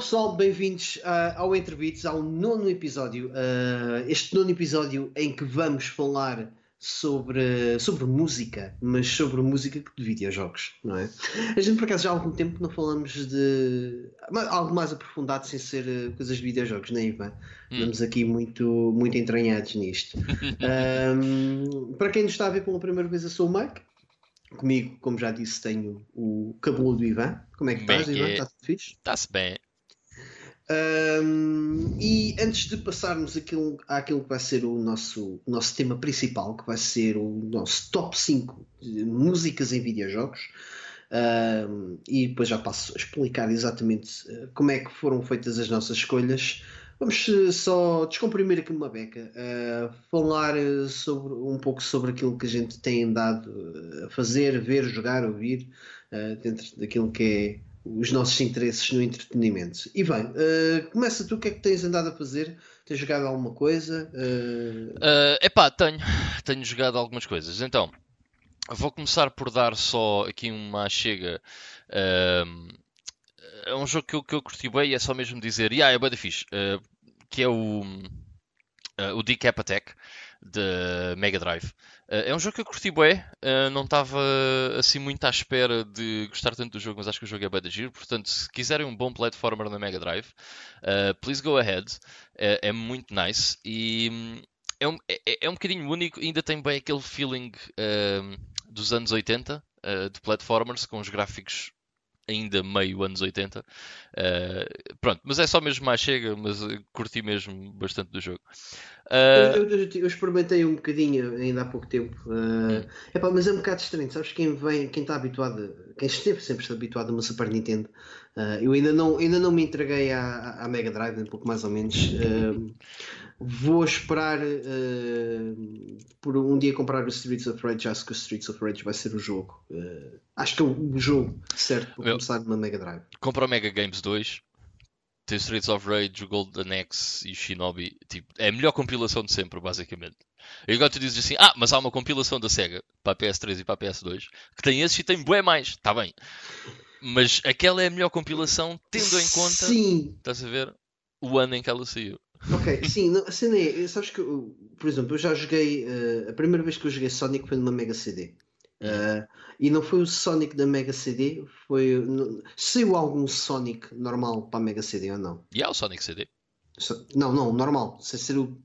pessoal, bem-vindos uh, ao Entrebits, ao nono episódio. Uh, este nono episódio em que vamos falar sobre, sobre música, mas sobre música de videojogos, não é? A gente por acaso já há algum tempo não falamos de algo mais aprofundado sem ser uh, coisas de videojogos, não é, Ivan? Hum. Estamos aqui muito, muito entranhados nisto. um, para quem nos está a ver pela primeira vez, eu sou o Mike. Comigo, como já disse, tenho o cabelo do Ivan. Como é que estás, Ivan? Está tudo fixe? Está-se bem. Um, e antes de passarmos aquilo, àquilo que vai ser o nosso, o nosso tema principal, que vai ser o nosso top 5 de músicas em videojogos, um, e depois já passo a explicar exatamente eh, como é que foram feitas as nossas escolhas, vamos eh, só descomprimir aqui uma beca, uh, falar sobre, um pouco sobre aquilo que a gente tem andado a fazer, ver, jogar, ouvir, uh, dentro daquilo que é os nossos interesses no entretenimento. Ivan, uh, começa tu, o que é que tens andado a fazer? Tens jogado alguma coisa? Uh... Uh, epá, tenho, tenho jogado algumas coisas. Então, vou começar por dar só aqui uma chega. Uh, é um jogo que eu, que eu curti bem e é só mesmo dizer, yeah, é bem fixe, uh, que é o, o Decap Attack de Mega Drive. Uh, é um jogo que eu curti bem, uh, não estava assim muito à espera de gostar tanto do jogo, mas acho que o jogo é bem de giro. Portanto, se quiserem um bom platformer na Mega Drive, uh, please go ahead. é muito nice e hum, é um, é, é, um bocadinho único, ainda tem bem aquele feeling dos anos 80 de platformers com os gráficos ainda meio anos 80. Uh, eh, pronto, mas é só mesmo mais chega, mas curti mesmo bastante do jogo. Uh... Eu, eu, eu, experimentei um bocadinho ainda há pouco tempo, uh, epá, mas é um bocado estranho, sabes? Quem vem, quem está habituado, quem esteve sempre habituado a uma Super Nintendo, uh, eu ainda não, ainda não me entreguei à, à Mega Drive, um pouco mais ou menos. Vou esperar uh, por um dia comprar o Streets of Rage. Acho que o Streets of Rage vai ser o jogo. Uh, acho que é o jogo certo para começar numa Mega Drive. Compra o Mega Games 2. Tem o Streets of Rage, o Golden Axe e o Shinobi. Tipo, é a melhor compilação de sempre, basicamente. E agora tu dizes assim: Ah, mas há uma compilação da Sega para a PS3 e para a PS2 que tem esses e tem bué mais. Está bem. Mas aquela é a melhor compilação tendo em conta. Sim. Estás a ver? O ano em que ela saiu. Ok, sim, não, a cena é, sabes que, por exemplo, eu já joguei, uh, a primeira vez que eu joguei Sonic foi numa Mega CD. Uh, e não foi o Sonic da Mega CD, foi. No, saiu algum Sonic normal para a Mega CD ou não? E yeah, o Sonic CD. So, não, não, normal. Se ser o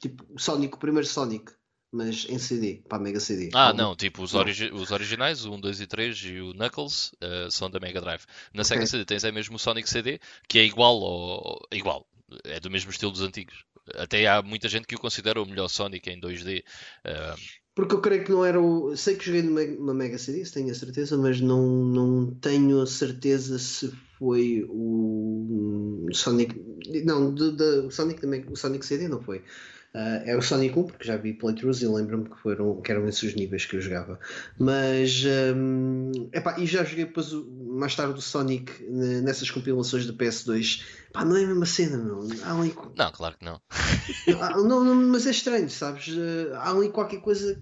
tipo o Sonic, o primeiro Sonic, mas em CD, para a Mega CD. Ah, algum? não, tipo os, origi os originais, o 1, 2 e 3 e o Knuckles uh, são da Mega Drive. Na okay. Sega CD tens é mesmo o Sonic CD, que é igual ao. igual, é do mesmo estilo dos antigos. Até há muita gente que o considera o melhor Sonic em 2D. Uh... Porque eu creio que não era o. Sei que joguei numa Mega CD, tenho a certeza, mas não, não tenho a certeza se foi o Sonic. Não, do, do, Sonic, o Sonic CD não foi. Uh, é o Sonic 1, porque já vi playthroughs e lembro-me que, foram, que eram esses os níveis que eu jogava. Mas, um, epá, e já joguei depois mais tarde o Sonic nessas compilações do PS2. Pá, não é a mesma cena, meu. Há ali... Não, claro que não. não, não. Mas é estranho, sabes? Ah, há ali qualquer coisa.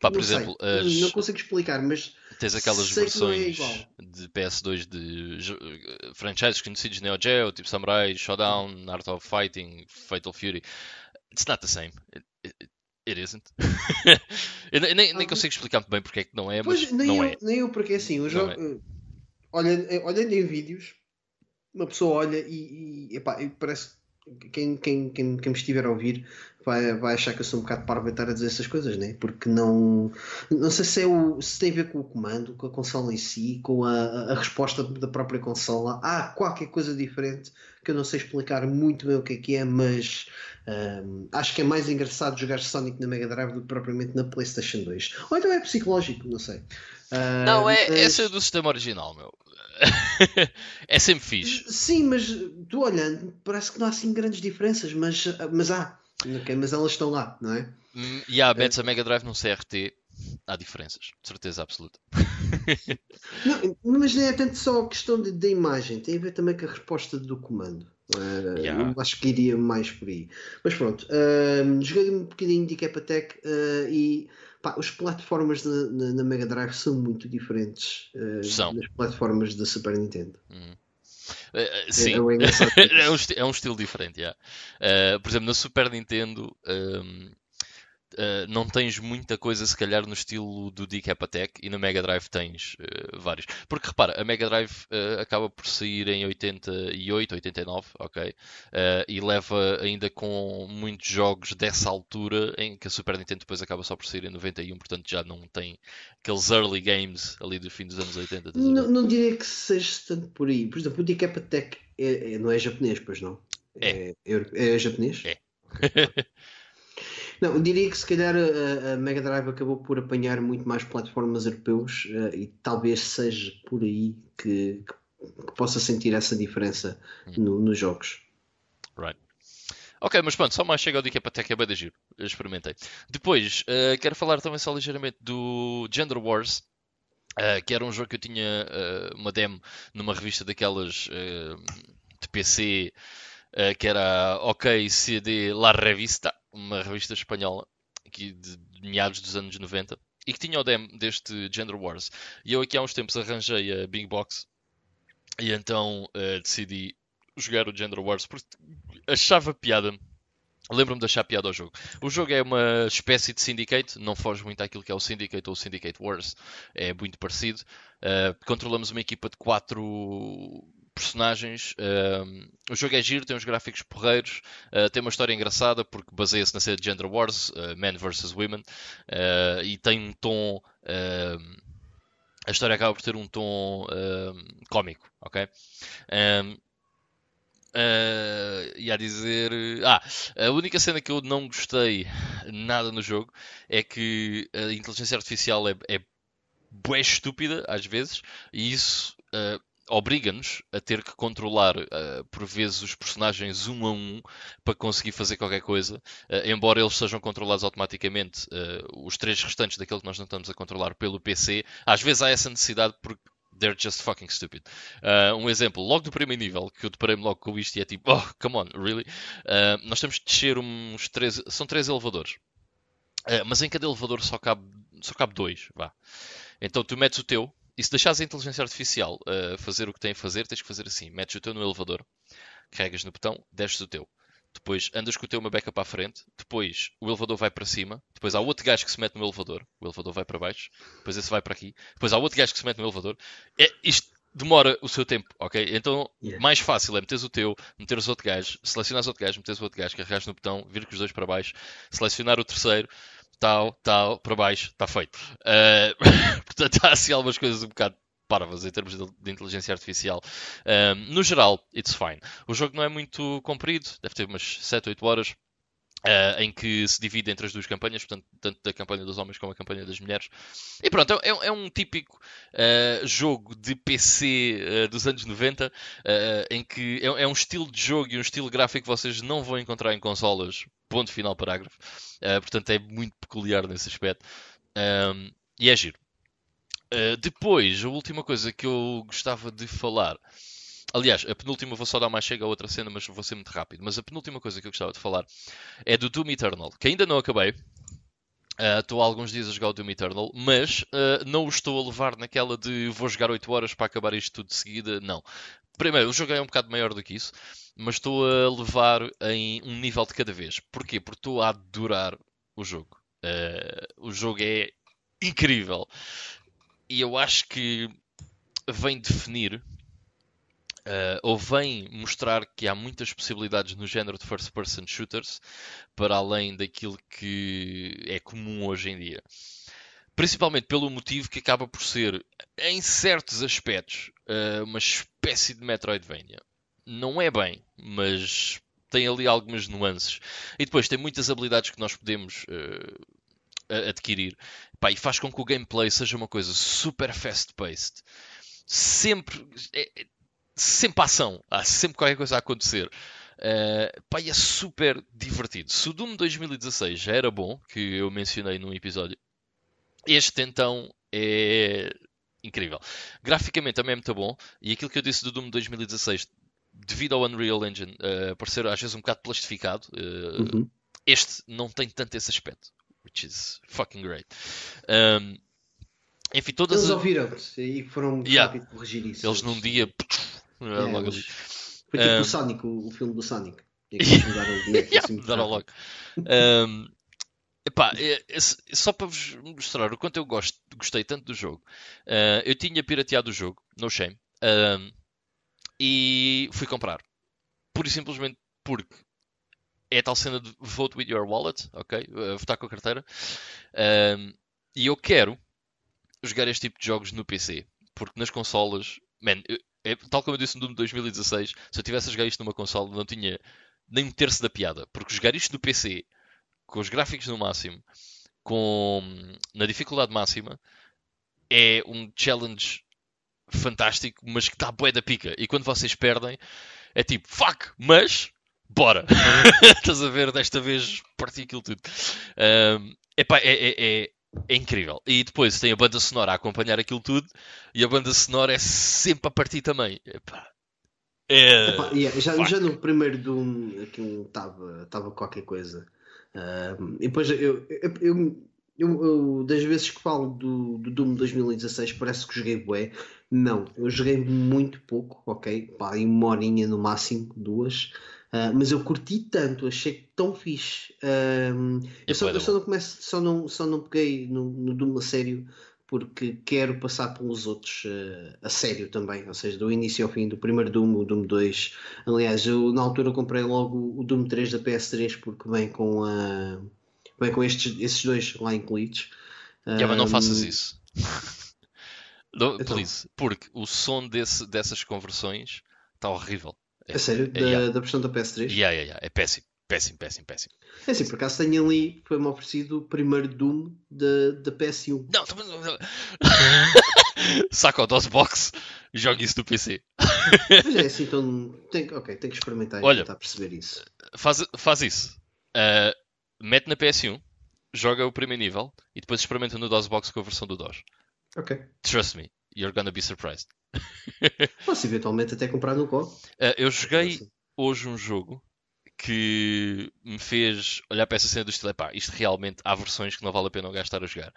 Pá, por exemplo, as... não consigo explicar, mas tens aquelas é versões é de PS2 de franchises conhecidos Neo Geo, tipo Samurai, Showdown, Art of Fighting, Fatal Fury. It's not the same. It, it, it isn't. eu nem, nem, nem, consigo explicar muito bem porque é que não é, mas pois, nem não eu, é. Nem eu, porque assim, o jogo. É. Olhando, olhando em vídeos, uma pessoa olha e, e epá, parece quem, quem, quem, quem me estiver a ouvir vai, vai achar que eu sou um bocado parvo estar a dizer essas coisas, né? Porque não. Não sei se, é o, se tem a ver com o comando, com a consola em si, com a, a resposta da própria consola. Há qualquer coisa diferente que eu não sei explicar muito bem o que é que é, mas um, acho que é mais engraçado jogar Sonic na Mega Drive do que propriamente na PlayStation 2. Ou então é psicológico, não sei. Uh, não, é, mas... esse é do sistema original, meu. é sempre fixe. Sim, mas tu olhando, parece que não há assim grandes diferenças, mas, mas há. Okay, mas elas estão lá, não é? Hum, e há, metes a Mega Drive num CRT, há diferenças, de certeza absoluta. não, mas não é tanto só a questão de, de imagem, tem a ver também com a resposta do comando. Uh, yeah. Acho que iria mais por aí. Mas pronto, uh, joguei um bocadinho de Cap Attack uh, e pá, os plataformas na, na, na, Mega Drive são muito diferentes uh, das plataformas da Super Nintendo. Uhum. Uh, sim, é, é, um, é, um, estilo diferente. Yeah. Uh, por exemplo, na Super Nintendo. Um, Uh, não tens muita coisa, se calhar, no estilo do Decap Attack e na Mega Drive tens uh, vários. Porque repara, a Mega Drive uh, acaba por sair em 88, 89, ok? e leva ainda com muitos jogos dessa altura em que a Super Nintendo depois acaba só por sair em 91, portanto já não tem aqueles early games ali do fim dos anos 80. Não, não diria que seja tanto por aí. Por exemplo, o Decap Attack é, é, não é japonês, pois não? É. É, é, é japonês? É. Não, diria que se calhar a, a, Mega Drive acabou por apanhar muito mais plataformas europeus uh, e talvez seja por aí que, que, que possa sentir essa diferença hum. no, nos jogos. Right. Ok, mas pronto, só mais chega ao Dica para até que é bem de giro. Eu experimentei. Depois, uh, quero falar também só ligeiramente do Gender Wars. Uh, que era um jogo que eu tinha uma demo numa revista daquelas de PC que era OK CD La Revista uma revista espanhola aqui de, meados dos anos 90 e que tinha o demo deste Gender Wars. E eu aqui há uns tempos arranjei a Big Box e então uh, decidi jogar o Gender Wars porque achava piada. Lembro-me de achar piada ao jogo. O jogo é uma espécie de Syndicate, não foge muito àquilo que é o Syndicate ou o Syndicate Wars, é muito parecido. Uh, controlamos uma equipa de quatro personagens. Uh, o jogo é giro, tem uns gráficos porreiros, uh, tem uma história engraçada porque baseia-se na série de Gender Wars, uh, Men vs. Women, e tem um tom. a história acaba por ter um tom cómico, ok? Um, Uh, a dizer. Ah, a única cena que eu não gostei nada no jogo é que a inteligência artificial é, é bué estúpida às vezes e isso uh, obriga-nos a ter que controlar uh, por vezes os personagens um a um para conseguir fazer qualquer coisa, uh, embora eles sejam controlados automaticamente, uh, os três restantes daquilo que nós não estamos a controlar pelo PC, às vezes há essa necessidade porque they're just fucking stupid. um exemplo, logo do primeiro nível, que eu deparei-me logo com isto e é tipo, oh, come on, really? nós temos de descer uns três, são três elevadores. mas em cada elevador só cabe, só cabe dois, vá. Então tu metes o teu, e se deixares a inteligência artificial uh, fazer o que tem a fazer, tens que fazer assim: metes o teu no elevador, carregas no botão, desces o teu. Depois andas com o teu uma beca para a frente, depois o elevador vai para cima, depois há outro gajo que se mete no elevador, o elevador vai para baixo, depois esse vai para aqui, depois há outro gajo que se mete no elevador. É, isto demora o seu tempo, ok? Então, yeah. mais fácil é meteres o teu, meteres outro gajo, selecionares outro gajo, meteres o outro gajo, carregares no botão, vir com os dois para baixo, selecionar o terceiro, tal, tal, para baixo, está feito. Uh, portanto, há assim algumas coisas um bocado parvas em termos de, inteligência artificial. Uh, no geral, it's fine. O jogo não é muito comprido, deve ter umas 7, 8 horas. Uh, em que se divide entre as duas campanhas, portanto, tanto da campanha dos homens como a campanha das mulheres. E pronto, é, é um típico uh, jogo de PC uh, dos anos 90, em que é, é, um estilo de jogo e um estilo gráfico que vocês não vão encontrar em consolas. Ponto final, parágrafo. portanto, é muito peculiar nesse aspecto. Um, e é giro. depois, a última coisa que eu gostava de falar Aliás, a penúltima vou só dar mais chega a outra cena, mas vou ser muito rápido. Mas a penúltima coisa que eu gostava de falar é do Doom Eternal, que ainda não acabei. Uh, estou há alguns dias a jogar o Doom Eternal, mas uh, não o estou a levar naquela de vou jogar 8 horas para acabar isto tudo de seguida. Não. Primeiro, o jogo é um bocado maior do que isso, mas estou a levar em um nível de cada vez. Porquê? Porque estou a adorar o jogo. Uh, o jogo é incrível. E eu acho que vem definir Uh, ou vem mostrar que há muitas possibilidades no género de first person shooters para além daquilo que é comum hoje em dia. Principalmente pelo motivo que acaba por ser, em certos aspectos, uh, uma espécie de Metroidvania. Não é bem, mas tem ali algumas nuances. E depois tem muitas habilidades que nós podemos uh, adquirir. Pá, e faz com que o gameplay seja uma coisa super fast-paced. Sempre. É, sempre ação, há sempre qualquer coisa a acontecer. Uh, pá, é super divertido. Se o Doom 2016 já era bom, que eu mencionei num episódio, este então é incrível. Graficamente também é muito bom, e aquilo que eu disse do Doom 2016, devido ao Unreal Engine uh, parecer às vezes um bocado plastificado, uh, uhum. este não tem tanto esse aspecto, which is fucking great. Um, enfim, todas Eles ouviram-te e foram muito yeah. rápido corrigir isso. Eles num dia É, logo ali. Foi tipo Um, o Sonic, o, o filme do Sonic. Yeah, assim mudaram logo. Um, epá, é- esse- só para vos mostrar o quanto eu gosto, gostei tanto do jogo. Uh, eu tinha pirateado o jogo, no shame, um, e fui comprar. Pura e simplesmente porque é a tal cena de vote with your wallet, ok? Uh, votar com a carteira. E eu quero jogar este tipo de jogos no PC. Porque nas consolas, man, eu- é, tal como eu disse no Doom 2016, se eu tivesse a jogar isto numa consola, não tinha nem um terço da piada. Porque jogar isto no PC, com os gráficos no máximo, com, na dificuldade máxima, é um challenge fantástico, mas que dá bué da pica. E quando vocês perdem, é tipo, fuck, mas bora. Estás a ver, desta vez parti aquilo tudo. Um, epá, é, é, é, é incrível. E depois tem a banda sonora a acompanhar aquilo tudo, e a banda sonora é sempre a partir também. Epá, é... Epá, yeah, já, já no primeiro Doom aquilo estava qualquer coisa. Ahm, e depois eu, eu, eu, eu- das vezes que falo do, do Doom 2016 parece que joguei bué. Não, eu joguei muito pouco, ok? Pá, em uma horinha no máximo, duas. Ah, mas eu curti tanto, achei tão fixe. É eu só, eu só não começo, só não, só não peguei no, no Doom a sério porque quero passar pelos outros eh, a sério também, ou seja, do início ao fim, do primeiro Doom, o Doom 2. Aliás, eu na altura comprei logo o Doom 3 da PS3 porque vem com a vem com estes, esses dois lá incluídos. Yeah, mas não faças isso. Não, Então. please, porque o som desse, dessas conversões está horrível. A sério, é, da, yeah. da versão da PS3? Yeah, yeah, yeah. É péssimo, péssimo, péssimo, péssimo. É assim, por acaso tenho ali, foi-me oferecido o primeiro Doom da, da PS1. Não, tô- saca o DOSBox e joga isso no PC. Mas é assim, então tem, ok, tenho que experimentar e Olha. tentar perceber isso. Faz, faz isso. Ah, mete na PS1, joga o primeiro nível e depois experimenta no DOSBox com a versão do DOS. Ok. Trust me, you're gonna be surprised. Posso eventualmente até comprar no COD. Ah, eu joguei hoje um jogo que me fez olhar para essa cena do estilo, pá, isto realmente há versões que não vale a pena gastar a jogar.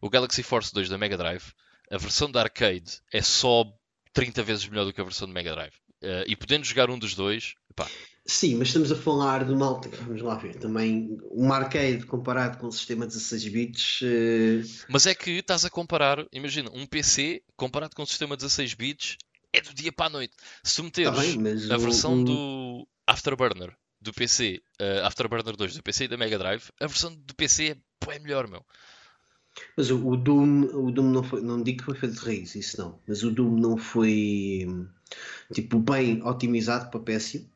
O Galaxy Force 2 da Mega Drive, a versão da arcade é só 30 vezes melhor do que a versão do Mega Drive. Eh, e podendo jogar um dos dois, pá, Sim, mas estamos a falar de uma alta. Vamos lá ver. Também uma arcade comparado com um sistema 16 bits. eh, mas é que estás a comparar, imagina, um PC comparado com um sistema 16 bits é do dia para a noite. Se tu Está meteres mas a versão do Afterburner do PC, eh, Afterburner 2 do PC e da Mega Drive, a versão do PC é, é melhor, meu. Mas o, o Doom, o Doom não foi, não digo que foi feito de raiz, isso não. Mas o Doom não foi tipo bem otimizado para PS1.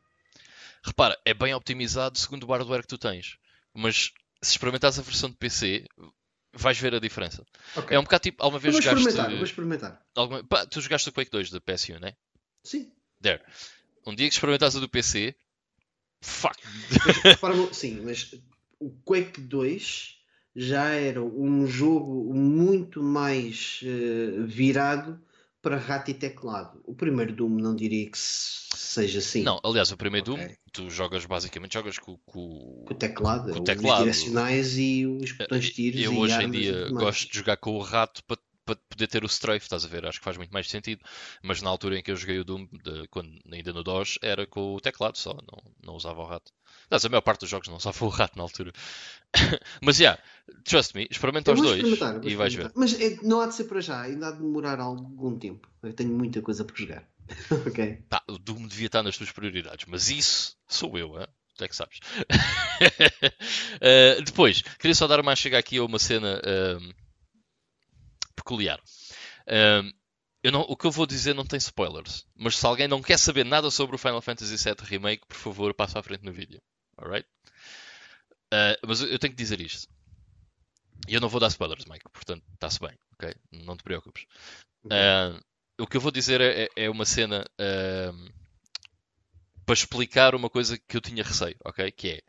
Repara, é bem optimizado segundo o hardware que tu tens. Mas se experimentares a versão de PC, vais ver a diferença. Ok. É um bocado tipo, alguma vez vou jogaste. experimentar, vou experimentar. alguma- pá, tu jogaste o Quake 2 da PS1, né? Sim. There. Um dia que experimentares a do PC, fuck. Repara-me- sim, mas o Quake 2 já era um jogo muito mais eh, virado para rato e teclado. O primeiro Doom não diria que se- seja assim. Não, aliás, o primeiro Ok. Doom, tu jogas basicamente jogas com, com- Com o teclado, Com o os teclado. direcionais e os botões de tiros Eu e hoje em dia gosto de jogar com o rato para, para poder ter o strafe, estás a ver? Acho que faz muito mais sentido. Mas na altura em que eu joguei o Doom, de- quando, ainda no DOS, era com o teclado só, não, não usava o rato. Aliás, a maior parte dos jogos não usava o rato na altura. Mas já, yeah, trust me, experimenta os dois e vais ver. Mas é- não há de ser para já, ainda há de demorar algum tempo. Eu tenho muita coisa para jogar. ok. Tá, o Doom devia estar nas tuas prioridades, mas isso sou eu, hein? tu é que sabes. Uh, depois, queria só dar uma chega aqui a uma cena um, peculiar. Eu não- o que eu vou dizer não tem spoilers, mas se alguém não quer saber nada sobre o Final Fantasy VII Remake, por favor, passa à frente no vídeo. Alright? Uh, mas eu tenho que dizer isto. E eu não vou dar spoilers, Mike, portanto, está-se bem, ok? Não te preocupes. Uh, o que eu vou dizer é, é uma cena um, para explicar uma coisa que eu tinha receio, ok? Que é,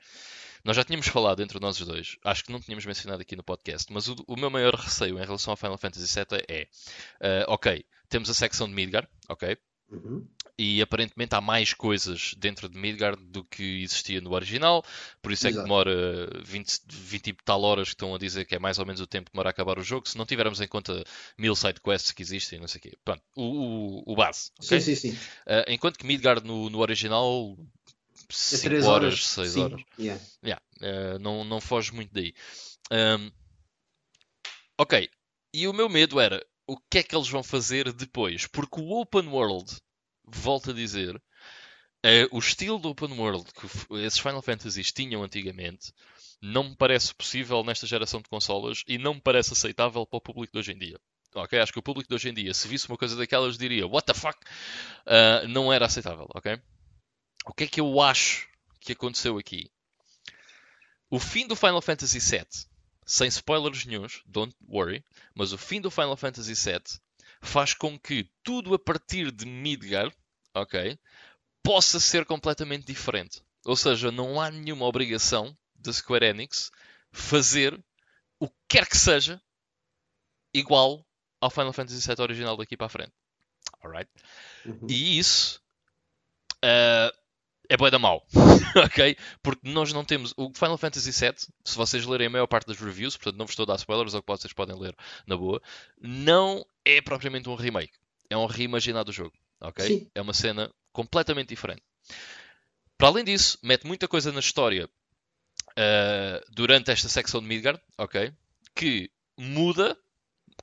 nós já tínhamos falado entre nós os dois, acho que não tínhamos mencionado aqui no podcast, mas o, o meu maior receio em relação ao Final Fantasy VII é, uh, ok, temos a secção de Midgar, ok? Uhum. E aparentemente há mais coisas dentro de Midgard do que existia no original, por isso é que demora 20, 20 e tal horas que estão a dizer que é mais ou menos o tempo que demora a acabar o jogo, se não tivermos em conta mil sidequests que existem, não sei o quê. Pronto, o, o, o base. ok? Sim, sim, sim. Uh, enquanto que Midgard no, no original, 5 três horas, 6 sim. horas. Yeah. Yeah, uh, não, não foge muito daí. Um, ok, e o meu medo era o que é que eles vão fazer depois? Porque o Open World, volto a dizer, eh, o estilo do Open World que esses Final Fantasies tinham antigamente não me parece possível nesta geração de consolas e não me parece aceitável para o público de hoje em dia. Ok, acho que o público de hoje em dia, se visse uma coisa daquelas, diria What the fuck? Ah, não era aceitável, ok? O que é que eu acho que aconteceu aqui? O fim do Final Fantasy VII, sem spoilers nenhuns, don't worry, mas o fim do Final Fantasy VII faz com que tudo a partir de Midgar, ok, possa ser completamente diferente. Ou seja, não há nenhuma obrigação da Square Enix fazer o que quer que seja igual ao Final Fantasy VII original daqui para a frente. Alright? Uhum. E isso ah, é bué da mau. ok? Porque nós não temos. O Final Fantasy VII, se vocês lerem a maior parte das reviews, portanto não vos estou a dar spoilers, é o que vocês podem ler na boa, não é propriamente um remake. É um reimaginado do jogo. Ok? Sim. É uma cena completamente diferente. Para além disso, mete muita coisa na história ah, durante esta secção de Midgard, ok? Que muda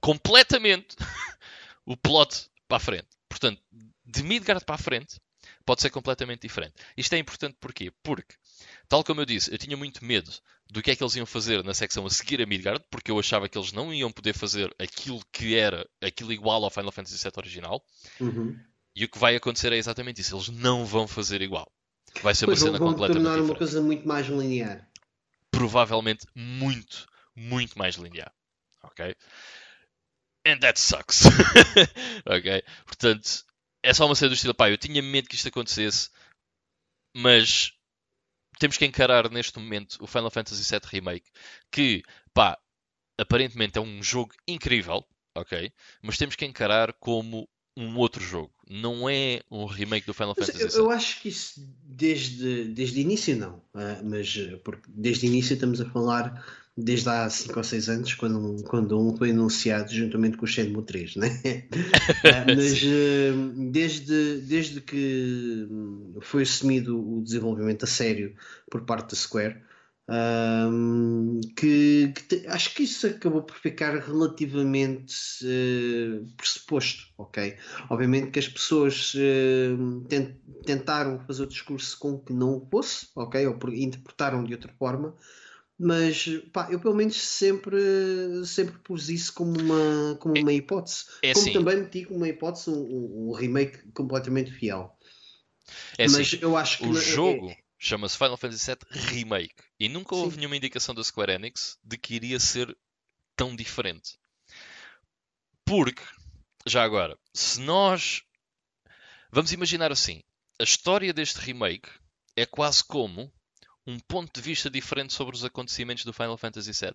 completamente o plot para a frente. Portanto, de Midgard para a frente, pode ser completamente diferente. Isto é importante porquê? Porque, tal como eu disse, eu tinha muito medo do que é que eles iam fazer na secção a seguir a Midgard, porque eu achava que eles não iam poder fazer aquilo que era, aquilo igual ao Final Fantasy VII original. Uhum. E o que vai acontecer é exatamente isso. Eles não vão fazer igual. Vai ser Pois uma cena vão completamente tornar uma diferente. coisa muito mais linear. Provavelmente muito, muito mais linear. Ok? And that sucks. ok? Portanto, é só uma cena do estilo. Pá, eu tinha medo que isto acontecesse, mas temos que encarar neste momento o Final Fantasy VII Remake, que, pá, aparentemente é um jogo incrível, ok? Mas temos que encarar como um outro jogo. Não é um remake do Final Mas Fantasy VII. eu acho que isso desde, desde o início não, Ah, mas eh, porque desde o início estamos a falar desde há 5 ou 6 anos, quando, quando um foi anunciado juntamente com o Shenmue 3, né? Ah, mas eh, desde, desde que hum, foi assumido o desenvolvimento a sério por parte da Square, hum, que, que te- acho que isso acabou por ficar relativamente eh, pressuposto, ok? Obviamente que as pessoas eh, ten- tentaram fazer o discurso com que não o fosse, ok? Ou por- interpretaram de outra forma, mas pá, eu pelo menos sempre, sempre pus isso como uma, como uma hipótese. É como assim, também meti como uma hipótese um, um- remake completamente fiel. é mas assim. eu acho que O na- jogo chama-se Final Fantasy VII Remake e nunca houve Sim. nenhuma indicação da Square Enix de que iria ser tão diferente. Porque, já agora, se nós vamos imaginar assim, a história deste remake é quase como um ponto de vista diferente sobre os acontecimentos do Final Fantasy VII.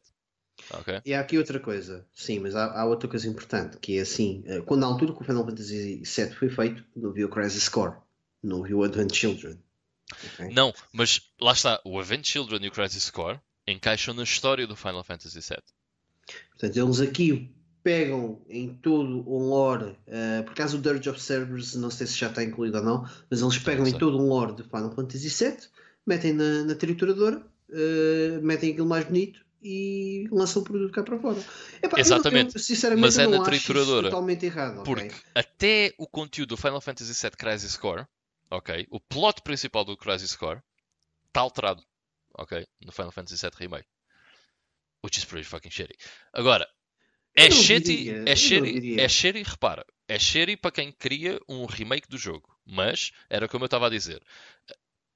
Ok? E há aqui outra coisa, sim, mas há, há outra coisa importante, que é assim, eh, quando na altura que o Final Fantasy VII foi feito, não viu o Crisis Core, não viu o Advent Children. ok? Não, mas lá está, o Event Children e o Crisis Core encaixam na história do Final Fantasy VII. Portanto, eles aqui pegam em todo um lore, eh, por acaso o Dirge of Servers, não sei se já está incluído ou não, mas eles pegam em todo um lore de Final Fantasy VII, metem na, na trituradora, eh, metem aquilo mais bonito e lançam o produto cá para fora. Epá, Exatamente. eu, sinceramente, Mas é na trituradora. totalmente errado. Porque até o conteúdo do Final Fantasy VII Crisis Core, ok, o plot principal do Crisis Core está alterado, ok, no Final Fantasy VII Remake. Which is pretty fucking shitty. Agora, é shitty, diria, é shitty, é shitty, repara, é shitty para quem queria um remake do jogo. Mas, era como eu estava a dizer,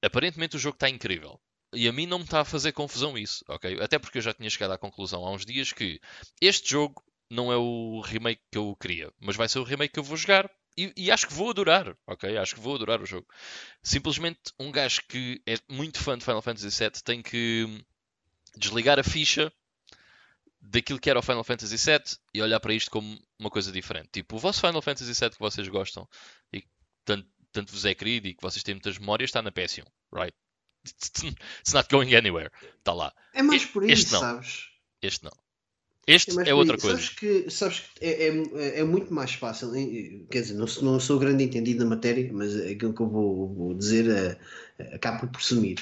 aparentemente o jogo está incrível. E a mim não me está a fazer confusão isso, ok? Até porque eu já tinha chegado à conclusão há uns dias que este jogo não é o remake que eu queria, mas vai ser o remake que eu vou jogar. E, e acho que vou adorar, ok? Acho que vou adorar o jogo. Simplesmente um gajo que é muito fã de Final Fantasy VII tem que desligar a ficha daquilo que era o Final Fantasy VII e olhar para isto como uma coisa diferente. Tipo, o vosso Final Fantasy VII que vocês gostam e tanto, tanto vos é querido e que vocês têm muitas memórias, está na PS1, right? It's not going anywhere. Está lá. É mais por isso, este não. sabes? Este não. Este é por outra coisa. Sabes que, sabes que é, é, é muito mais fácil, quer dizer, não, sou- não sou grande entendido na matéria, mas aquilo que eu vou, vou dizer eh, acaba por presumir.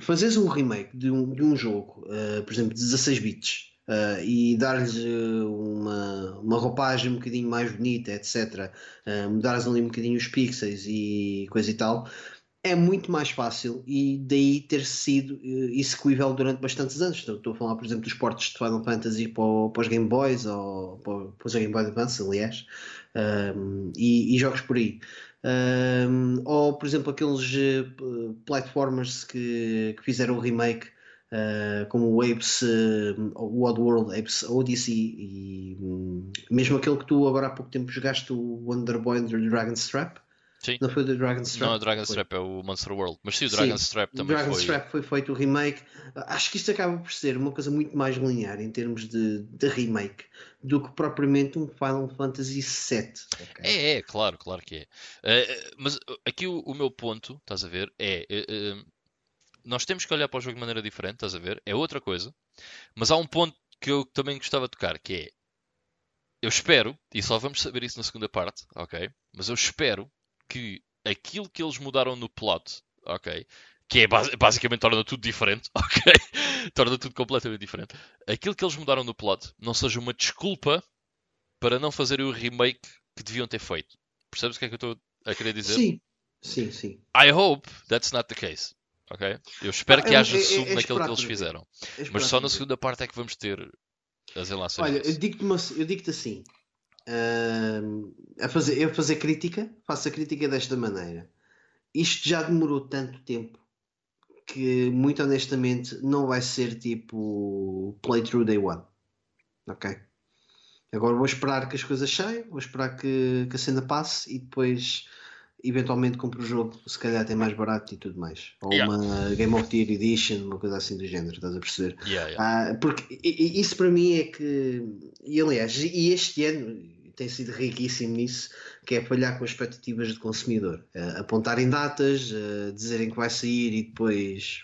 Fazeres um remake de um, de um jogo, eh, por exemplo, de 16 bits, eh, e dar-lhes eh, uma, uma roupagem um bocadinho mais bonita, etc., eh, mudares ali um bocadinho os pixels e coisa e tal, é muito mais fácil e daí ter sido eh, execuível durante bastantes anos. Estou, estou a falar, por exemplo, dos portos de Final Fantasy para, para os Game Boys ou para, para os Game Boy Advance, aliás, um, e, e jogos por aí. Um, ou, por exemplo, aqueles eh, platformers que, que fizeram o remake, eh, como o Apes, eh, o Oddworld, Apes Odyssey, e hum, mesmo aquele que tu agora há pouco tempo jogaste, o Wonder Boy and the Dragon's Trap. Sim. Não foi o The Dragon's Trap? Não é o Dragon's Foi. Trap, é o Monster World. Mas sim, o Sim, Dragon's Trap O também Dragon's foi. Trap foi feito o remake. Acho que isto acaba por ser uma coisa muito mais linear em termos de, de remake do que propriamente um Final Fantasy VII. ok? É, é, claro, claro que é. Eh, mas uh, aqui o, o meu ponto, estás a ver, é. eh, eh, nós temos que olhar para o jogo de maneira diferente, estás a ver? É outra coisa. Mas há um ponto que eu também gostava de tocar, que é. Eu espero, e só vamos saber isso na segunda parte, ok? Mas eu espero que aquilo que eles mudaram no plot, ok? Que é basi- basicamente torna tudo diferente, ok? torna tudo completamente diferente. Aquilo que eles mudaram no plot não seja uma desculpa para não fazerem o remake que deviam ter feito. Percebes o que é que eu estou a querer dizer? Sim, sim, sim. I hope that's not the case. Ok? Eu espero que haja sumo naquilo que eles fizeram. Mas só na segunda parte é que vamos ter as relações. Olha, eu digo-te uma- eu digo-te assim. hum, a fazer, eu fazer crítica, faço a crítica desta maneira. Isto já demorou tanto tempo que, muito honestamente, não vai ser tipo playthrough day one. Ok? Agora vou esperar que as coisas saiam, vou esperar que, que a cena passe e depois eventualmente compro o jogo, se calhar até mais barato e tudo mais. Ou Yeah. uma Game of the Year Edition, uma coisa assim do género, estás a perceber? Yeah, yeah. Ah, porque isso para mim é que, e aliás, e este ano tem sido riquíssimo nisso, que é falhar com as expectativas do consumidor. Ah, apontarem datas, ah, dizerem que vai sair e depois.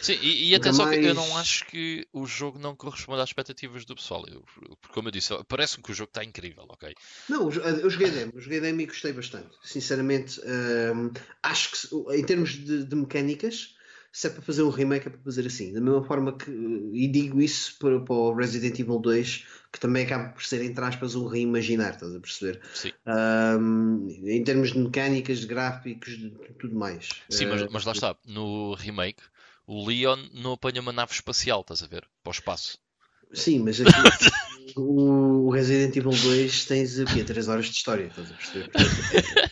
Sim, e, e atenção que eu não acho que o jogo não corresponde às expectativas do pessoal. Eu- porque, como eu disse, parece-me que o jogo está incrível, ok? Não, eu jo- eu joguei demo, eu joguei demo e gostei bastante. Sinceramente, ahm, acho que em termos de, de mecânicas, se é para fazer um remake, é para fazer assim. Da mesma forma que, e digo isso para, para o Resident Evil 2, que também acaba por ser, entre aspas, um reimaginar, estás a perceber? Sim, Ahm, em termos de mecânicas, de gráficos, de tudo mais. Sim mas, mas lá está. No remake, o Leon não apanha uma nave espacial, estás a ver? Para o espaço. Sim, mas aqui, o Resident Evil 2 tens o quê? 3 horas de história, estás a perceber?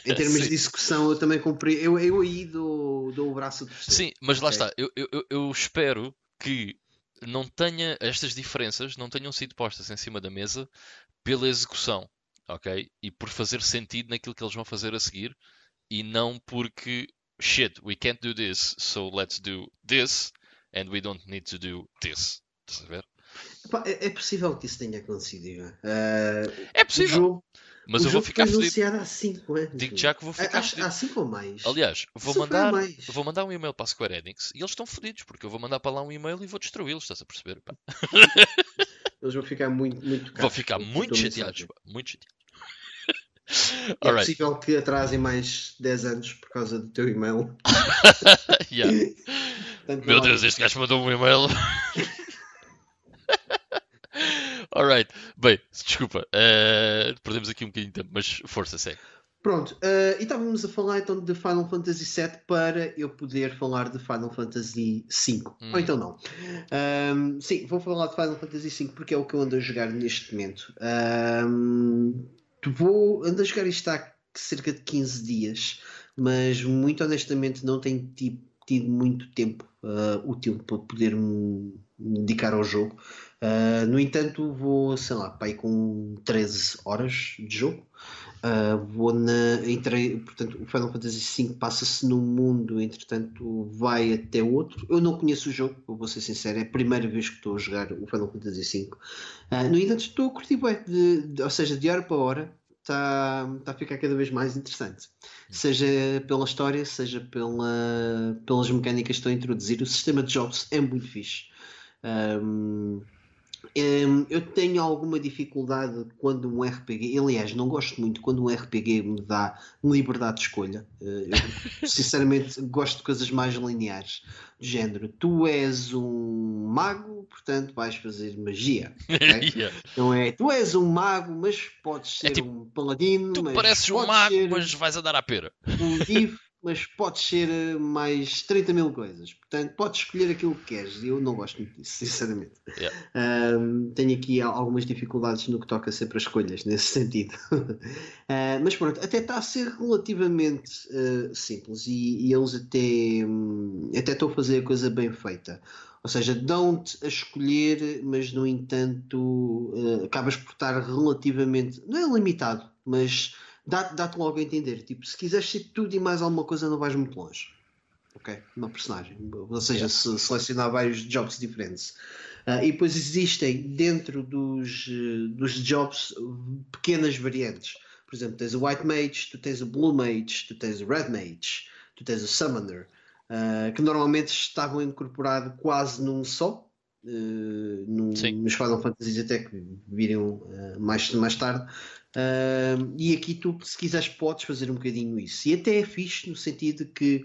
Em termos de execução, eu também comprei. Eu, eu aí dou, dou o braço a torcer. Sim, mas lá Ok. está. Eu, eu, eu- eu espero que não tenha estas diferenças não tenham sido postas em cima da mesa pela execução, ok? E por fazer sentido naquilo que eles vão fazer a seguir e não porque shit, we can't do this, so let's do this and we don't need to do this. Estás a ver? É, é possível que isso tenha acontecido. Ah, É possível, jogo, mas eu vou ficar fedido. há 5 anos. Digo já que vou ficar fedido. Há 5 ou mais. Aliás, vou a mandar, vou mandar um e-mail para a Square Enix e eles estão fodidos, porque eu vou mandar para lá um e-mail e vou destruí-los, estás a perceber? Pá, Eles vão ficar muito, muito Vou tocados ficar muito chateados, pá, muito chateados. É Alright. possível que atrasem mais 10 anos por causa do teu e-mail. Yeah. Portanto, Meu Deus, este gajo mandou um e-mail. Alright, bem, desculpa, eh, perdemos aqui um bocadinho de tempo, mas força, segue. Pronto, eh, e estávamos a falar então de Final Fantasy VII para eu poder falar de Final Fantasy V. Hum. Ou então não. Ahm, sim, vou falar de Final Fantasy V porque é o que eu ando a jogar neste momento. Ahm, vou, ando a jogar isto há cerca de 15 dias, mas muito honestamente não tenho ti- tido muito tempo ah, útil para poder me dedicar ao jogo. Ah, no entanto, vou, sei lá, pai com 13 horas de jogo. Uh, vou na, entrei, portanto, o Final Fantasy V passa-se num mundo, entretanto, vai até outro. Eu não conheço o jogo, vou ser sincero, é a primeira vez que estou a jogar o Final Fantasy V. Uh, no entanto, estou a curtir bem, de, de- ou seja, de hora para hora, está tá a ficar cada vez mais interessante. Seja pela história, seja pela, pelas mecânicas que estão a introduzir. O sistema de jobs é muito fixe. Um, um, eu tenho alguma dificuldade quando um RPG, aliás, não gosto muito quando um RPG me dá liberdade de escolha. Uh, eu, sinceramente, gosto de coisas mais lineares, do género: tu és um mago, portanto vais fazer magia. Okay? yeah. Não é? Tu és um mago, mas podes é ser é tipo, um paladino. Tu pareces um mago, mas vais andar à pera. Um mas pode ser eh, mais 30 mil coisas. Portanto, podes escolher aquilo que queres. Eu não gosto muito disso, sinceramente. Yeah. Um, tenho aqui algumas dificuldades no que toca sempre a escolhas, nesse sentido. uh, mas pronto, até está a ser relativamente uh, simples e, e, eles até, um, até estão a fazer a coisa bem feita. Ou seja, dão-te a escolher, mas no entanto uh, acabas por estar relativamente, não é limitado, mas dá-te dá logo a entender. Tipo, se quiseres ser tudo e mais alguma coisa, não vais muito longe. Ok? Uma personagem. Ou seja, yeah. se selecionar vários jobs diferentes. Uh, e depois existem dentro dos, dos jobs pequenas variantes. Por exemplo, tens o White Mage, tu tens o Blue Mage, tu tens o Red Mage, tu tens o Summoner, uh, que normalmente estavam incorporados quase num só. Uh, no, nos Final Fantasy até que viriam mais, mais tarde, Uh, e aqui tu, se quiseres, podes fazer um bocadinho isso. E até é fixe no sentido que,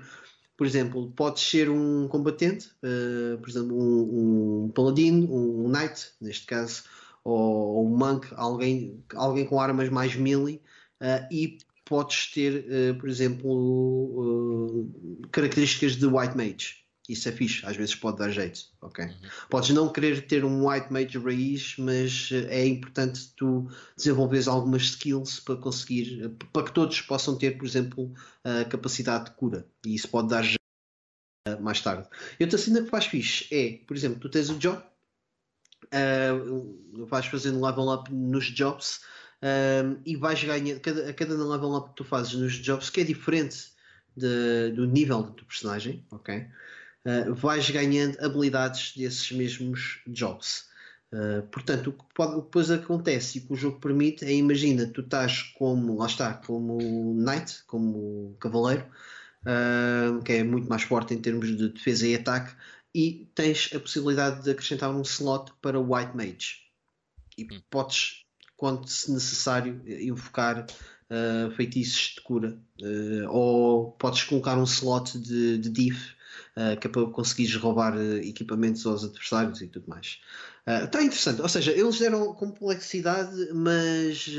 por exemplo, podes ser um combatente, uh, por exemplo, um, um paladino, um, knight, neste caso, ou, ou, um monk, alguém, alguém com armas mais melee, uh, e podes ter, por exemplo, características de white mage. Isso é fixe, às vezes pode dar jeito, ok? Uhum. Podes não querer ter um white mage raiz, mas eh, é importante tu desenvolveres algumas skills para conseguir, para que todos possam ter, por exemplo, a capacidade de cura. E isso pode dar jeito eh, mais tarde. E outra cena que faz fixe é, por exemplo, tu tens o job, uh, vais fazendo level up nos jobs uh, e vais ganhar, cada, a cada level up que tu fazes nos jobs, que é diferente de, do nível do personagem, ok? Uh, vais ganhando habilidades desses mesmos jobs. Uh, portanto, o que, pode, o que depois acontece e o que o jogo permite é, imagina, tu estás como, lá está, como Knight, como Cavaleiro, uh, que é muito mais forte em termos de defesa e ataque, e tens a possibilidade de acrescentar um slot para White Mage. E hum. podes, quando se necessário, invocar uh, feitiços de cura. ou podes colocar um slot de, de diff uh, que é para conseguires roubar uh, equipamentos aos adversários e tudo mais. Está uh, interessante, ou seja, eles deram complexidade, mas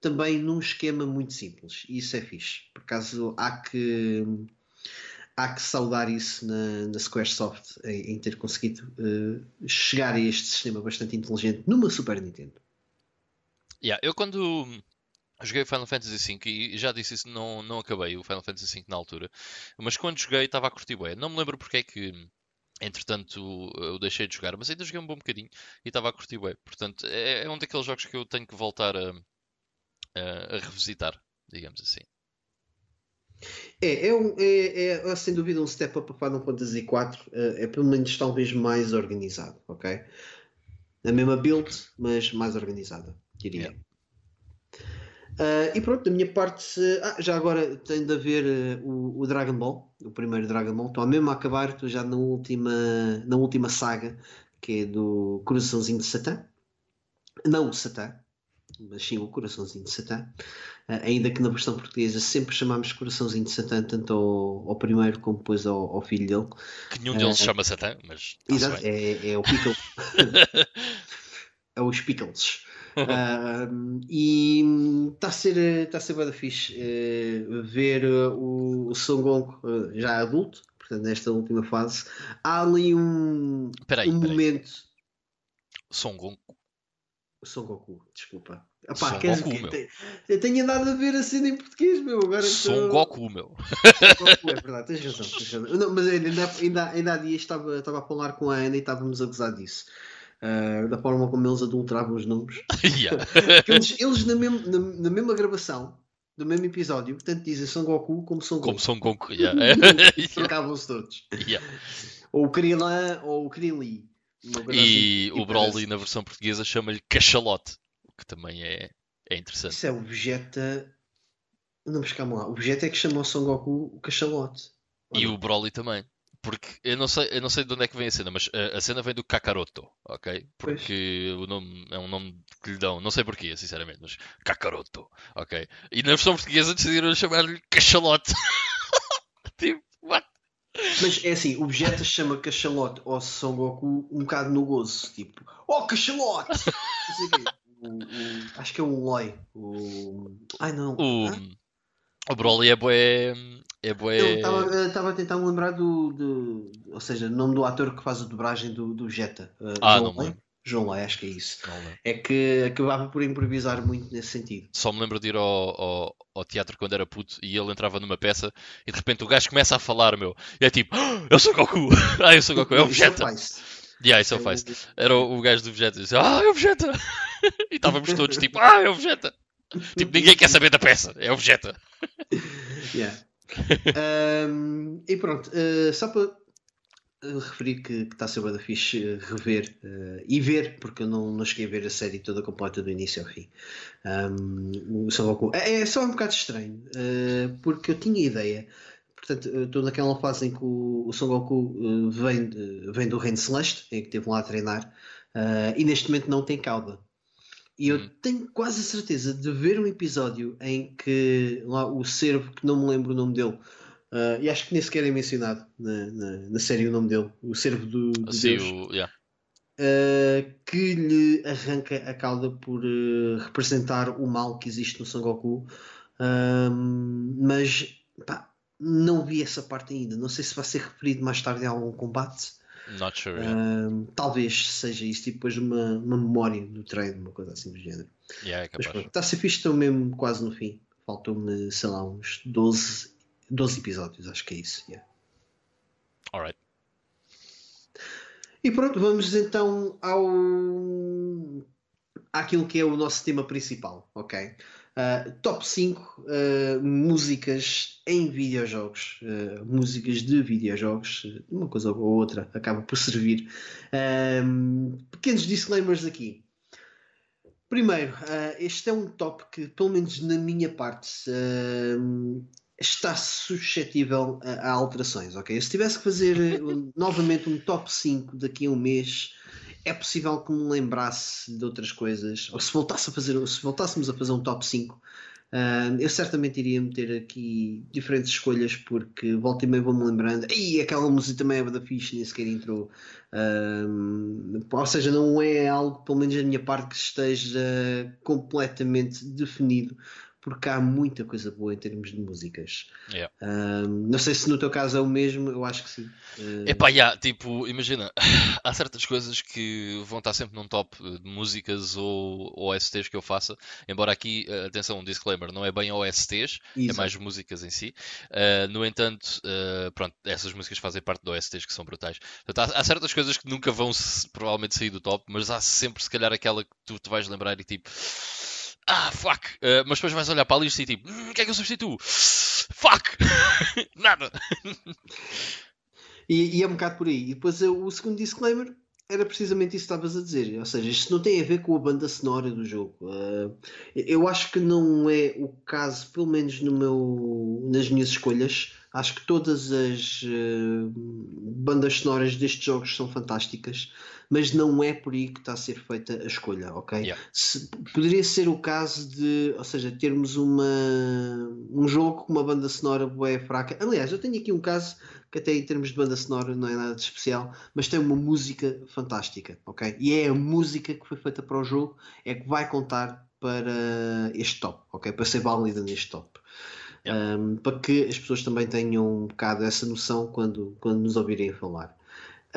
também num esquema muito simples, e isso é fixe. Por acaso há que há que saudar isso na, na Squaresoft em, em ter conseguido uh, chegar a este sistema bastante inteligente numa Super Nintendo. Yeah, eu quando Joguei o Final Fantasy V e já disse isso, não, não acabei o Final Fantasy V na altura. Mas quando joguei estava a curtir bem. Não me lembro porque é que, entretanto, eu deixei de jogar, mas ainda joguei um bom bocadinho e estava a curtir bem. Portanto, é, é um daqueles jogos que eu tenho que voltar a, a, a revisitar, digamos assim. É, é, um, é, é, sem dúvida um step up para Final Fantasy IV. É, é pelo menos talvez mais organizado, ok? A mesma build, mas mais organizada, diria. Yeah. Uh, e pronto, da minha parte, ah, já agora tem de haver uh, o, o, Dragon Ball, o primeiro Dragon Ball. Estou mesmo a acabar, estou já na última, na última saga, que é do Coraçãozinho de Satã. Não o Satã, mas sim o Coraçãozinho de Satã. Uh, ainda que na versão portuguesa sempre chamamos Coraçãozinho de Satã, tanto ao, ao primeiro como depois ao, ao, filho dele. Que nenhum deles se chama Satã, mas. Exato, é, é o Pickle. é os Pickles uh, e está a ser, tá a ser bem fixe uh, ver o, o Son Goku uh, já adulto, portanto, nesta última fase. Há ali um, peraí, um peraí. momento. Son Goku. Son Goku, desculpa. Epá, Son Goku, que, meu. Eu tenho andado a ver a cena em português, meu. Agora Son tô... Goku, meu. Son Goku, é verdade, tens razão. Tens razão. Não, mas ainda, ainda, ainda há dias estava, estava a falar com a Ana e estávamos a gozar disso uh, da forma como eles adulteravam os nomes. eles, eles na, mesma, na, na, mesma gravação do mesmo episódio, tanto dizem Son Goku como Son Goku. Como Son Goku, yeah. Trocavam-se todos. Yeah. Ou o Krillin ou o Krillin. E assim, o Broly na versão portuguesa chama-lhe Cachalote, que também é É interessante. Isso é o Vegeta. Não, mas calma lá. O Vegeta é que chamou Son Goku o cachalote. E o Broly também. Porque eu não sei, eu não sei de onde é que vem a cena, mas a, a cena vem do Kakaroto, ok? Porque o nome é um nome que lhe dão, não sei porquê, sinceramente, mas Kakaroto, ok? E na versão portuguesa decidiram chamar-lhe Cachalote. tipo, what? Mas é assim, o Vegeta chama cachalote ao Son Goku um bocado no gozo. Tipo, oh cachalote! Não sei o quê. O- o- acho que é o Loi. O... Ai não. O, Hã? O Broly é bué. É bué. Eu estava a tentar me lembrar do, do- Ou seja, o nome do ator que faz a dobragem do, do Vegeta. Uh, Ah, João não lembro. João Loi, acho que é isso. É que acabava por improvisar muito nesse sentido. Só me lembro de ir ao, ao, ao teatro quando era puto e ele entrava numa peça e de repente o gajo começa a falar, meu. E é tipo, "Ah, eu sou Goku! Ah, eu sou Goku, é o isso é Vegeta! Yeah, isso é o É. Era o, o gajo do Vegeta e disse, ah, é o Vegeta! e estávamos todos tipo, ah, é o Vegeta! Tipo, ninguém quer saber da peça, é o Vegeta! Yeah. Ahm, e pronto, uh, só para uh, referir que está a ser da fixe uh, rever uh, e ver, porque eu não, não cheguei a ver a série toda completa do início ao fim. Ahm, o Son Goku é, é só um bocado estranho, uh, porque eu tinha ideia. Portanto, estou naquela fase em que o, o Son Goku vem, vem do Reino Celeste, em que esteve lá a treinar, e neste momento não tem cauda. E eu Hum. tenho quase a certeza de ver um episódio em que lá o servo, que não me lembro o nome dele, ah, e acho que nem sequer é mencionado na, na, na série o nome dele, o servo do, de Assim, Deus, o, yeah. ah, que lhe arranca a cauda por ah, representar o mal que existe no Son Goku. Ahm, mas pá, não vi essa parte ainda. Não sei se vai ser referido mais tarde em algum combate. Not sure. Ahm, talvez seja isso, tipo, depois uma, uma memória do treino, uma coisa assim do género. Yeah, é Mas pronto, está a ser fixe, estou mesmo quase no fim. Faltam-me, sei lá, uns 12, 12 episódios, acho que é isso. yeah. Alright. E pronto, vamos então ao àquilo que é o nosso tema principal, ok? Uh, top 5 uh, músicas em videojogos, uh, músicas de videojogos, uma coisa ou outra acaba por servir. Pequenos disclaimers aqui. Primeiro, este é um top que, pelo menos na minha parte, está suscetível a, a alterações, ok? Se tivesse que fazer novamente um top 5 daqui a um mês, é possível que me lembrasse de outras coisas, ou se, voltasse a fazer, se voltássemos a fazer um top 5, uh, eu certamente iria meter aqui diferentes escolhas, porque volta e meia vou-me lembrando, e aquela música também é da fixe, nem sequer entrou. Um, ou seja, não é algo, pelo menos da minha parte, que esteja completamente definido, porque há muita coisa boa em termos de músicas. Yeah. Não sei se no teu caso é o mesmo, eu acho que sim. Uh, Epá, yeah, tipo, imagina, há certas coisas que vão estar sempre num top de músicas ou OSTs que eu faça, embora aqui, eh, atenção, um disclaimer, não é bem OSTs, é exato. mais músicas em si. Uh, no entanto, pronto, essas músicas fazem parte de OSTs que são brutais. Portanto, há, há certas coisas que nunca vão provavelmente sair do top, mas há sempre se calhar aquela que tu te vais lembrar e tipo. Ah, fuck! Uh, mas depois vais olhar para a lista e tipo, "Hum, o que é que eu substituo? Fuck! Nada! E, e é um bocado por aí. E depois eh, o segundo disclaimer era precisamente isso que estavas a dizer. Ou seja, isto não tem a ver com a banda sonora do jogo. Uh, eu acho que não é o caso, pelo menos no meu, nas minhas escolhas. Acho que todas as uh, bandas sonoras destes jogos são fantásticas, mas não é por aí que está a ser feita a escolha, ok? Yeah. Se- poderia ser o caso de, ou seja, termos uma, um jogo com uma banda sonora bué fraca. Aliás, eu tenho aqui um caso que até em termos de banda sonora não é nada de especial, mas tem uma música fantástica, ok? E é a música que foi feita para o jogo, é que vai contar para este top, ok? Para ser válida neste top. Yeah. Um, para que as pessoas também tenham um bocado essa noção quando, quando nos ouvirem falar.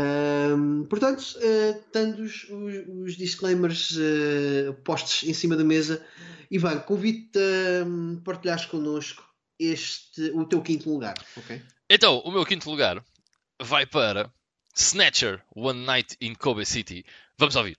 Um, portanto, uh, tendo os, os- os disclaimers uh, postos em cima da mesa, Ivan, convido-te a um, partilhares connosco este, o teu quinto lugar, ok? Então, o meu quinto lugar vai para Snatcher One Night in Kobe City. Vamos ouvir.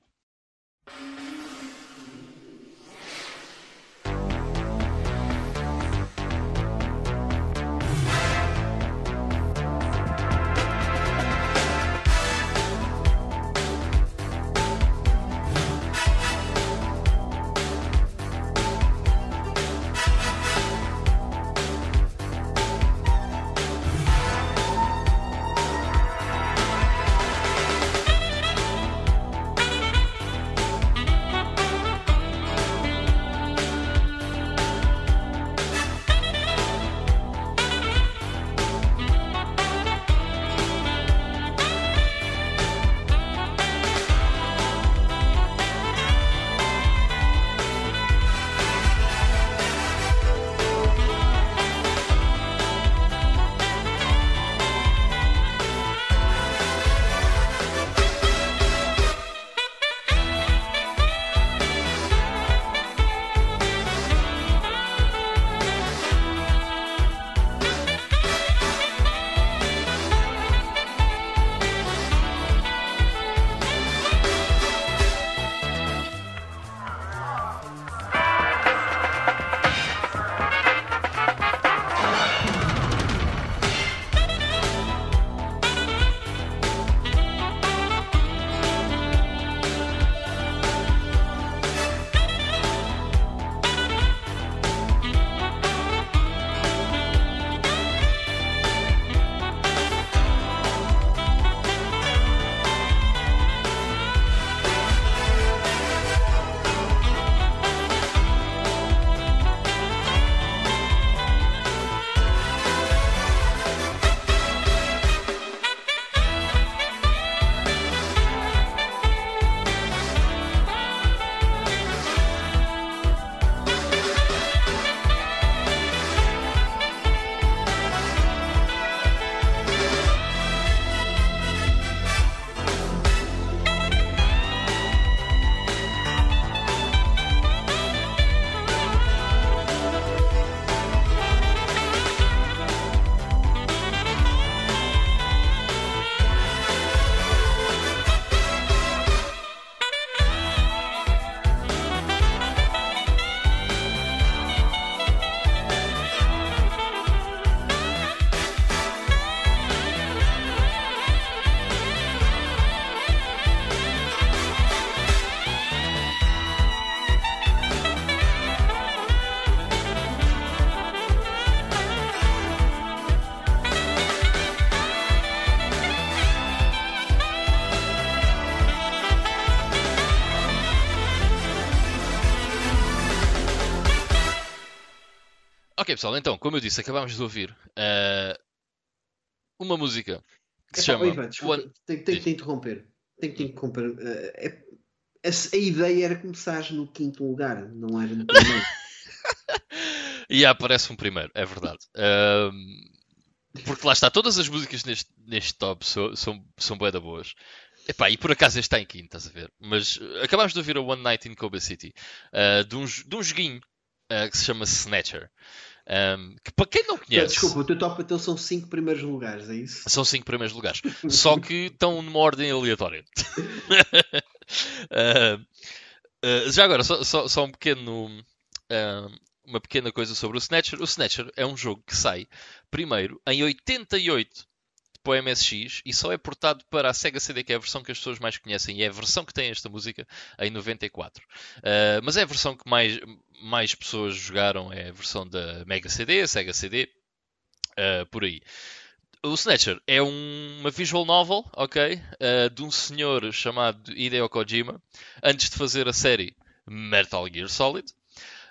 Pessoal, então, como eu disse, acabámos de ouvir uh, uma música que se Epá, chama. Ivan, desculpa, One- tenho, tenho que te interromper. Tenho que te interromper. Uh, é- a, a ideia era começares no quinto lugar, não era no primeiro. E aparece um primeiro, é verdade. Ahm, porque lá está, todas as músicas neste, neste top são, são, são bué da boas. Epá, e por acaso este está em quinto, estás a ver? Mas uh, acabámos de ouvir a One Night in Kobe City uh, de, um, de um joguinho uh, que se chama Snatcher. Um, que para quem não conhece, Desculpa, o teu top então são cinco primeiros lugares, é isso? são cinco primeiros lugares. Só que estão numa ordem aleatória. Uh, uh, já agora, só, só, só um pequeno. uh, uma pequena coisa sobre o Snatcher. O Snatcher é um jogo que sai primeiro em 88 para o MSX e só é portado para a Sega CD, que é a versão que as pessoas mais conhecem e é a versão que tem esta música em 94. Uh, mas é a versão que mais, mais pessoas jogaram, é a versão da Mega CD, Sega CD, uh, por aí. O Snatcher é um- uma visual novel, ok? uh, de um senhor chamado Hideo Kojima, antes de fazer a série Metal Gear Solid.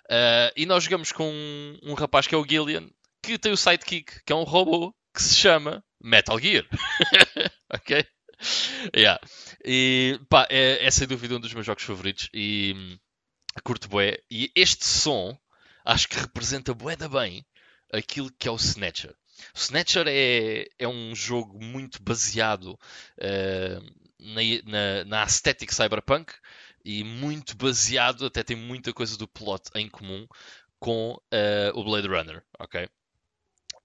Uh, e nós jogamos com um, um rapaz que é o Gillian, que tem o sidekick, que é um robô que se chama Metal Gear. ok? Yeah. E pá, é, é sem dúvida um dos meus jogos favoritos e hum, curto bué. E este som acho que representa bué da bem aquilo que é o Snatcher. O Snatcher é, é um jogo muito baseado eh, na, na, na aesthetic cyberpunk e muito baseado, até tem muita coisa do plot em comum com eh, o Blade Runner, ok?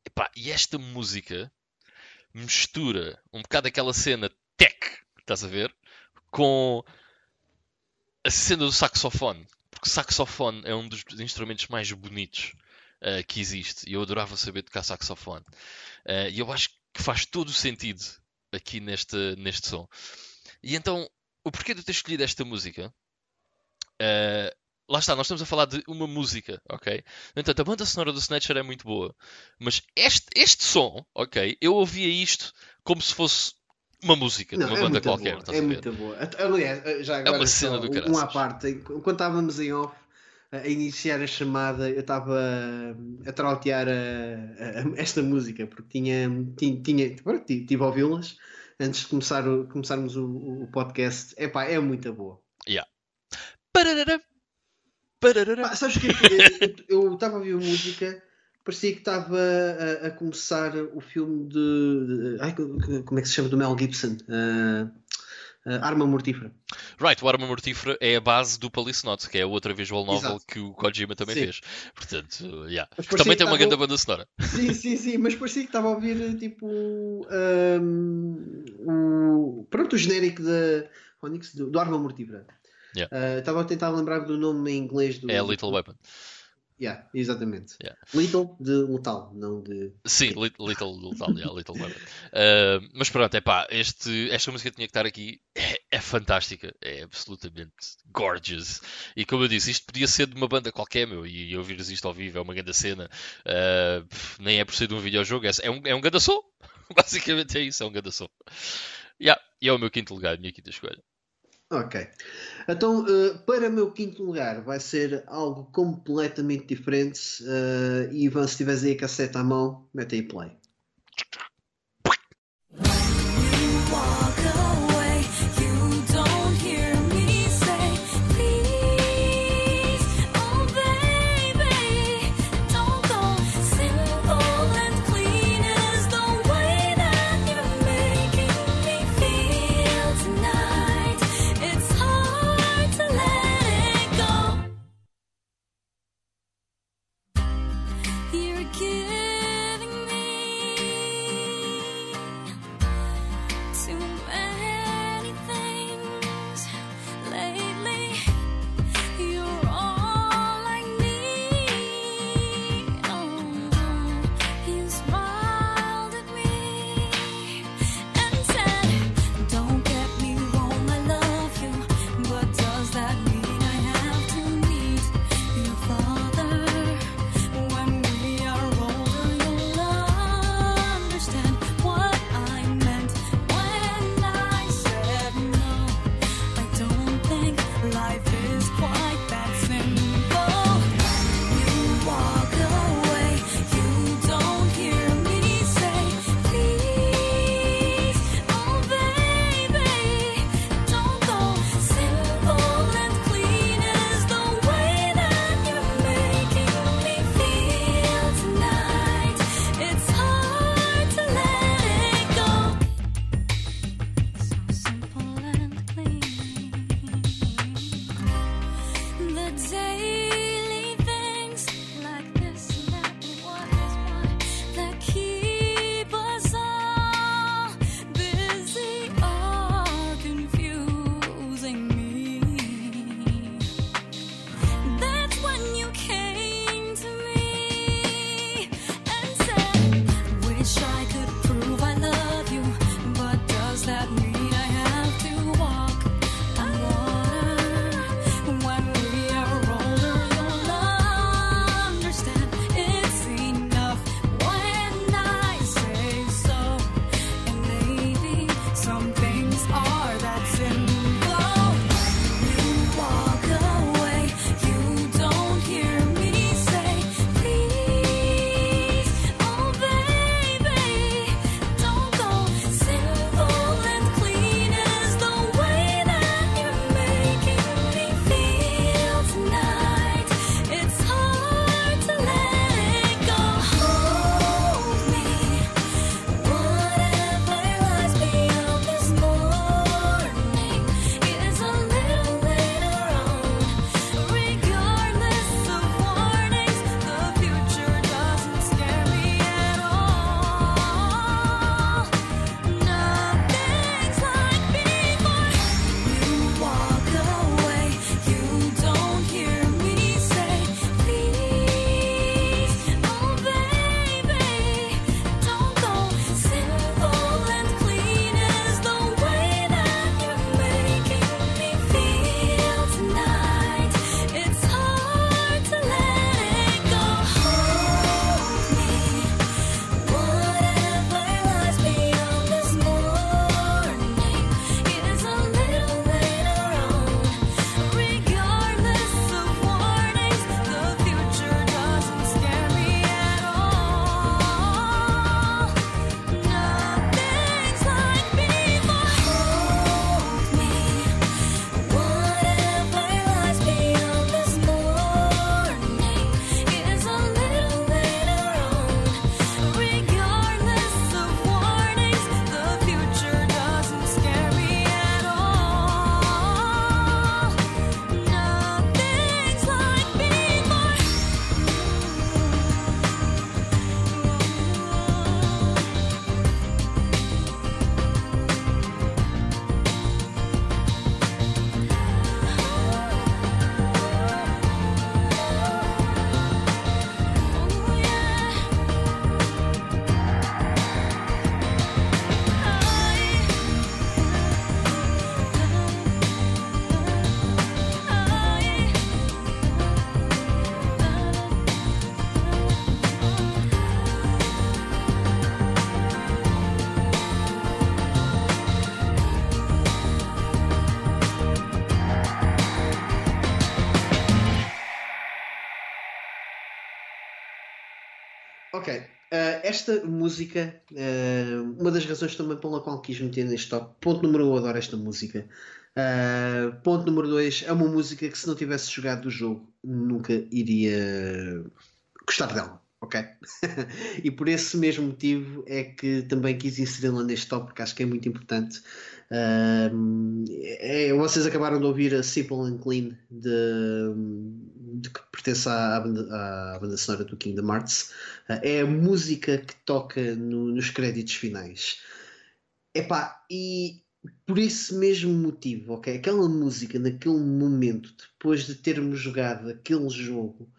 Epá, e esta música mistura um bocado aquela cena tech, estás a ver? Com a cena do saxofone. Porque saxofone é um dos instrumentos mais bonitos uh, que existe. E eu adorava saber tocar saxofone. Uh, e eu acho que faz todo o sentido aqui neste, neste som. E então, o porquê de eu ter escolhido esta música? Uh, lá está, nós estamos a falar de uma música, ok? Entanto, a banda sonora do Snatcher é muito boa. Mas este, este som, ok? Eu ouvia isto como se fosse uma música de Não, uma é banda qualquer. boa, é a muito boa. Aliás, já agora uma cena só do um- um à parte. Enquanto estávamos em off a iniciar a chamada, eu estava a trautear a- a- esta música porque tinha, tinha, tinha tive a ouvi-las antes de começar o- começarmos o, o podcast. Epá, é muito boa. Pararara, pararara. Pá, sabes o que é eu eu estava a ouvir a música, parecia que estava a, a começar o filme de. de- ai, como é que se chama? Do Mel Gibson. Ah, ah, Arma Mortífera. Right, o Arma Mortífera é a base do Police que é a outra visual novel Exato. que o Kojima também Sim. fez. Portanto, yeah. Também tem uma grande banda sonora. Sim, sim, sim, mas parecia que estava a ouvir tipo ahm, o pronto, o genérico da Onyx, do, do Arma Mortífera. Yeah. Ah, Estava a tentar lembrar do nome em inglês do. É Little Weapon. Yeah, exatamente. Yeah. Little de letal, não de. Sim, Li- Little, Little, yeah, Little Weapon. Uh, mas pronto, é pá, este, esta música tinha que estar aqui. É, é fantástica, é absolutamente gorgeous. E como eu disse, isto podia ser de uma banda qualquer, meu, e, e ouvires isto ao vivo é uma grande cena. Uh, nem é por ser de um videojogo, é, é um, é um grande som. Basicamente é isso, é um grande som. Yeah, e é o meu quinto lugar, a minha quinta escolha. Ok. Então, eh, para o meu quinto lugar, vai ser algo completamente diferente. e Ivan, se tiveres aí a cassete à mão, mete aí play. Esta música, eh, uma das razões também pela qual quis meter neste top, ponto número um, eu adoro esta música. Eh, ponto número dois, é uma música que se não tivesse jogado o jogo, nunca iria gostar dela, ok? e por esse mesmo motivo é que também quis inseri-la neste top, porque acho que é muito importante. Um, é- vocês acabaram de ouvir a Simple and Clean de, de que pertence à, à banda, sonora do Kingdom Hearts. Uh, é a música que toca no- nos créditos finais. Epá, e por esse mesmo motivo, ok? Aquela música naquele momento, depois de termos jogado aquele jogo,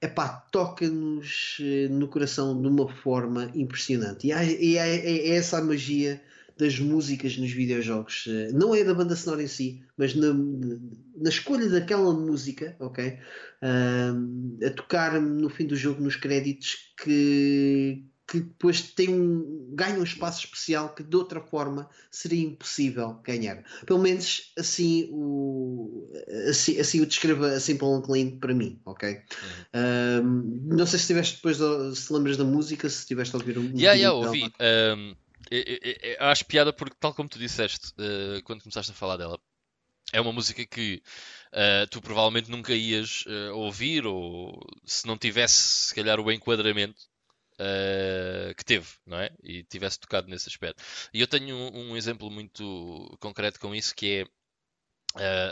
epá, toca-nos eh, no coração de uma forma impressionante. E, é, é essa a magia das músicas nos videojogos. Eh, Não é da banda sonora em si, mas na, na escolha daquela música, ok? A tocar no fim do jogo nos créditos que, que depois tem um, ganha um espaço especial que de outra forma seria impossível ganhar. Pelo menos assim o, assim, assim o descreva a Simple and Clean para mim, ok? Ahm, não sei se tiveste depois de- se lembras da música, se tiveste a ouvir um Yeah, yeah, ouvi. Ahm, eu- eu- eu acho piada porque, tal como tu disseste, eh, quando começaste a falar dela, é uma música que eh, tu provavelmente nunca ias eh, ouvir, ou se não tivesse, se calhar, o enquadramento eh, que teve, não é? E tivesse tocado nesse aspecto. E eu tenho um, um exemplo muito concreto com isso, que é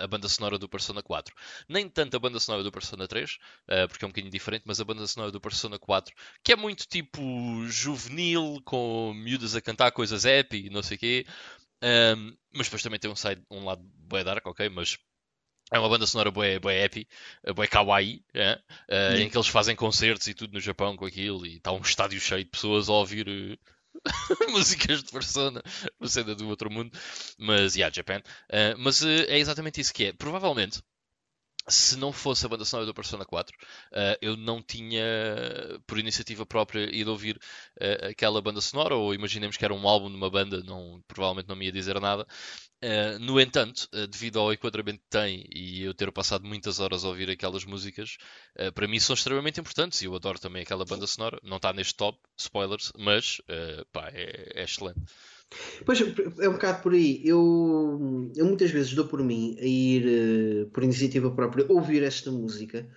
a banda sonora do Persona 4. Nem tanto a banda sonora do Persona 3, eh, porque é um bocadinho diferente, mas a banda sonora do Persona 4, que é muito tipo juvenil, com miúdas a cantar coisas happy e não sei o quê. Ahm, mas depois também tem um, side, um lado bué dark, ok? Mas é uma banda sonora bué, bué happy, eh, bué kawaii, é? Sim. em que eles fazem concertos e tudo no Japão com aquilo, e está um estádio cheio de pessoas a ouvir eh, músicas de Persona, uma cena do outro mundo. Mas, yeah, Japan. Uh, mas uh, é exatamente isso que é. Provavelmente, se não fosse a banda sonora do Persona 4, eh, eu não tinha, por iniciativa própria, ido ouvir eh, aquela banda sonora, ou imaginemos que era um álbum de uma banda, não, provavelmente não me ia dizer nada. Eh, no entanto, devido ao enquadramento que tem e eu ter passado muitas horas a ouvir aquelas músicas, para mim são extremamente importantes e eu adoro também aquela banda sonora. Não está neste top, spoilers, mas pá, é, é excelente. Pois é um bocado por aí. Eu, eu muitas vezes dou por mim a ir eh, por iniciativa própria ouvir esta música,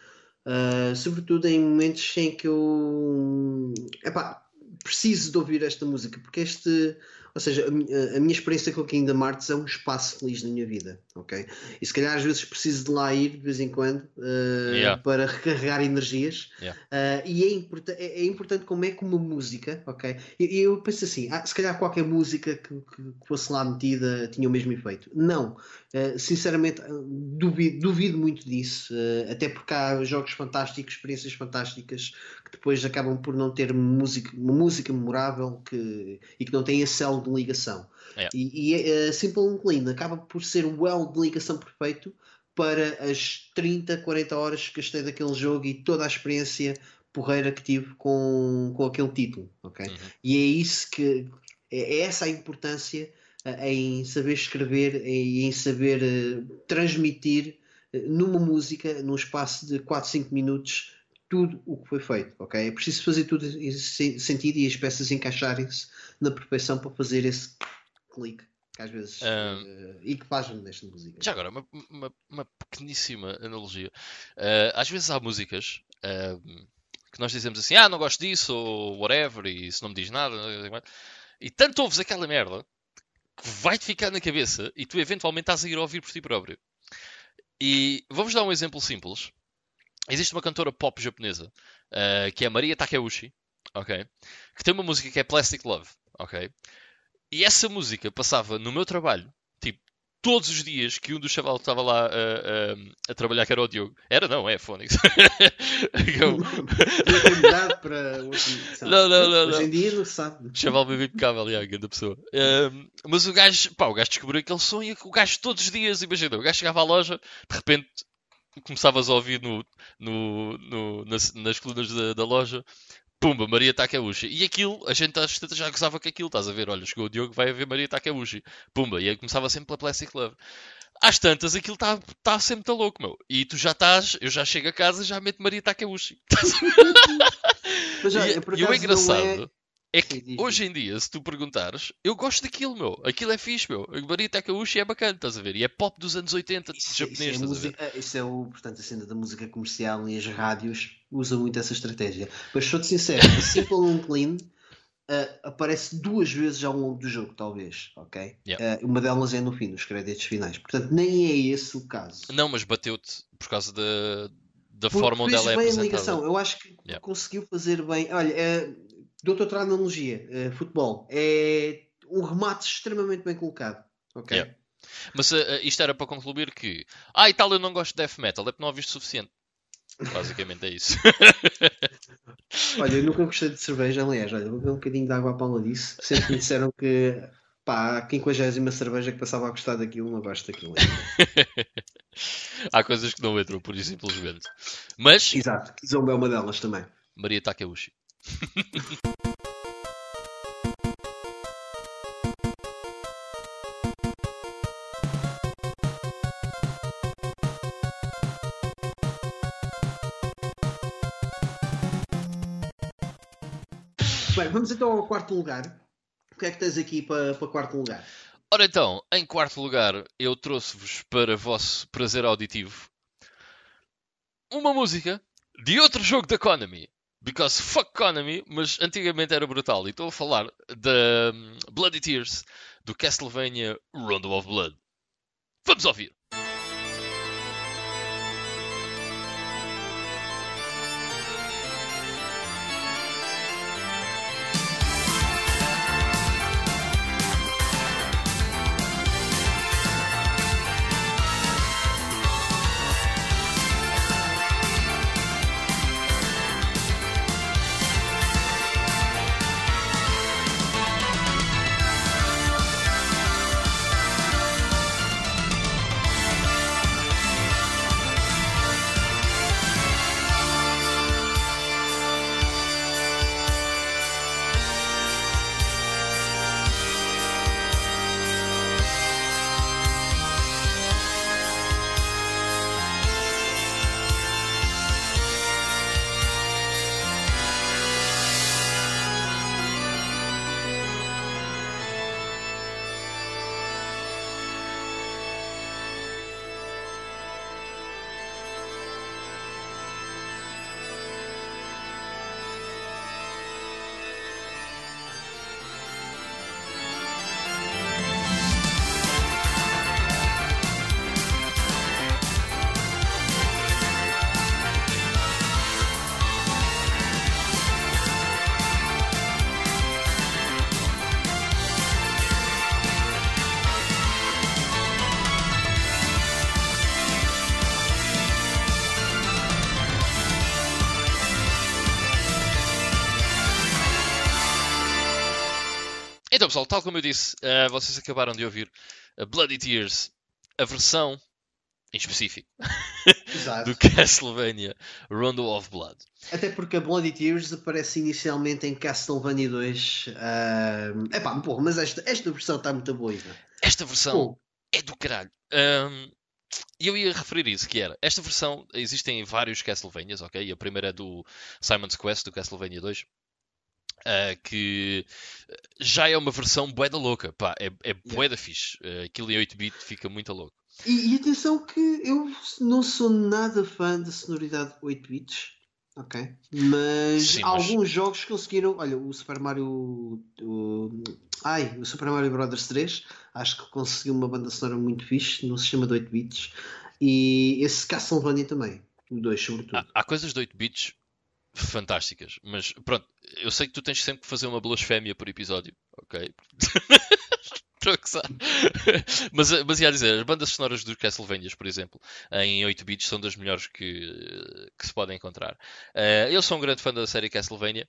ah, sobretudo em momentos em que eu epá, preciso de ouvir esta música, porque este, ou seja, a, a minha experiência com o Kingdom Hearts é um espaço feliz na minha vida, ok? E se calhar às vezes preciso de lá ir de vez em quando ah, Yeah. para recarregar energias. Yeah. Ah, e é, importa é, é importante como é que uma música, ok? E e eu penso assim, ah, se calhar qualquer música que, que- que fosse lá metida tinha o mesmo efeito. Não, Ah, sinceramente ah, duvido, duvido muito disso, ah, até porque há jogos fantásticos, experiências fantásticas que depois acabam por não ter música, uma música memorável que, e que não têm esse elo de ligação. Yeah. E, e a Simple Clean acaba por ser o elo de ligação perfeito para as 30, 40 horas que gastei daquele jogo e toda a experiência porreira que tive com, com aquele título, ok? Uhum. E é isso que é é essa a importância eh, em saber escrever e em saber eh, transmitir eh, numa música, num espaço de 4, 5 minutos, tudo o que foi feito, ok? É preciso fazer tudo em se- sentido e as peças encaixarem-se na perfeição para fazer esse clique que às vezes Ah. eh, e que faz nesta música. Já agora, uma, uma- uma pequeníssima analogia. Eh, às vezes há músicas eh, que nós dizemos assim, ah, não gosto disso, ou whatever, e isso não me diz nada. E tanto ouves aquela merda que vai-te ficar na cabeça e tu eventualmente estás a ir ouvir por ti próprio. E vamos dar um exemplo simples. Existe uma cantora pop japonesa eh, que é Maria Takeuchi, ok? Que tem uma música que é Plastic Love, ok? E essa música passava no meu trabalho, todos os dias que um dos chavalos estava lá a, a- a trabalhar, que era o Diogo. Era, não, é Phonics. Eu- para. Não, não, não, Hoje em dia não sabe. Chaval bem impecável, yeah, grande pessoa. Mas o gajo, pá, o gajo descobriu aquele som e o gajo todos os dias, imagina, o gajo chegava à loja, de repente começavas a ouvir no, no, no- nas, nas colunas da, da loja, pumba, Maria Takeuchi. E aquilo, a gente às tantas já gozava com aquilo, estás a ver? Olha, chegou o Diogo, vai haver Maria Takeuchi. Pumba, e aí começava sempre pela Plastic Love. Às tantas, aquilo está tá sempre tão louco, meu. E tu já estás, eu já chego a casa e já meto Maria Takeuchi. Mas, olha, E, e o acaso engraçado é Sim, que diz, hoje em dia, se tu perguntares, eu gosto daquilo, meu. Aquilo é fixe, meu. Maria Takeuchi é bacana, estás a ver? E é pop dos anos 80 Isso, japonês, isso é, ver? música, isso é o, portanto, a cena da música comercial e as rádios usam muito essa estratégia. Mas sou-te sincero, a Simple and Clean ah, aparece duas vezes ao longo do jogo, talvez, ok? Yeah. Ah, uma delas é no fim, nos créditos finais. Portanto, nem é esse o caso. Não, mas bateu-te por causa da, da Porque forma onde ela é bem a apresentada. ligação. Eu acho que Yeah. conseguiu fazer bem. Olha, é, dou-te outra analogia: é, futebol. É um remate extremamente bem colocado. Ok? Yeah. Mas ah, isto era para concluir que, ah, e tal, eu não gosto de death metal, é porque não ouviste o suficiente. Basicamente é isso. Olha, eu nunca gostei de cerveja, aliás, olha, vou beber um bocadinho de água à Paula disso. Sempre me disseram que pá, a 50 cerveja que passava a gostar daquilo, não gosto daquilo. Há coisas que não entram, por isso simplesmente. Mas, Exato, Kizomba é uma delas também. Maria Takeuchi. vamos então ao quarto lugar. O que é que tens aqui para, para quarto lugar? Ora então, em quarto lugar, eu trouxe-vos para vosso prazer auditivo uma música de outro jogo da Konami. Because fuck Konami, mas antigamente era brutal. E estou a falar da hum, Bloody Tears do Castlevania Rondo of Blood. Vamos ouvir. Pessoal, tal como eu disse, eh, vocês acabaram de ouvir a Bloody Tears, a versão em específico do Castlevania Rondo of Blood. Até porque a Bloody Tears aparece inicialmente em Castlevania 2. É epá, porra, mas esta, esta versão está muito boa, Ivan. Esta versão Pô, é do caralho. Ahm, E eu ia referir isso, que era, esta versão, existem vários Castlevanias, ok? A primeira é do Simon's Quest, do Castlevania 2, ah, que já é uma versão bué da louca, pá, é, é bué da fixe. Ah, aquilo em 8-bit fica muito louco. E, e atenção que eu não sou nada fã da sonoridade 8 bits, ok? Mas Sim, mas- alguns jogos conseguiram. Olha, o Super Mario. O, ai, o Super Mario Bros 3, acho que conseguiu uma banda sonora muito fixe no sistema de 8 bits. E esse Castlevania também, o 2 sobretudo. Há, há coisas de 8 bits fantásticas, mas pronto, eu sei que tu tens sempre que fazer uma blasfémia por episódio, ok? Mas, mas ia dizer, as bandas sonoras dos Castlevanias, por exemplo, em 8 bits são das melhores que, que se podem encontrar. Eh, eu sou um grande fã da série Castlevania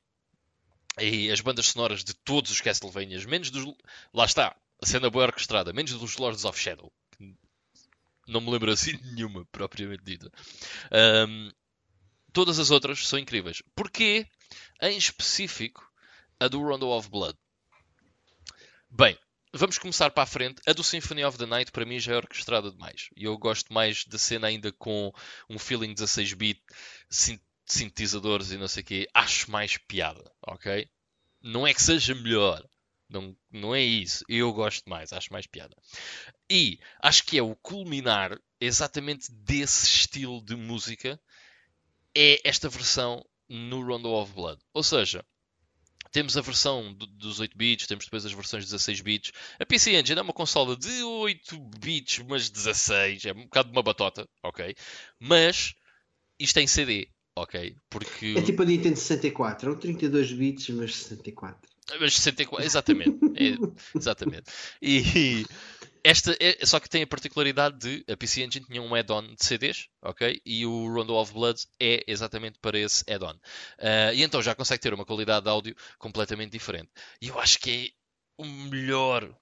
e as bandas sonoras de todos os Castlevanias, menos dos. Lá está, a cena boa orquestrada, menos dos Lords of Shadow. Não me lembro assim de nenhuma, propriamente dita. Ahm, todas as outras são incríveis. Porquê, em específico, a do Rondo of Blood? Bem, vamos começar para a frente. A do Symphony of the Night, para mim, já é orquestrada demais. E eu gosto mais da cena ainda com um feeling 16-bit, sin- sintetizadores e não sei o quê. Acho mais piada, ok? Não é que seja melhor. Não, não é isso. Eu gosto mais, acho mais piada. E acho que é o culminar exatamente desse estilo de música é esta versão no Rondo of Blood. Ou seja, temos a versão do- dos 8 bits, temos depois as versões de 16 bits. A PC Engine é uma consola de 8 bits, mas 16, é um bocado de uma batota, ok? Mas isto é em CD, ok? Porque É tipo a Nintendo 64, é um 32 bits, mas 64. Mas 64, exatamente. é, exatamente. E esta é, só que tem a particularidade de a PC Engine tinha um add-on de CDs, ok? E o Rondo of Blood é exatamente para esse add-on. Ah, e então já consegue ter uma qualidade de áudio completamente diferente. E eu acho que é o melhor.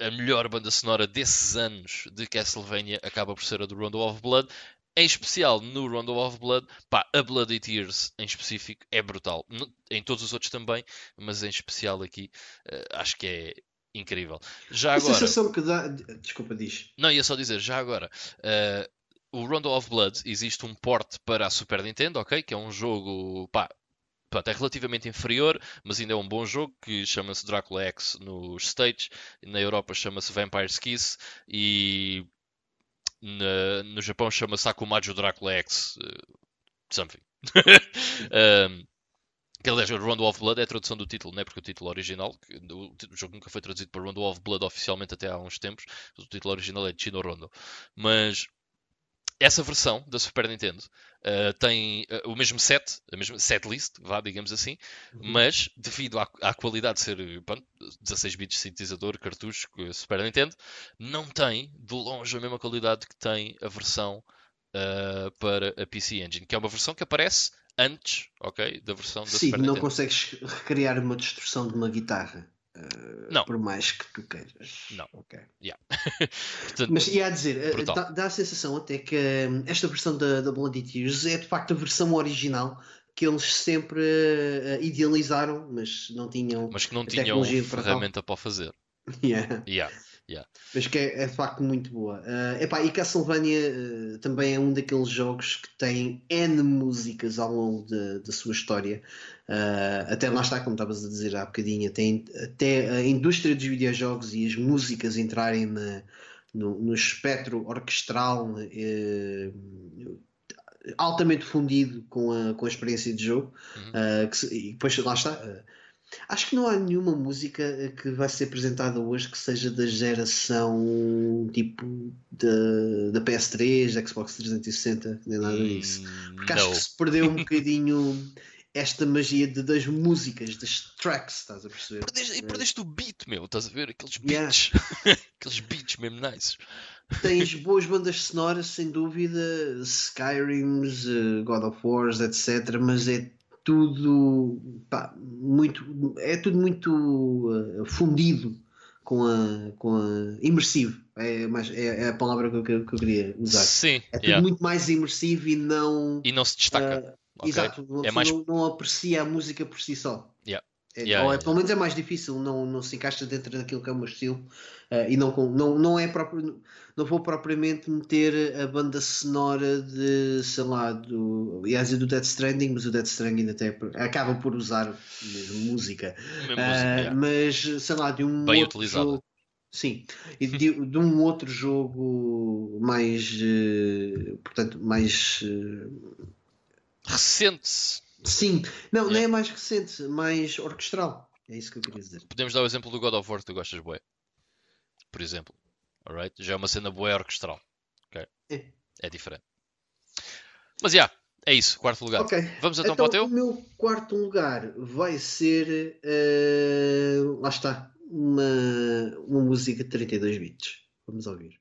A melhor banda sonora desses anos de Castlevania acaba por ser a do Rondo of Blood. Em especial no Rondo of Blood, pá, a Bloody Tears em específico é brutal. Em todos os outros também, mas em especial aqui eh, acho que é incrível. Já A agora, sensação que dá. Desculpa, diz. não, ia só dizer, já agora, eh, o Rondo of Blood existe um port para a Super Nintendo, ok? Que é um jogo, pá, pronto, é relativamente inferior, mas ainda é um bom jogo que chama-se Dracula X nos States, na Europa chama-se Vampire's Kiss e na- no Japão chama-se Akumajo Dracula X eh, something. Um, que aliás, o Rondo of Blood é a tradução do título, não é? Porque o título original, o, o jogo nunca foi traduzido para Rondo of Blood oficialmente até há uns tempos, o título original é Chino Rondo. Mas essa versão da Super Nintendo uh, tem uh, o mesmo set, a mesma setlist, vá, digamos assim, mas devido à, à qualidade de ser pronto, 16 bits de sintetizador, cartucho, Super Nintendo, não tem de longe a mesma qualidade que tem a versão uh, para a PC Engine, que é uma versão que aparece antes, ok, da versão da Sim, Super não Nintendo. consegues recriar uma distorção de uma guitarra. eh, Não. Por mais que tu queiras. Não. Ok. Portanto, Mas ia a dizer, eh, dá, dá a sensação até que hum, esta versão da, da Bloody Tears é de facto a versão original que eles sempre eh, idealizaram, mas não tinham. mas que não tinham para ferramenta para o fazer. Yeah. Yeah. Mas que é, é de facto muito boa. Eh, epá, e Castlevania eh, também é um daqueles jogos que tem N músicas ao longo da sua história. Eh, até lá está, como estavas a dizer há bocadinho, tem até a indústria dos videojogos e as músicas entrarem na- no, no espectro orquestral altamente fundido com a, com a experiência de jogo. Uhum. Eh, que e depois lá está. eh, Acho que não há nenhuma música eh, que vai ser apresentada hoje que seja da geração tipo da, da PS3, da Xbox 360, nem nada disso. Porque acho Hum, Não. que se perdeu um bocadinho esta magia de, das músicas, das tracks, estás a perceber? Perdeste, e perdeste o beat, meu, estás a ver? Aqueles Yeah. beats. Aqueles beats mesmo nice. Tens boas bandas sonoras, sem dúvida, Skyrims, eh, God of Wars, etc. Mas é tudo pá, muito é tudo muito uh, fundido com a, com a imersivo é, mais, é, é a palavra que eu, que eu queria usar Sim, é tudo yeah. muito mais imersivo e não e não se destaca. uh, ok? exato É mais- não, não aprecia a música por si só Yeah. É, Yeah, ou é, yeah, pelo menos é mais difícil não, não se encaixa dentro daquilo que é o meu estilo uh, e não, não, não é próprio não vou propriamente meter a banda sonora de sei lá do, ia dizer do Death Stranding mas o Death Stranding até acaba por usar mesmo música Mesmo Uh, música, mas sei lá de um Bem outro utilizada. jogo sim e de, de um outro jogo mais uh, portanto mais Recente. Sim não não Yeah. é mais recente mais orquestral é isso que eu queria dizer Podemos dar o exemplo do God of War que tu gostas, bué. Por exemplo. Alright? Já é uma cena bué orquestral. Ok? É. É diferente. Mas já, é isso. Quarto lugar. Ok. Vamos então, Então, para o teu? o meu quarto lugar vai ser. eh, lá está. Uma, uma música de 32 bits. Vamos ouvir.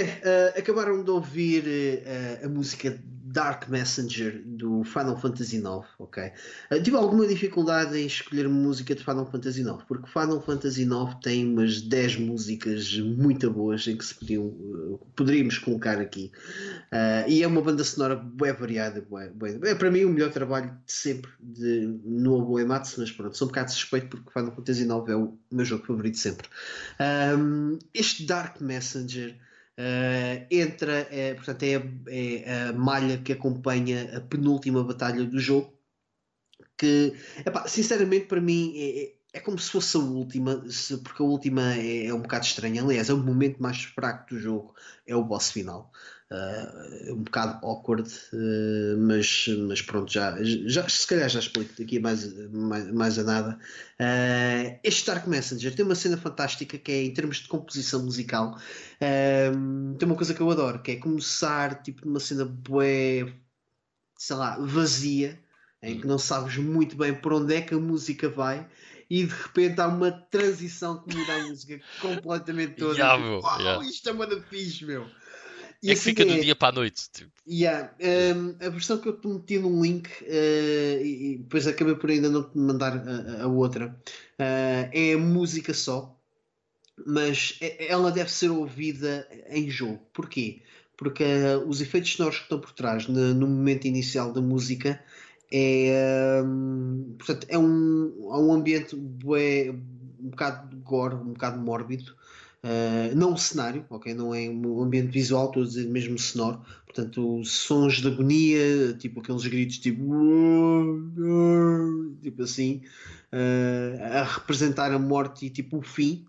Eh, acabaram de ouvir eh, a música Dark Messenger do Final Fantasy IX, ok? Eh, tive alguma dificuldade em escolher música de Final Fantasy IX, porque Final Fantasy IX tem umas 10 músicas muito boas em que se podiam, eh, poderíamos colocar aqui. Eh, e é uma banda sonora bem variada. Bué, bué. É para mim o melhor trabalho de sempre de Nobuo Uematsu, mas pronto, sou um bocado suspeito porque Final Fantasy IX é o meu jogo favorito sempre. Um, este Dark Messenger uh, entra, é, portanto, é, é a malha que acompanha a penúltima batalha do jogo. Que, epá, sinceramente, para mim é, é- é como se fosse a última, se- porque a última é, é um bocado estranha. Aliás, é o momento mais fraco do jogo, é o boss final. Uh, um bocado awkward, uh, mas, mas pronto, já, já, se calhar já explico daqui mais, mais, mais a nada. Uh, este Dark Messenger tem uma cena fantástica que é em termos de composição musical. tem uma coisa que eu adoro, que é começar tipo numa cena bué, sei lá, vazia, em que não sabes muito bem por onde é que a música vai. E de repente há uma transição que muda a música completamente toda. Yeah, Tipo, yeah. isto é uma da fixe, meu. E É que fica do dia para a noite. Tipo. Yeah, um, a versão que eu te meti num link uh, e depois acabei por ainda não te mandar a, a outra uh, é a música só, mas é- ela deve ser ouvida em jogo. Porquê? Porque uh, os efeitos sonoros que estão por trás no, no momento inicial da música é, um, portanto, é um, há um ambiente bué, um bocado de gore, um bocado mórbido. Uh, não o cenário, ok? Não é um ambiente visual, estou a dizer mesmo sonoro. Portanto, sons de agonia, tipo aqueles gritos tipo, tipo assim, uh, a representar a morte e tipo o fim.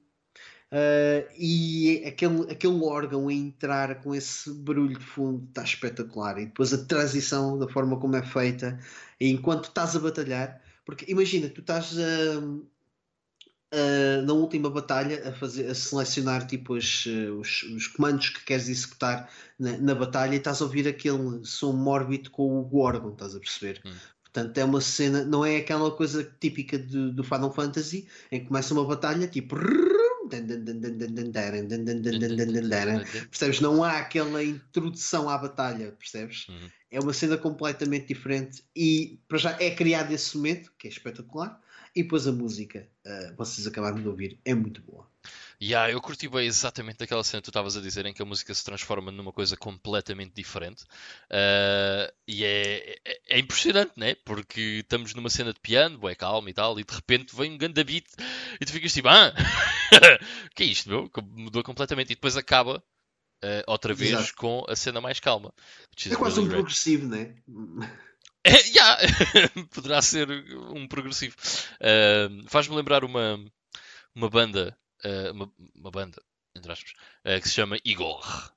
Uh, e aquele, aquele órgão a entrar com esse barulho de fundo está espetacular. E depois a transição da forma como é feita, enquanto estás a batalhar, porque imagina, tu estás a uh, na última batalha a, fazer, a selecionar tipo as, uh, os, os comandos que queres executar na, na batalha e estás a ouvir aquele som mórbido com o órgão, estás a perceber? Hum. Portanto, é uma cena, não é aquela coisa típica do, do Final Fantasy em que começa uma batalha tipo. Percebes? Não há aquela introdução à batalha, percebes? Uhum. É uma cena completamente diferente e para já é criado esse momento, que é espetacular, e depois a música, uh, vocês acabaram de ouvir, é muito boa. Yeah, eu curti bem exatamente daquela cena que tu estavas a dizer em que a música se transforma numa coisa completamente diferente. Uh, e é, é, é impressionante, né? Porque estamos numa cena de piano, é calmo e tal, e de repente vem um ganda beat e tu ficas tipo, ah, que é isto, meu? Mudou completamente e depois acaba uh, outra vez Exato. com a cena mais calma. É quase really um great. progressivo, né? É, yeah, poderá ser um progressivo. Uh, Faz-me lembrar uma, uma banda, uh, uma, uma banda, entre aspas, uh, que se chama Igor.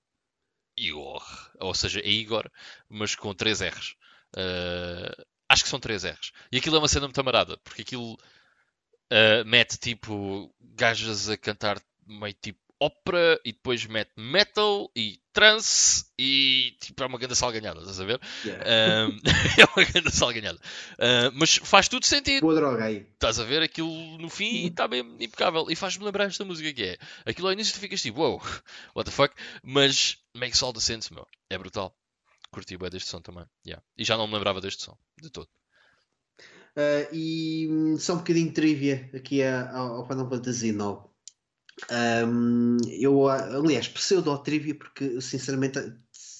Igor. Ou seja, é Igor, mas com três R's. Uh, acho que são três R's. E aquilo é uma cena muito amarada, porque aquilo mete tipo gajas a cantar meio tipo ópera e depois mete metal e trance e tipo é uma grande salganhada, estás a ver? Yeah. Um, é uma grande salganhada. Uh, mas faz tudo sentido. Boa droga aí. Estás a ver aquilo no fim e está bem impecável. E faz-me lembrar esta música que é. Aquilo ao início tu ficas tipo, wow, what the fuck? Mas makes all the sense, meu. É brutal. Curti bem deste som também. Yeah. E já não me lembrava deste som, de todo. Uh, e hum, só um bocadinho de trivia aqui ao Final Fantasy IX. Um, eu, aliás, pseudo-trivia, porque sinceramente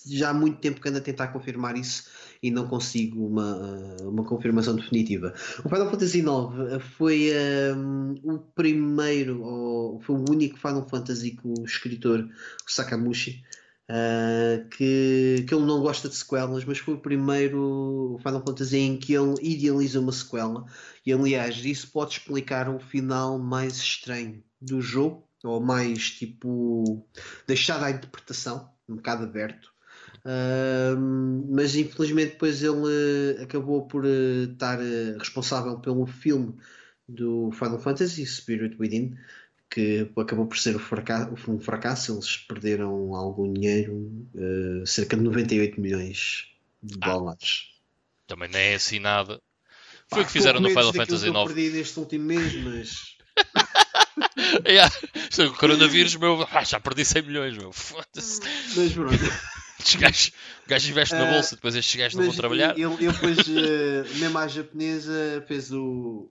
já há muito tempo que ando a tentar confirmar isso e não consigo uma, uma confirmação definitiva. O Final Fantasy IX foi um, o primeiro, ou foi o único Final Fantasy que o escritor Sakamushi Uh, que, que ele não gosta de sequelas, mas foi o primeiro Final Fantasy em que ele idealiza uma sequela. E aliás, isso pode explicar o final mais estranho do jogo, ou mais tipo deixado à interpretação, um bocado aberto. Uh, mas infelizmente depois ele uh, acabou por uh, estar uh, responsável pelo filme do Final Fantasy Spirit Within que acabou por ser um fracasso, um fracasso. eles perderam algum dinheiro, uh, cerca de 98 milhões de Ah. dólares. Também não é assim nada. Foi o que fizeram no Final Fantasy IX. perdi neste último mês, mas Yeah. É o coronavírus, meu, ah, já perdi 100 milhões, meu. Foda-se. Mas pronto. Estes gajos, o gajo investe na Ah, bolsa, depois estes gajos não vão trabalhar. Ele, ele depois, eh, mesmo à japonesa, fez o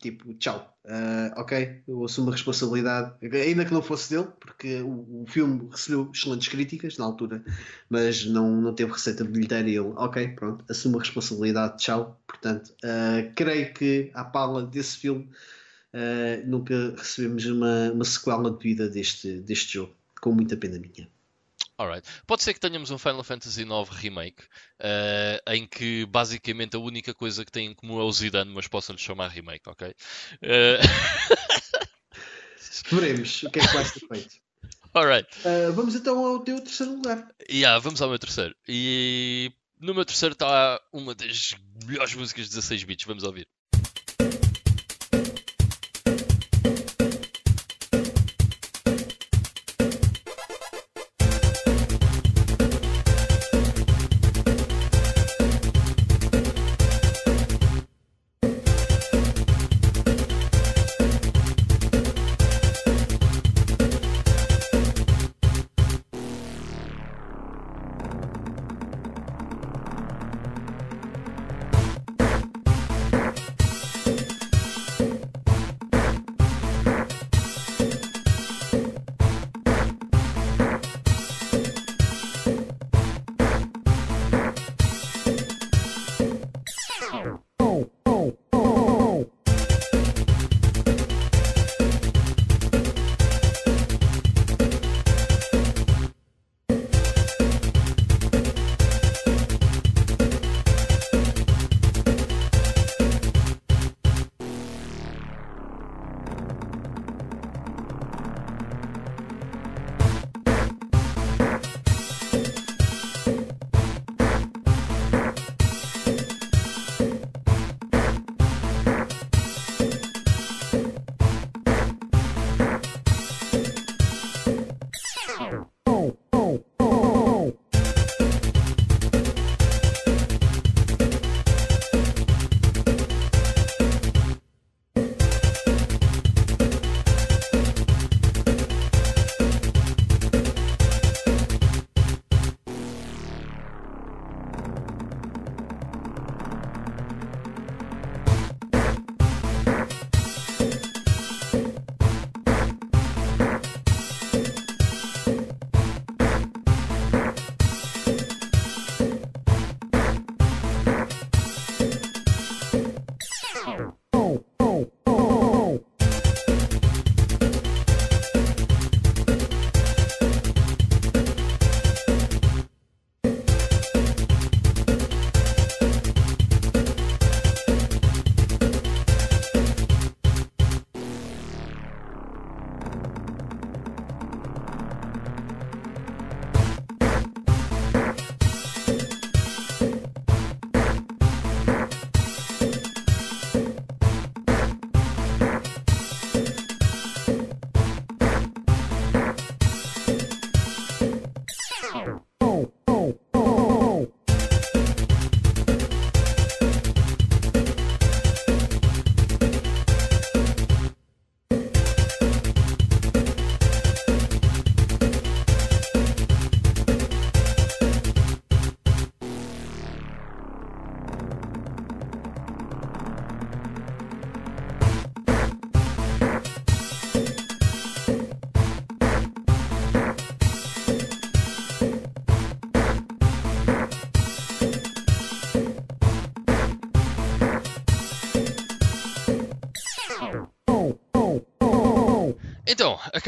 tipo, tchau, ah, ok, eu assumo a responsabilidade, ainda que não fosse dele, porque o, o filme recebeu excelentes críticas na altura, mas não, não teve receita bilheteira e ele, ok, pronto, assumo a responsabilidade, tchau. Portanto, ah, creio que à pala desse filme ah, nunca recebemos uma, uma sequela de vida deste, deste jogo, com muita pena minha. Alright. Pode ser que tenhamos um Final Fantasy IX Remake eh, em que basicamente a única coisa que tem em comum é o Zidane, mas possam-lhe chamar Remake, ok? Eh, Veremos o que é que vai ser feito. alright. Ah, vamos então ao teu terceiro lugar. Yeah, vamos ao meu terceiro. E no meu terceiro está uma das melhores músicas de 16 bits. Vamos ouvir. Então,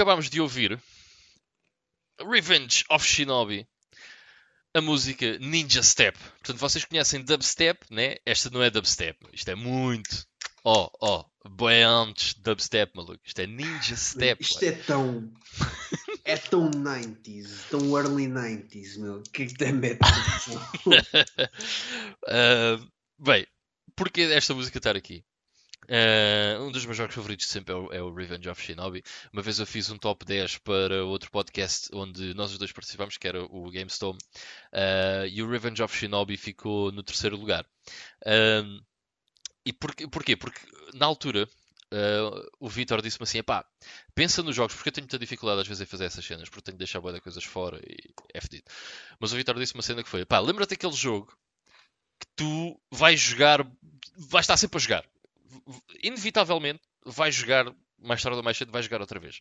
acabámos de ouvir Revenge of Shinobi, a música Ninja Step. Portanto, vocês conhecem dubstep, né? Esta não é dubstep. Isto é muito. Oh, oh, bem antes dubstep, maluco. Isto é Ninja Step. Isto é tão. É tão 90s, tão early 90s, meu. Que isto é metal. Ah, bem, porquê esta música estar aqui? Ah, um dos meus jogos favoritos sempre é o, é o Revenge of Shinobi. Uma vez eu fiz um top 10 para outro podcast onde nós os dois participámos, que era o GameStone, ah, e o Revenge of Shinobi ficou no terceiro lugar. Ah, e porquê, porquê? Porque na altura eh, o Vitor disse-me assim: pá, pensa nos jogos, porque eu tenho muita dificuldade às vezes em fazer essas cenas, porque tenho de deixar boa de coisas fora e é fedido. Mas o Vitor disse uma cena que foi: pá, lembra-te daquele jogo que tu vais jogar, vais estar sempre a jogar. Inevitavelmente vais jogar, mais tarde ou mais cedo, vais jogar outra vez.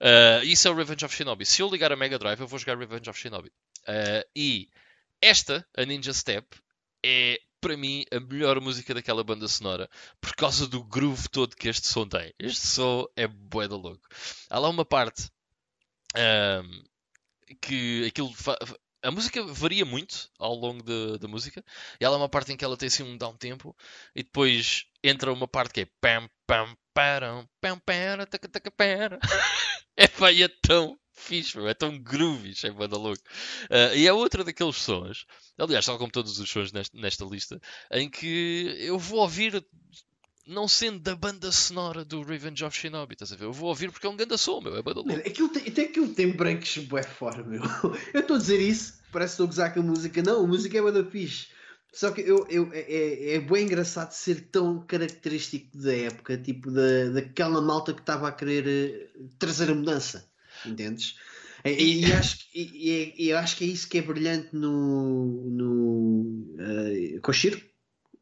Uh, isso é o Revenge of Shinobi. Se eu ligar a Mega Drive, eu vou jogar Revenge of Shinobi. Uh, e esta, a Ninja Step, é para mim a melhor música daquela banda sonora por causa do groove todo que este som tem. Este som é bué da louco. Há lá uma parte ahm, que aquilo a música varia muito ao longo da, da música. E há lá uma parte em que ela tem assim um down tempo. E depois entra uma parte que é pam pam param pam para taca taca para. É pá, é tão fixe, é tão groovy, é banda louco. Ah, e é outra daqueles sons, aliás, tal como todos os sons nesta, nesta lista, em que eu vou ouvir, não sendo da banda sonora do Revenge of Shinobi, estás a ver? Eu vou ouvir porque é um grande som, meu, é banda louco. Mano, aquilo tem, até aquilo tem breaks bué fora, meu. Eu estou a dizer isso, parece que estou a gozar com a música. Não, a música é bué da fixe. Só que eu, eu, é, é, é bem engraçado ser tão característico da época, tipo da, daquela malta que estava a querer eh, trazer a mudança. Entendes? E, e acho, que- e, e- acho que é isso que é brilhante no, no uh, Koshiro.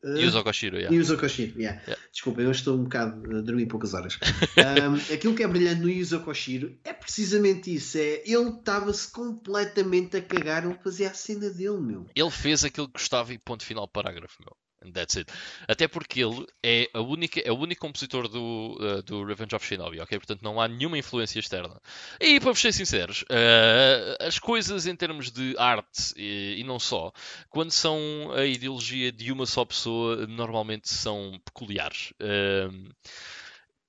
Uh, E o Koshiro, yeah. Yuzo Koshiro, yeah. Yeah. Desculpa, eu estou um bocado a dormir poucas horas. Um, aquilo que é brilhante no Yuzo Koshiro é precisamente isso. É, ele estava-se completamente a cagar, ele fazia a cena dele, meu. Ele fez aquilo que gostava e ponto final parágrafo, meu. And that's it. Até porque ele é, a única, é o único compositor do, uh, do Revenge of Shinobi, ok? Portanto, não há nenhuma influência externa. E para ser sinceros, uh, as coisas em termos de arte e, e não só, quando são a ideologia de uma só pessoa, normalmente são peculiares. Um,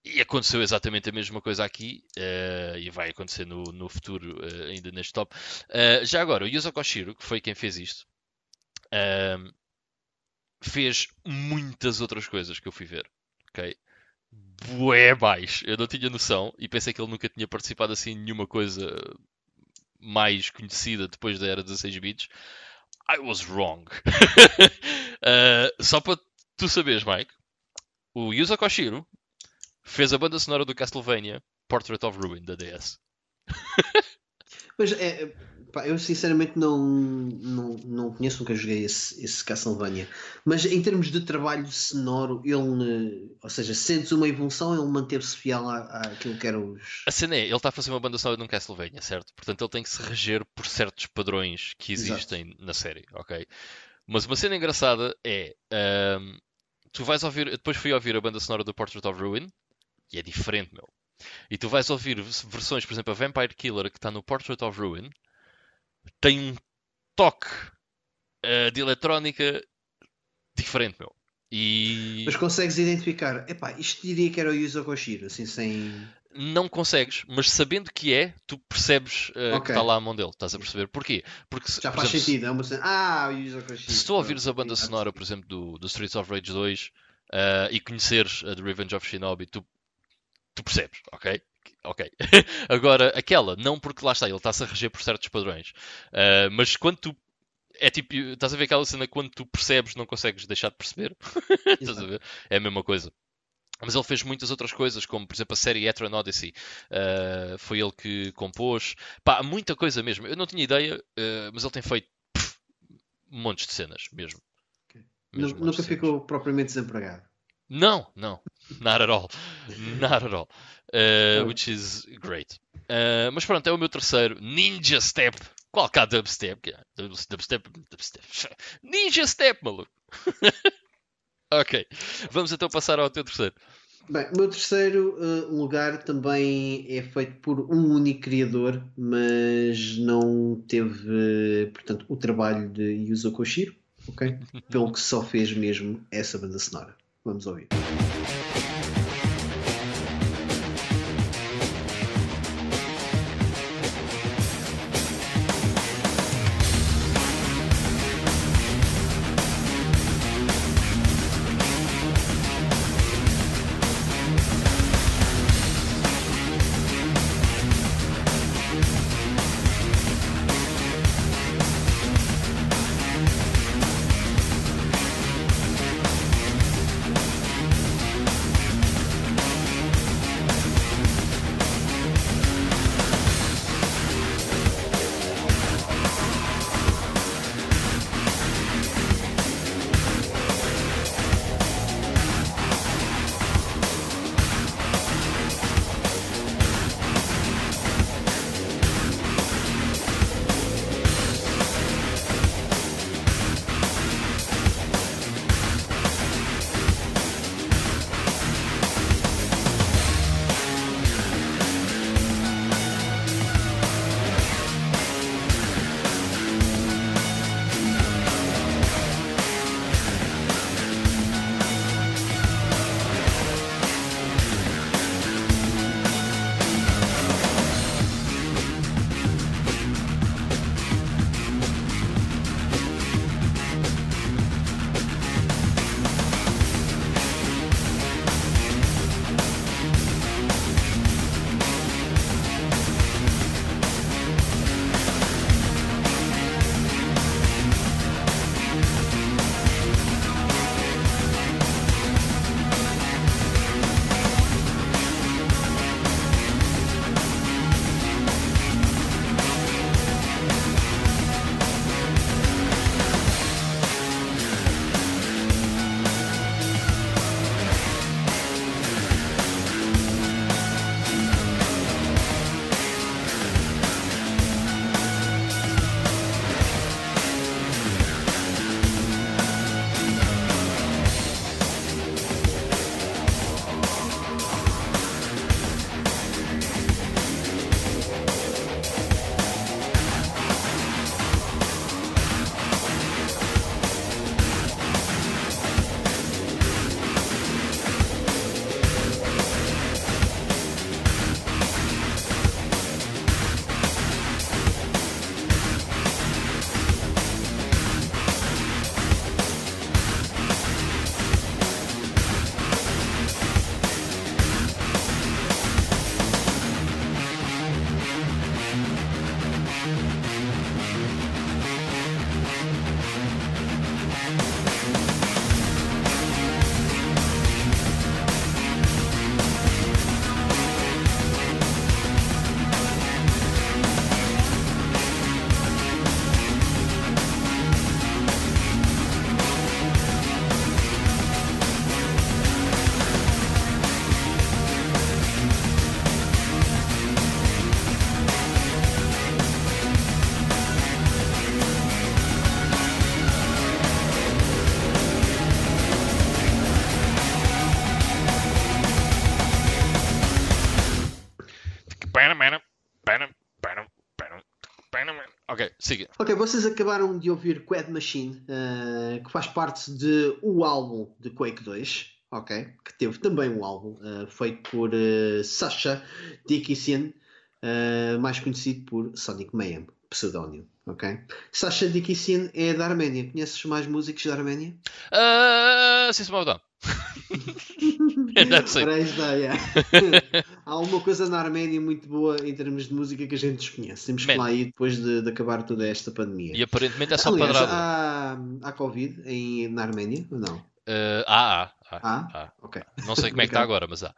e aconteceu exatamente a mesma coisa aqui, eh, e vai acontecer no, no futuro, eh, ainda neste top. Eh, já agora, o Yuzo Koshiro, que foi quem fez isto, ehm, fez muitas outras coisas que eu fui ver. Ok? Bué mais. Eu não tinha noção e pensei que ele nunca tinha participado assim em nenhuma coisa mais conhecida depois da era 16 bits. I was wrong. Eh, só para tu saberes, Mike, o Yuzo Koshiro fez a banda sonora do Castlevania Portrait of Ruin da DS. Mas é, pá, eu sinceramente não, não, não conheço, nunca joguei esse, esse Castlevania. Mas em termos de trabalho sonoro, ele, ou seja, sentes uma evolução, ele manteve-se fiel à, àquilo que eram os. A cena é, ele está a fazer uma banda sonora de um Castlevania, certo? Portanto, ele tem que se reger por certos padrões que Exato. existem na série, ok? Mas uma cena engraçada é, ahm, tu vais ouvir, depois fui ouvir a banda sonora do Portrait of Ruin, e é diferente, meu. E tu vais ouvir versões, por exemplo, a Vampire Killer, que está no Portrait of Ruin, tem um toque ah, de eletrónica diferente, meu. E Mas consegues identificar, epá, isto diria que era o Yuzo Koshiro, assim sem. não consegues, mas sabendo que é, tu percebes ah, que Ok. está lá a mão dele. Estás a perceber? Porquê? Porque, Já por faz exemplo, se- sentido, é uma. Ah, o Yuzo Koshiro. Se tu ouvires a banda sonora, por exemplo, do, do Streets of Rage 2 ah, e conheceres a de Revenge of Shinobi, tu, tu percebes, ok? Ok. Agora, aquela, não porque lá está, ele está-se a reger por certos padrões. Ah, mas quando tu. É tipo, estás a ver aquela cena quando tu percebes, não consegues deixar de perceber? estás a ver? É a mesma coisa. Mas ele fez muitas outras coisas, como por exemplo a série Etran Odyssey. Ah, foi ele que compôs. Pá, muita coisa mesmo. Eu não tinha ideia, ah, mas ele tem feito pff, montes de cenas mesmo. Ok. Mesmo Nunca ficou propriamente desempregado. Não, não. Not at all. Not at all. Uh, which is great. Uh, mas pronto, é o meu terceiro. Ninja Step. Qual cá dubstep? Que é? Dub- Dubstep, dubstep. Ninja Step, maluco. ok. Vamos então passar ao teu terceiro. Bem, o meu terceiro eh, lugar também é feito por um único criador, mas não teve, portanto, o trabalho de Yuzo Koshiro, ok? Pelo que só fez mesmo essa banda sonora. Vamos ouvir. Siga. Ok, vocês acabaram de ouvir Quad Machine, eh, que faz parte de o álbum de Quake 2, ok? Que teve também um álbum eh, feito por eh, Sasha Dickinson, mais conhecido por Sonic Mayhem, pseudónimo, ok? Sasha Dickinson é da Arménia. Conheces mais músicos da Arménia? Uh, of a Down. Está, yeah. Há uma coisa na Arménia muito boa em termos de música que a gente desconhece. Temos que Man. lá ir depois de, de acabar toda esta pandemia. E aparentemente é só Aliás, padrada. há, há Covid em, na Arménia? ou Não. Uh, ah, ah, ah, Ah? ah. Ok. Não sei como é que está agora, mas há.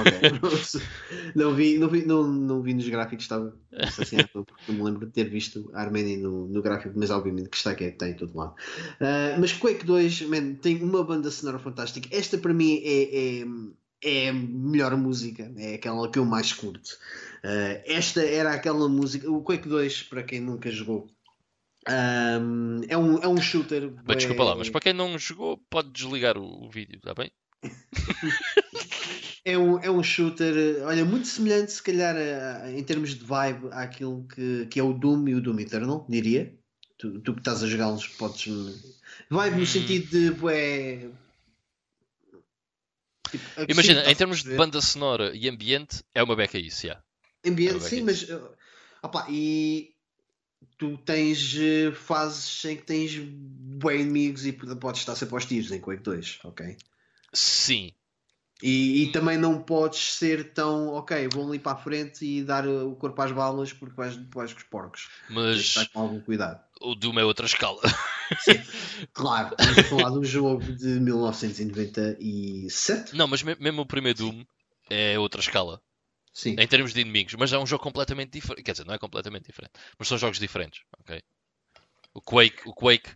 Ok. não, vi, não, vi, não, não vi nos gráficos, estava assim, porque não me lembro de ter visto a Arménia no, no gráfico, mas obviamente que está que é, tem em todo lado. Ah, mas Quake 2, man, tem uma banda sonora fantástica. Esta para mim é, é, é a melhor música, é aquela que eu mais curto. Ah, esta era aquela música. O Quake 2, para quem nunca jogou. Ah, é, um, é um shooter. Mas desculpa lá, mas para quem não jogou, pode desligar o, o vídeo, está bem? É um, é um shooter, olha, muito semelhante, se calhar, a- a- em termos de vibe, àquilo que, que é o Doom e o Doom Eternal, diria. Tu, tu que estás a jogá-los, podes. Vibe Hum. no sentido de. Bué, tipo, Imagina, em termos de banda sonora e ambiente, é uma beca isso, já. Ambiente, é sim, bem mas. eh, opá, e tu tens eh, fases em que tens bué inimigos e podes estar sempre aos tiros em Quake 2, ok? Sim, E, e também não podes ser tão, ok, vou ali para a frente e dar uh, o corpo às balas porque vais, vais com os porcos. Mas estar com algum cuidado. o Doom é outra escala. Claro, estamos a falar de um jogo de 1997. Não, mas me- mesmo o primeiro Doom é outra escala. Sim. Em termos de inimigos, mas é um jogo completamente diferente. Quer dizer, não é completamente diferente, mas são jogos diferentes, ok? O Quake, o Quake,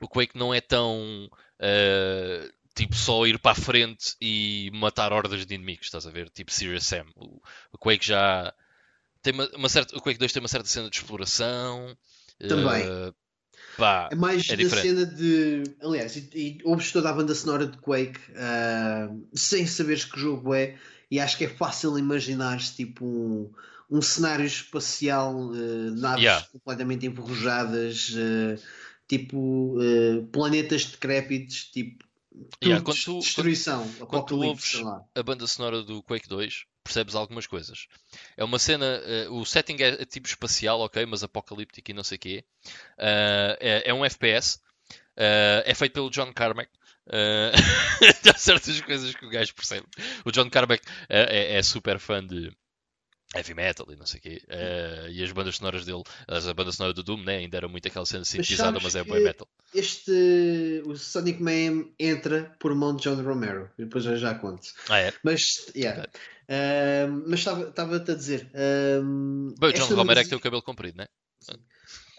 o Quake não é tão eh, tipo só ir para a frente e matar hordas de inimigos, estás a ver? Tipo Serious Sam. O, o Quake já tem uma, uma certa, o Quake 2 tem uma certa cena de exploração. eh, Também. pá, É mais é da cena de. Aliás, e, e ouves toda a banda sonora de Quake ah, sem saberes que jogo é, e acho que é fácil imaginares tipo um, um cenário espacial, ah, naves Yeah. completamente enferrujadas, ah, tipo ah, planetas decrépitos, tipo. Yeah, quando tu- destruição, tu apocalipse, ouves- sei lá. a banda sonora do Quake 2, percebes algumas coisas. É uma cena, eh, o setting é tipo espacial, ok, mas apocalíptico e não sei o quê. Ah, é, é um FPS, ah, é feito pelo John Carmack. Ah, há certas coisas que o gajo percebe. O John Carmack eh, é, é super fã de heavy metal e não sei o quê. Ah, e as bandas sonoras dele, as- a banda sonora do Doom, né, ainda era muito aquela cena sintetizada, sabes mas é boy metal. Este. O Sonic Mayhem entra por mão de John Romero, e depois eu já conto. Ah, é? Mas, yeah. Ahm, mas estava-te a dizer. ahm, Bem, o John Romero é que tem o cabelo comprido, né?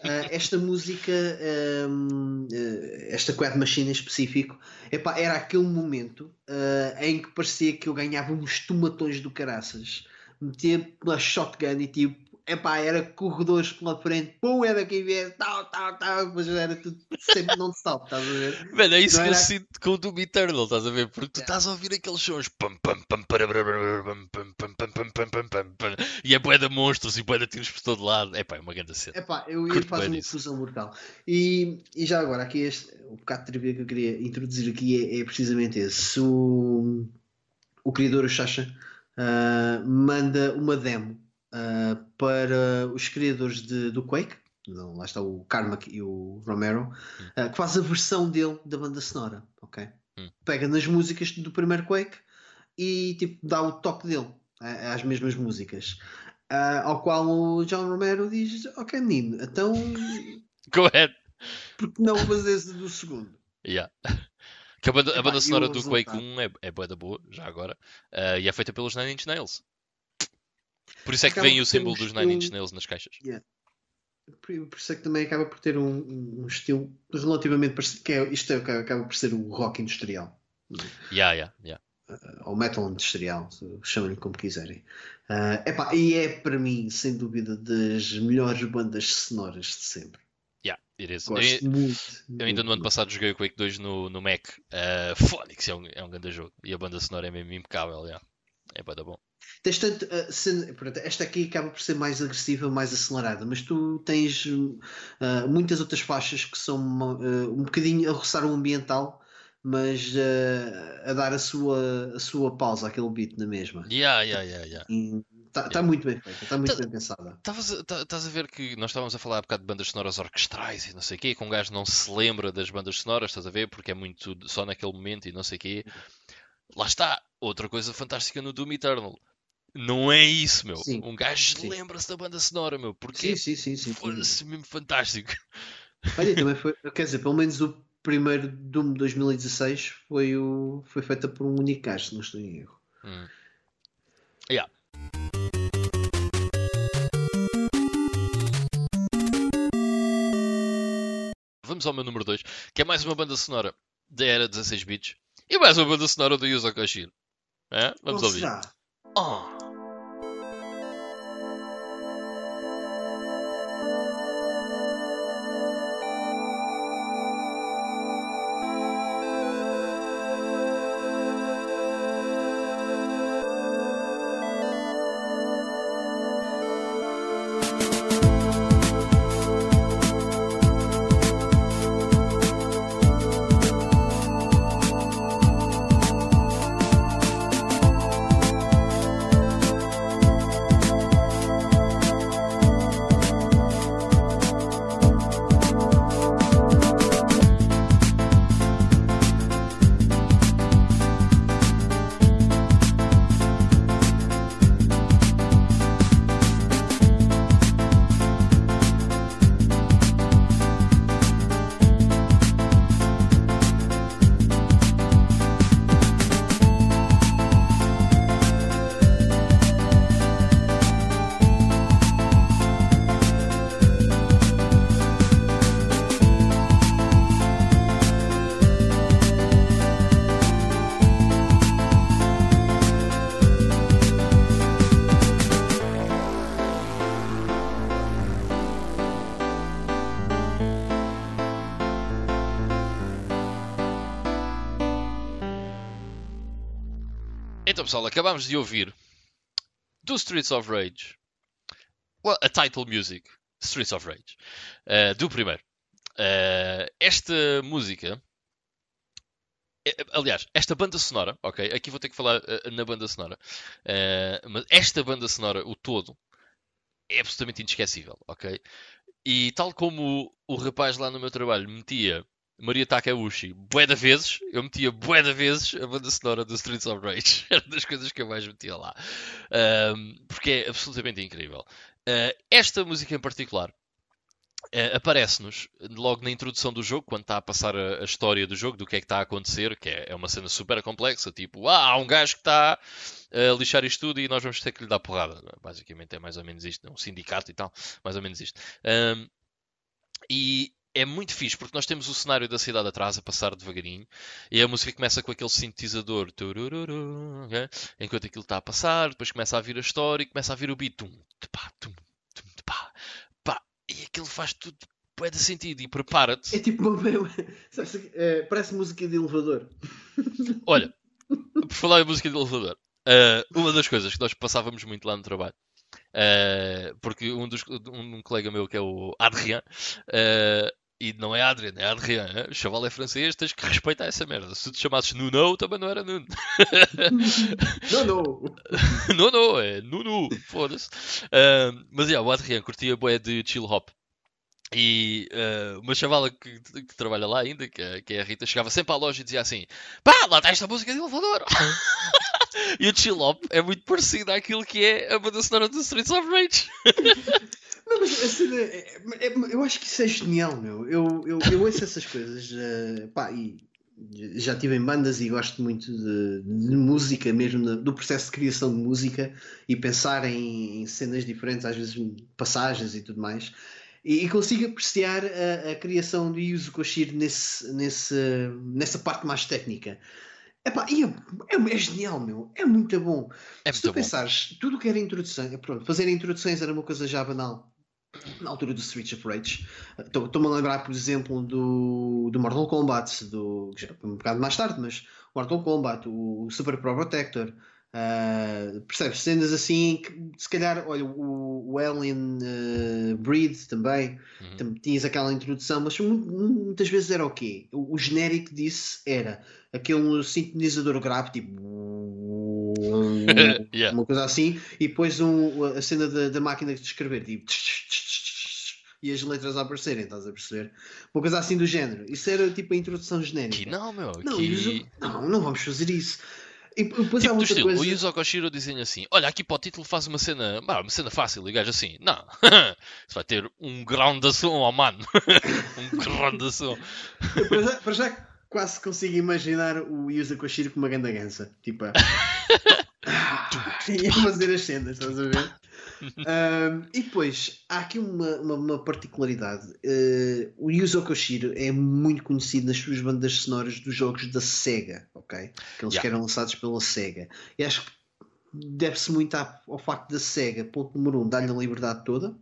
Ah, esta música, ahm, eh, esta Quad Machine em específico, epá, era aquele momento ah, em que parecia que eu ganhava uns tomatões do caraças. Metia uma shotgun e tipo, epá, era corredores pela frente, pum, era quem vier, tal, tal, tal, mas era tudo sempre non-stop, estás a ver? Mano, é isso Não que eu era- sinto com o Doom Eternal, estás a ver? Porque tu Yeah. estás a ouvir aqueles sons pam, pam, pam, para, para, para, pam, pam, pam, pam, pam, pam, pam, pam, pam, e é de monstros e de tiros por todo lado. É pá, é uma grande cena. Epá, eu ia fazer uma fusão mortal. E, e já agora, aqui este, o bocado de trivia que eu queria introduzir aqui é, é precisamente esse. O, o criador, o Sasha, ah, manda uma demo ah, para os criadores de- do Quake, lá está o Carmack e o Romero, ah, que faz a versão dele da banda sonora, ok? Hum. Pega nas músicas do primeiro Quake e tipo, dá o toque dele ah, às mesmas músicas. Ah, ao qual o John Romero diz: Ok, menino, então Go ahead. por que não fazer do segundo? Yeah. Que a banda, a banda e sonora do Quake resultado? 1 é, é bué da boa, já agora, ah, e é feita pelos Nine Inch Nails. Por isso é que Acaba vem o ter um símbolo dos Nine Inch Nails nas caixas. Por, por isso é que também acaba por ter um, um estilo relativamente parecido, que é, isto é, acaba por ser o rock industrial. Yeah, yeah, yeah. ou metal industrial, chamem-lhe como quiserem. Ah, epá, e é para mim, sem dúvida, das melhores bandas sonoras de sempre. Yeah, it is. Gosto Eu, muito. eu ainda no ano muito. passado joguei o Quake 2 no, no Mac. Uh, Phonics é um, é um grande jogo. E a banda sonora é mesmo impecável. Yeah. É bué da bom. Tens tanto, uh, cena- pronto, esta aqui acaba por ser mais agressiva, mais acelerada, mas tu tens uh, muitas outras faixas que são uh, um bocadinho a roçar o ambiental, mas a dar a sua, a sua pausa àquele beat na mesma. Yeah, yeah, yeah, yeah. Está tá muito bem feita, está muito Tá- bem pensada. Estavas a- tá- Estás a ver que nós estávamos a falar há bocado de bandas sonoras orquestrais e não sei o quê, que um gajo não se lembra das bandas sonoras, estás a ver? Porque é muito só naquele momento e não sei o quê. Lá está, outra coisa fantástica no Doom Eternal. Não é isso, meu. Sim, Um gajo lembra-se da banda sonora, meu. Porque Sim, sim, sim, sim. foda-se mesmo fantástico. Olha, também foi, quer dizer, pelo menos o primeiro Doom de 2016 foi, o, foi feita por um único gajo, não estou em erro. Hum. Yeah. Vamos ao meu número 2, que é mais uma banda sonora da era 16 bits e mais uma banda sonora do Yuzo Koshiro. É? Vamos Qual ouvir. será? Oh. Pessoal, acabámos de ouvir do Streets of Rage well, a title music, Streets of Rage, eh, do primeiro. Eh, esta música, eh, aliás, esta banda sonora, ok? Aqui vou ter que falar eh, na banda sonora, mas esta banda sonora, o todo, é absolutamente inesquecível, ok? E tal como o, o rapaz lá no meu trabalho metia Maria Takeuchi bué de vezes, eu metia bué vezes a banda sonora do Streets of Rage. Era das coisas que eu mais metia lá. Ahm, porque é absolutamente incrível. Ah, esta música em particular ah, aparece-nos logo na introdução do jogo, quando está a passar a, a história do jogo, do que é que está a acontecer, que é, é uma cena super complexa, tipo, ah, há um gajo que está a lixar isto tudo e nós vamos ter que lhe dar porrada. Basicamente é mais ou menos isto, é um sindicato e tal, mais ou menos isto. Ahm, e é muito fixe porque nós temos o cenário da cidade atrás a passar devagarinho e a música começa com aquele sintetizador turururu, enquanto aquilo está a passar, depois começa a vir a história e começa a vir o beat tum, tupá, tum, tum, tupá, pá, e aquilo faz tudo bué de sentido e É prepara-te. tipo uma. é, parece música de elevador. Olha, por falar em música de elevador, ah, uma das coisas que nós passávamos muito lá no trabalho Uh, porque um, dos, um, um colega meu que é o Adrien, uh, e não é Adrien, é Adrien, né? o chaval é francês, tens que respeitar essa merda. Se tu chamasses Nuno, também não era Nuno. Não, não, é Nuno, foda-se. Uh, mas yeah, o Adrien curtia boé de chill hop. E uh, uma chavala que, que, trabalha lá ainda, que, é- que é a Rita, chegava sempre à loja e dizia assim: pá, lá está esta música de elevador. e o chill hop é muito parecido àquilo que é a banda sonora do Streets of Rage. Não, mas a cena é- eu acho que isso é genial, meu. Eu, eu, eu ouço essas coisas, eh, pá, e já tive em bandas e gosto muito de, de música, mesmo na- do processo de criação de música e pensar em, em cenas diferentes, às vezes passagens e tudo mais. E, e consigo apreciar a, a criação do Yuzo Koshiro nesse, nesse, nessa parte mais técnica. Epá, e é, é, é genial, meu. É muito bom. É Se tu muito bom. pensares, tudo o que era introdução, pronto, fazer introduções era uma coisa já banal na altura do Streets of Rage. Estou- Estou-me a lembrar, por exemplo, do, do Mortal Kombat, do, já um bocado mais tarde, mas Mortal Kombat, o Super Pro Protector, Ah, percebes? Cenas assim que se calhar, olha, o, o Alien ah, Breed também, Uhum. tinhas aquela introdução, mas mu- muitas vezes era o quê? O, o genérico disso era aquele sintonizador grave, tipo Yeah. uma coisa assim, e depois um, a cena da, da máquina de escrever, tipo e as letras a aparecerem, estás a perceber? Uma coisa assim do género. Isso era tipo a introdução genérica. Aqui não, meu. Não. Yuzo- não, não vamos fazer isso. E depois há Tipo outra estilo, coisa. o Yuzo Koshiro dizem assim: Olha, aqui para o título faz uma cena, bah, uma cena fácil. E o gajo assim: Não, isso vai ter um grão de som, oh mano. um grão de som. Para já, quase consigo imaginar o Yuza Koshiro com uma ganda gansa. Tipo, a... e a fazer as cenas, estás a ver? Ahm, e depois, há aqui uma, uma, uma particularidade. Eh, o Yuzo Koshiro é muito conhecido nas suas bandas sonoras dos jogos da SEGA, ok? Aqueles Yeah. que eram lançados pela SEGA. E acho que deve-se muito ao facto da SEGA, ponto número um, dar-lhe a liberdade toda,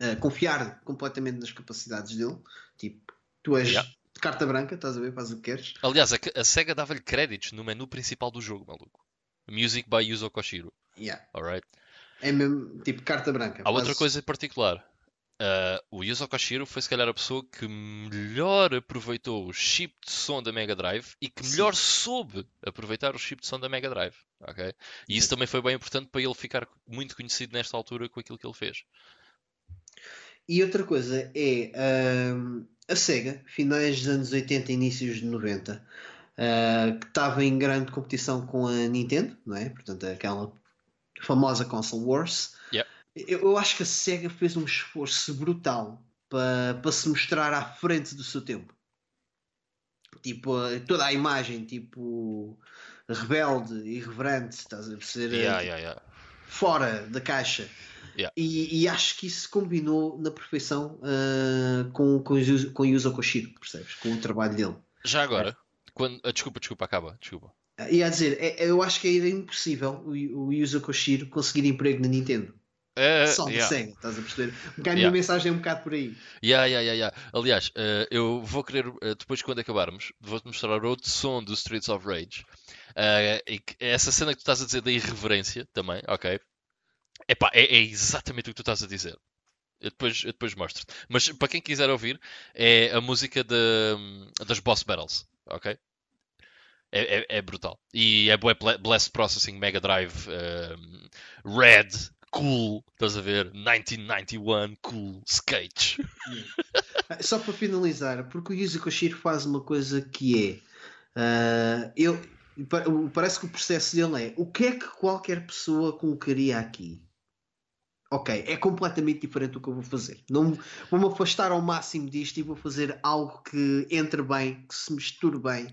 eh, confiar completamente nas capacidades dele. Tipo, tu és Yeah. de carta branca, estás a ver, faz o que queres. Aliás, a, a SEGA dava-lhe créditos no menu principal do jogo, maluco. Music by Yuzo Koshiro. Yeah. Alright? É mesmo tipo carta branca. Há outra Faz- coisa em particular. Ah, o Yuzo Koshiro foi se calhar a pessoa que melhor aproveitou o chip de som da Mega Drive e que Sim. melhor soube aproveitar o chip de som da Mega Drive. ok? E isso Sim. também foi bem importante para ele ficar muito conhecido nesta altura com aquilo que ele fez. E outra coisa é ahm, a SEGA, finais dos anos 80, inícios de 90, ah, que estava em grande competição com a Nintendo, não é? Portanto, aquela famosa console wars. Yep. Eu, eu acho que a SEGA fez um esforço brutal para, para se mostrar à frente do seu tempo. Tipo, eh, toda a imagem, tipo, rebelde, irreverente, estás a perceber? Yeah, Tipo, yeah, yeah. fora da caixa. E, e acho que isso combinou na perfeição ah, com, com, com Yuzo Koshiro, percebes? Com o trabalho dele. Já agora, quando... ah, desculpa, desculpa, acaba, desculpa. E a dizer, é- eu acho que era impossível o, o Yuzo Koshiro conseguir emprego na Nintendo. É, Só na yeah. SEGA, estás a perceber? Um bocado a minha Yeah. mensagem é um bocado por aí. Yeah, yeah, yeah, yeah. Aliás, eh, eu vou querer, eh, depois quando acabarmos, vou-te mostrar outro som do Streets of Rage. Eh, e essa cena que tu estás a dizer da irreverência também, ok? Epá, é, é exatamente o que tu estás a dizer. Eu depois, eu depois mostro-te. Mas para quem quiser ouvir, é a música de- das Boss Battles, ok? É, é- é brutal. E é bué Blessed Processing, Mega Drive, ehm, Red, cool, estás a ver? 1991, cool, skates. Só para finalizar, porque o Yuzo Koshiro faz uma coisa que é. pa- o- parece que o processo dele é o que é que qualquer pessoa colocaria aqui? Ok, é completamente diferente do que eu vou fazer. Não vou-me afastar ao máximo disto e vou fazer algo que entre bem, que se misture bem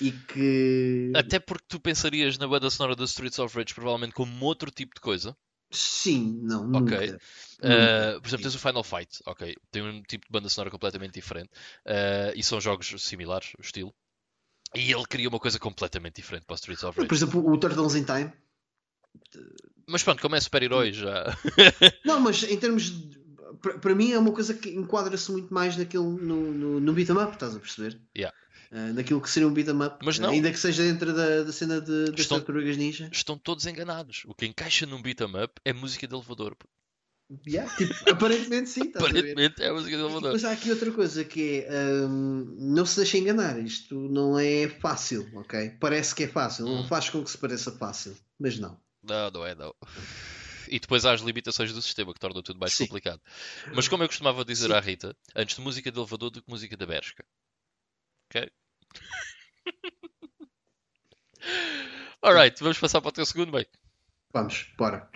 e que Até porque tu pensarias na banda sonora do Streets of Rage provavelmente como outro tipo de coisa. sim, não, Ok. nunca. Uh, por exemplo, tens o Final Fight, ok. Tem um tipo de banda sonora completamente diferente. Uh, e são jogos similares, o estilo. E ele cria uma coisa completamente diferente para o Streets of Por Rage. exemplo, o Turtles in Time. Mas pronto, como é super-herói já. Não, mas em termos de. Para para mim é uma coisa que enquadra-se muito mais naquele, no, no, no beat'em up, estás a perceber? Yeah. Uh, naquilo que seria um beat'em up, Mas não. ainda que seja dentro da, da cena de, das tartarugas ninja. Estão todos enganados. O que encaixa num beat'em up é música de elevador. Yeah, tipo, aparentemente sim, a? Aparentemente é música de elevador. depois há aqui outra coisa que é hum, não se deixe enganar, isto não é fácil, ok? Parece que é fácil, não Hum. faz com que se pareça fácil, mas não. Não, não é, não. E depois há as limitações do sistema que tornam tudo mais Sim. complicado. Mas como eu costumava dizer Sim. à Rita, antes de música de elevador do que música da Bershka. Ok? Alright, vamos passar para o teu segundo, bem. Vamos, bora.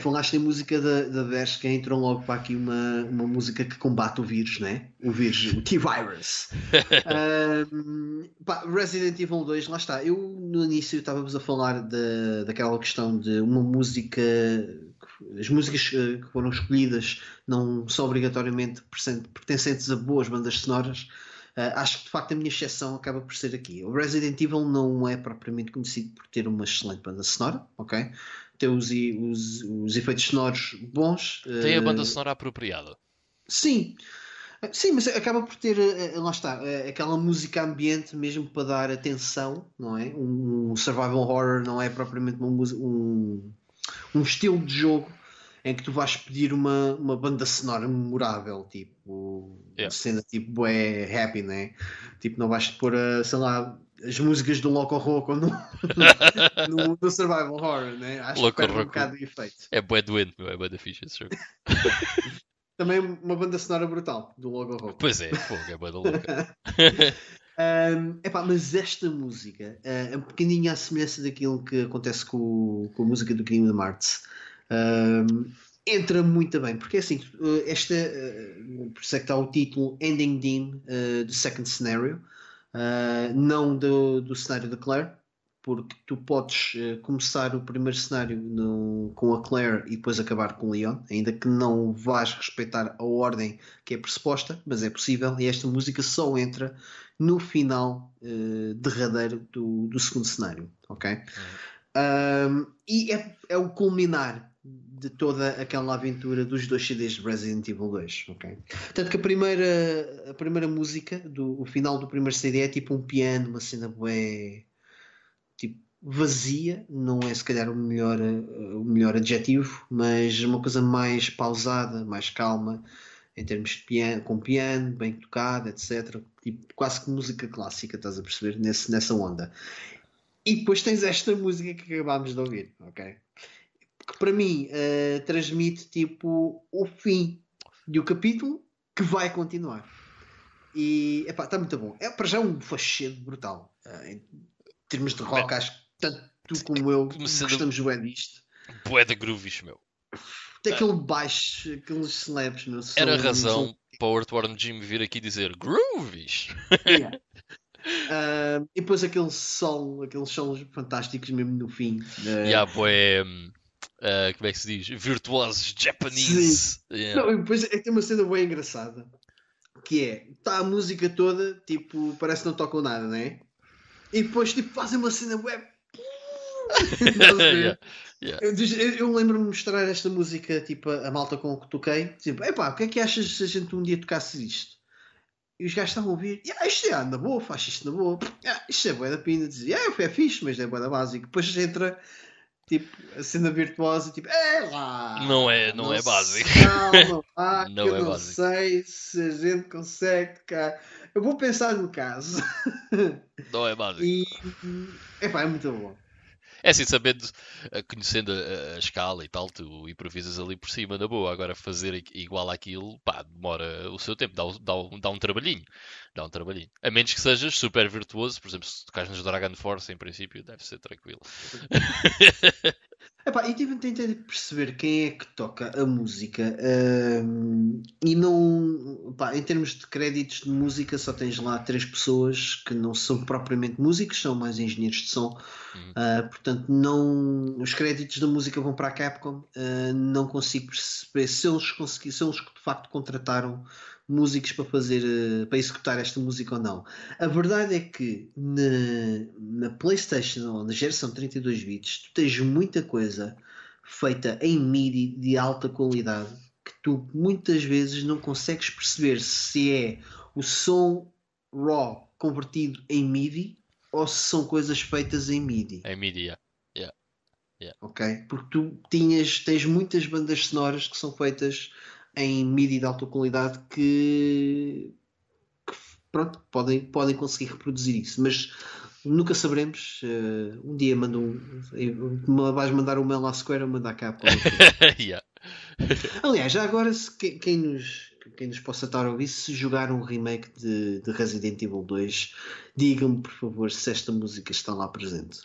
Falaste em música da, da Vesca, entrou logo para aqui uma, uma música que combate o vírus, né? O vírus, o T-Virus. Ahm, pá, Resident Evil 2, lá está. Eu no início estávamos a falar da, daquela questão de uma música. As músicas eh, que foram escolhidas não são obrigatoriamente pertencentes a boas bandas sonoras. Ah, acho que de facto a minha exceção acaba por ser aqui. O Resident Evil não é propriamente conhecido por ter uma excelente banda sonora, ok? Tem os, os, os efeitos sonoros bons. Tem a eh, banda sonora apropriada. Sim. Sim, mas acaba por ter, eh, lá está, eh, aquela música ambiente mesmo para dar atenção, não é? Um survival horror não é propriamente uma um, um estilo de jogo em que tu vais pedir uma, uma banda sonora memorável, tipo, Yeah. cena tipo é happy, né? Tipo, não vais pôr, a, sei lá, as músicas do Loco Roco no, no, no survival horror, né? Acho Loco que perde um Roco. bocado de efeito. É bué doente, meu, é bué da ficha esse jogo. Também uma banda sonora brutal do Logo Roco. Pois é, fogo, é bué da louca. Um, epá, mas esta música uh, é um bocadinho à semelhança daquilo que acontece com, com a música do Kingdom Hearts. Um, entra muito bem, porque é assim, uh, esta, uh, por isso é que está o título Ending Theme uh, do Second Scenario, uh, não do, do cenário da Claire, porque tu podes uh, começar o primeiro cenário no- com a Claire e depois acabar com o Leon, ainda que não vais respeitar a ordem que é pressuposta, mas é possível, e esta música só entra no final uh, derradeiro do, do segundo cenário, ok? Um, e é, é o culminar de toda aquela aventura dos dois CDs de Resident Evil 2, ok? Tanto que a primeira, a primeira música, do, o final do primeiro CD é tipo um piano, uma cena bué, tipo vazia, não é se calhar o melhor, o melhor adjetivo, mas uma coisa mais pausada, mais calma, em termos de piano, com piano, bem tocado, etc. Tipo, quase que música clássica, estás a perceber? Nesse, nessa onda. E depois tens esta música que acabámos de ouvir, ok? Que para mim eh, transmite tipo o fim do capítulo que vai continuar. E epá, está muito bom. É para já um fachedo brutal. Eh, em termos de rock, acho que tanto tu como eu gostamos bem disto. Bué groovies, meu. Tem aquele baixo, aqueles slaps, meu. Era a razão para o Earthworm Jim vir aqui dizer groovies. Yeah. Ah, e depois aquele sol, aqueles solos fantásticos mesmo no fim. eh, E há bué, ah, como é que se diz? Virtuosos Japanese. Yeah. Não, e depois é tem uma cena bem engraçada que é, está a música toda, tipo, parece que não tocam nada, né? E depois tipo, fazem uma cena web. Yeah. Yeah. Eu, eu- lembro-me de mostrar esta música tipo, a malta com que toquei. Tipo, epá, o que é que achas se a gente um dia tocasse isto? E os gajos estavam a ouvir, "Ya, isto é na boa, faz isto na boa, Ya, isto é boa da pina, dizia, é, é fixe, mas é boa da básica. Depois entra tipo a cena virtuosa, tipo, é lá, Não é- não é básico. Calma, lá, que Não eu é não básico. sei se a gente consegue tocar. Eu vou pensar no caso. Não é básico. E epá, é muito bom. É assim, sabendo, eh, conhecendo a, a escala e tal, tu improvisas ali por cima, na boa. Agora fazer igual àquilo, pá, demora o seu tempo, dá, dá, dá um trabalhinho. Dá um trabalhinho. A menos que sejas super virtuoso, por exemplo, se tocares nos Dragon Force, em princípio, deve ser tranquilo. Epá, e tive tentei perceber quem é que toca a música hum, e não pá, em termos de créditos de música só tens lá três pessoas que não são propriamente músicos, são mais engenheiros de som Uhum. Ah, portanto não os créditos da música vão para a Capcom ah, não consigo perceber se eles conseguiram, se eles de facto contrataram músicos para fazer ah, para executar esta música ou não a verdade é que na, na Playstation ou na geração 32 bits tu tens muita coisa feita em MIDI de alta qualidade que tu muitas vezes não consegues perceber se é o som RAW convertido em MIDI ou se são coisas feitas em MIDI, É mídia. ok? Porque tu tinhas, tens muitas bandas sonoras que são feitas em MIDI de alta qualidade que, que, pronto, podem, podem conseguir reproduzir isso, mas nunca saberemos. eh, um dia mando um, vais mandar um mail à Square ou mandar cá. Yeah. Aliás, já agora se, quem, quem nos, quem nos possa estar a ouvir, se jogar um remake de, de Resident Evil 2, digam-me por favor se esta música está lá presente.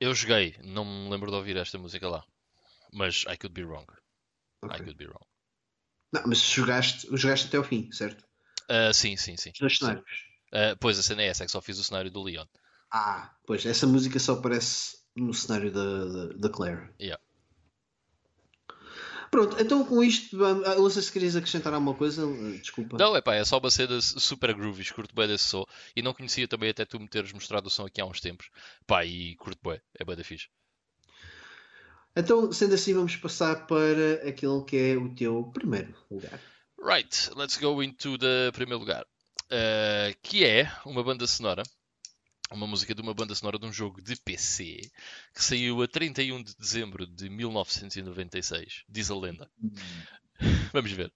Eu joguei, não me lembro de ouvir esta música lá. Mas I could be wrong. I Ok. could be wrong. Não, mas jogaste, jogaste até ao fim, certo? Ah, sim, sim, sim. Os dois cenários. Ah, pois a cena é essa, é que só fiz o cenário do Leon. Ah, pois, essa música só aparece no cenário da, da, Claire. Yeah. Pronto, então com isto, ah, não sei se querias acrescentar alguma coisa, desculpa. Não, é pá, é só uma cena super groovy, curto bem desse som. E não conhecia também até tu me teres mostrado o som aqui há uns tempos. Pá, e curto bem, é bem da fixe. Então, sendo assim, vamos passar para aquele que é o teu primeiro lugar. Right, let's go into the primeiro lugar. Uh, que é uma banda sonora, uma música de uma banda sonora de um jogo de PC que saiu a 31 de dezembro de 1996. Diz a lenda. Vamos ver.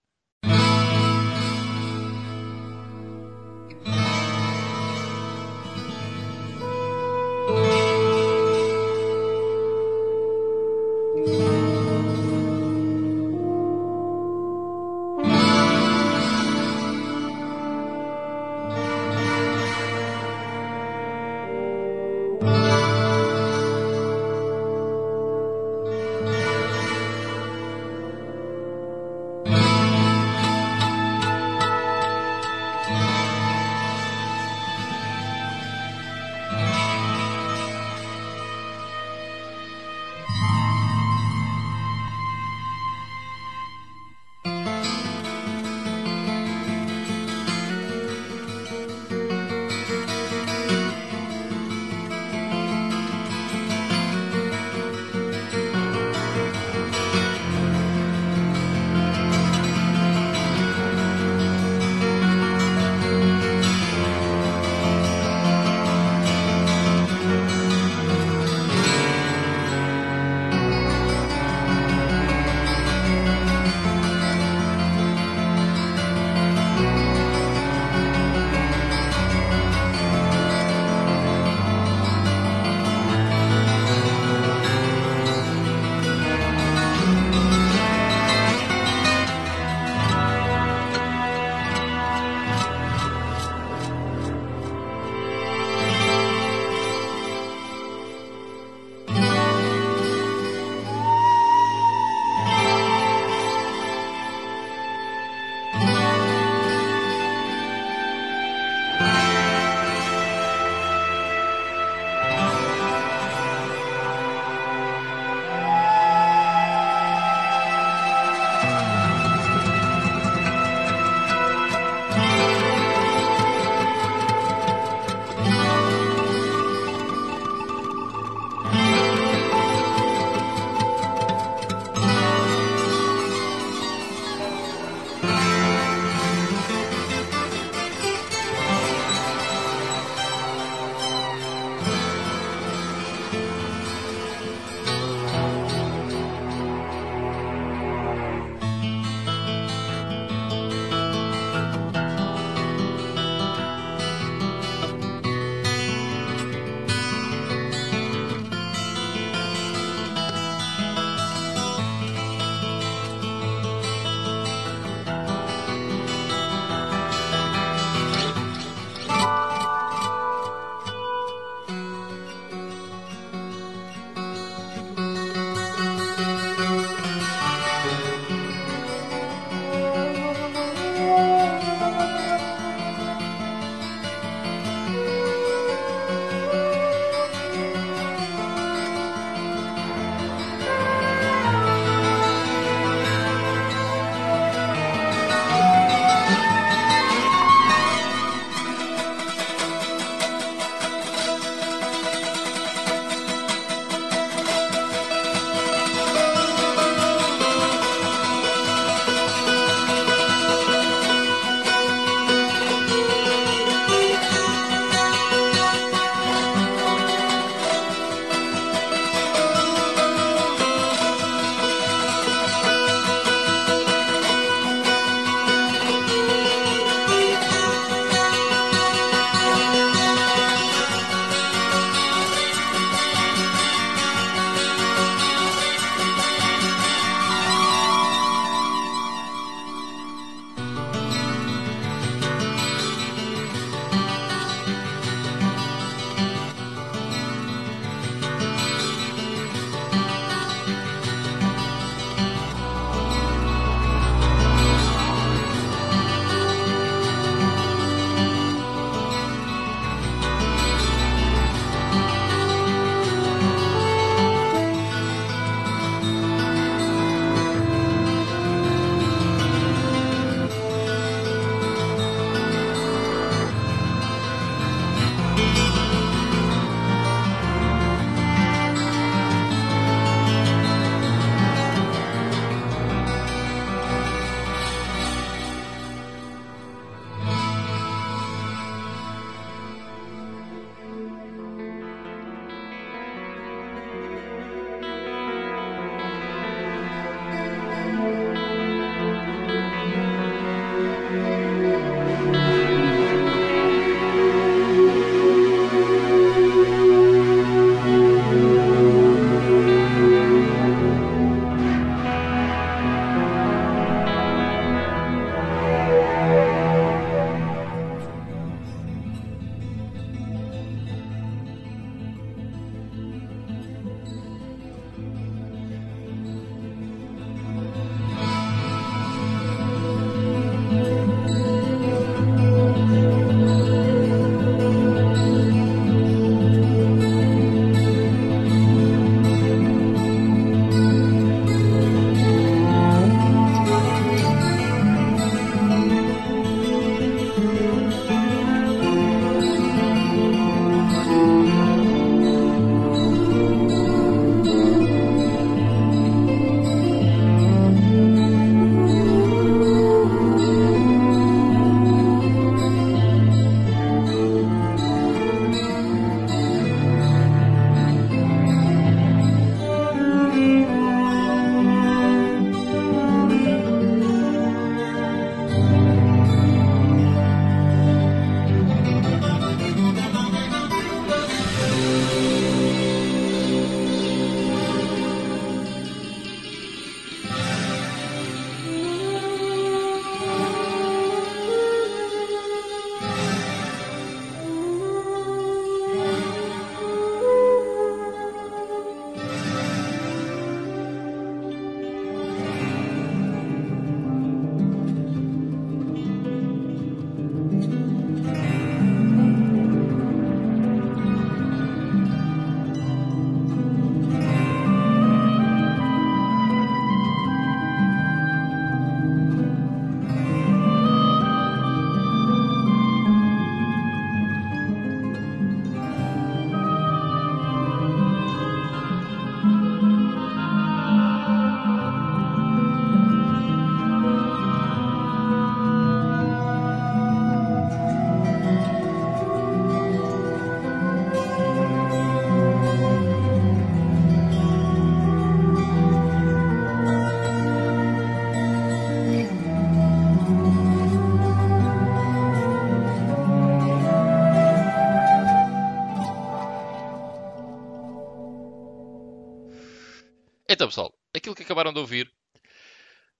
Aquilo que acabaram de ouvir,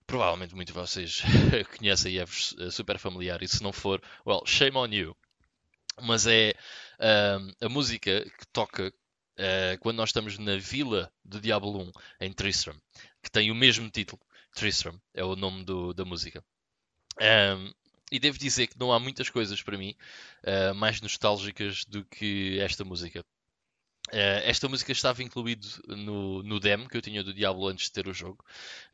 provavelmente muitos de vocês conhecem e eh, super familiar, e se não for, well, shame on you. Mas é ahm, a música que toca eh, quando nós estamos na vila de Diablo 1, em Tristram, que tem o mesmo título, Tristram, é o nome do- da música. Ahm, e devo dizer que não há muitas coisas para mim ah, mais nostálgicas do que esta música. Ah, esta música estava incluído no, no demo que eu tinha do Diablo antes de ter o jogo.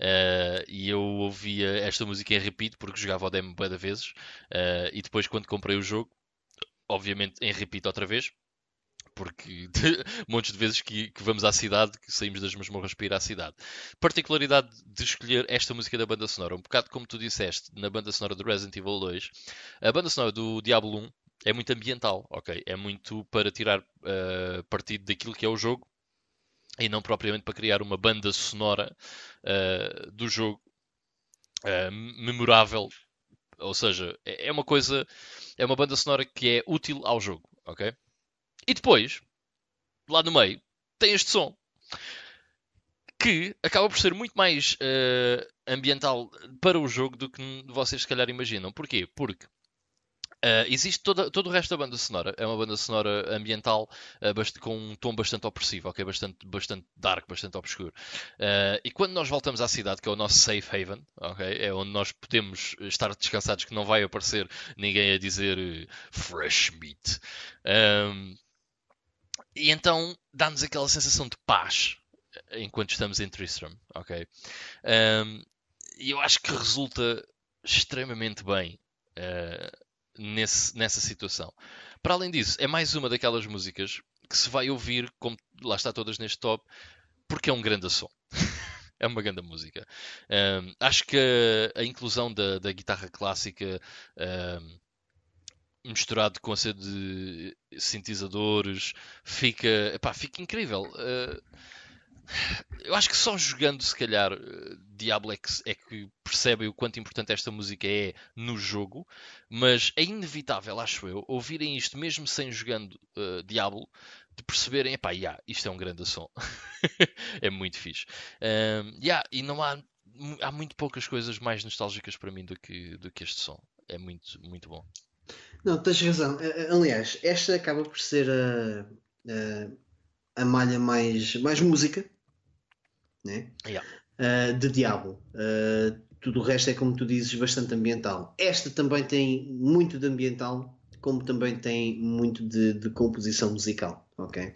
Ah, e eu ouvia esta música em repeat porque jogava o demo bué de vezes. Ah, e depois, quando comprei o jogo, obviamente em repeat outra vez. Porque montes de vezes que, que vamos à cidade, que saímos das masmorras para ir à cidade. Particularidade de escolher esta música da banda sonora, um bocado como tu disseste, na banda sonora do Resident Evil 2, a banda sonora do Diablo 1 é muito ambiental, ok? É muito para tirar eh, partido daquilo que é o jogo e não propriamente para criar uma banda sonora eh, do jogo eh, memorável. Ou seja, é é uma coisa, é uma banda sonora que é útil ao jogo, ok? E depois, lá no meio, tem este som que acaba por ser muito mais ambiental para o jogo do que vocês se calhar imaginam. Porquê? Porque eh, existe toda, todo o resto da banda sonora. É uma banda sonora ambiental bast- com um tom bastante opressivo, ok? Bastante, bastante dark, bastante obscuro. Eh, e quando nós voltamos à cidade, que é o nosso safe haven, ok? É onde nós podemos estar descansados que não vai aparecer ninguém a dizer eh, fresh meat. Ahm, e então dá-nos aquela sensação de paz eh, enquanto estamos em Tristram, ok? Ahm, E eu acho que resulta extremamente bem eh, nesse- nessa situação. Para além disso, é mais uma daquelas músicas que se vai ouvir, como lá está todas neste top, porque é um grande som. É uma grande música. Ahm, acho que a, inclusão da, da guitarra clássica ahm, misturado com a cena de sintetizadores fica, epá, fica incrível. Ah, eu acho que só jogando, se calhar, eh, Diablo é que, é que percebem o quanto importante esta música é no jogo, mas é inevitável, acho eu, ouvirem isto mesmo sem jogando eh, Diablo, de perceberem, epá, yeah, isto é um grande som. é muito fixe. Ahm, yeah, e não há, há muito poucas coisas mais nostálgicas para mim do que, do que este som. É muito, muito bom. Não, tens razão. Aliás, esta acaba por ser a, a, a malha mais, mais música né? Yeah. Eh, de Diablo. Eh, tudo o resto é, como tu dizes, bastante ambiental. Esta também tem muito de ambiental, como também tem muito de, de composição musical. ok?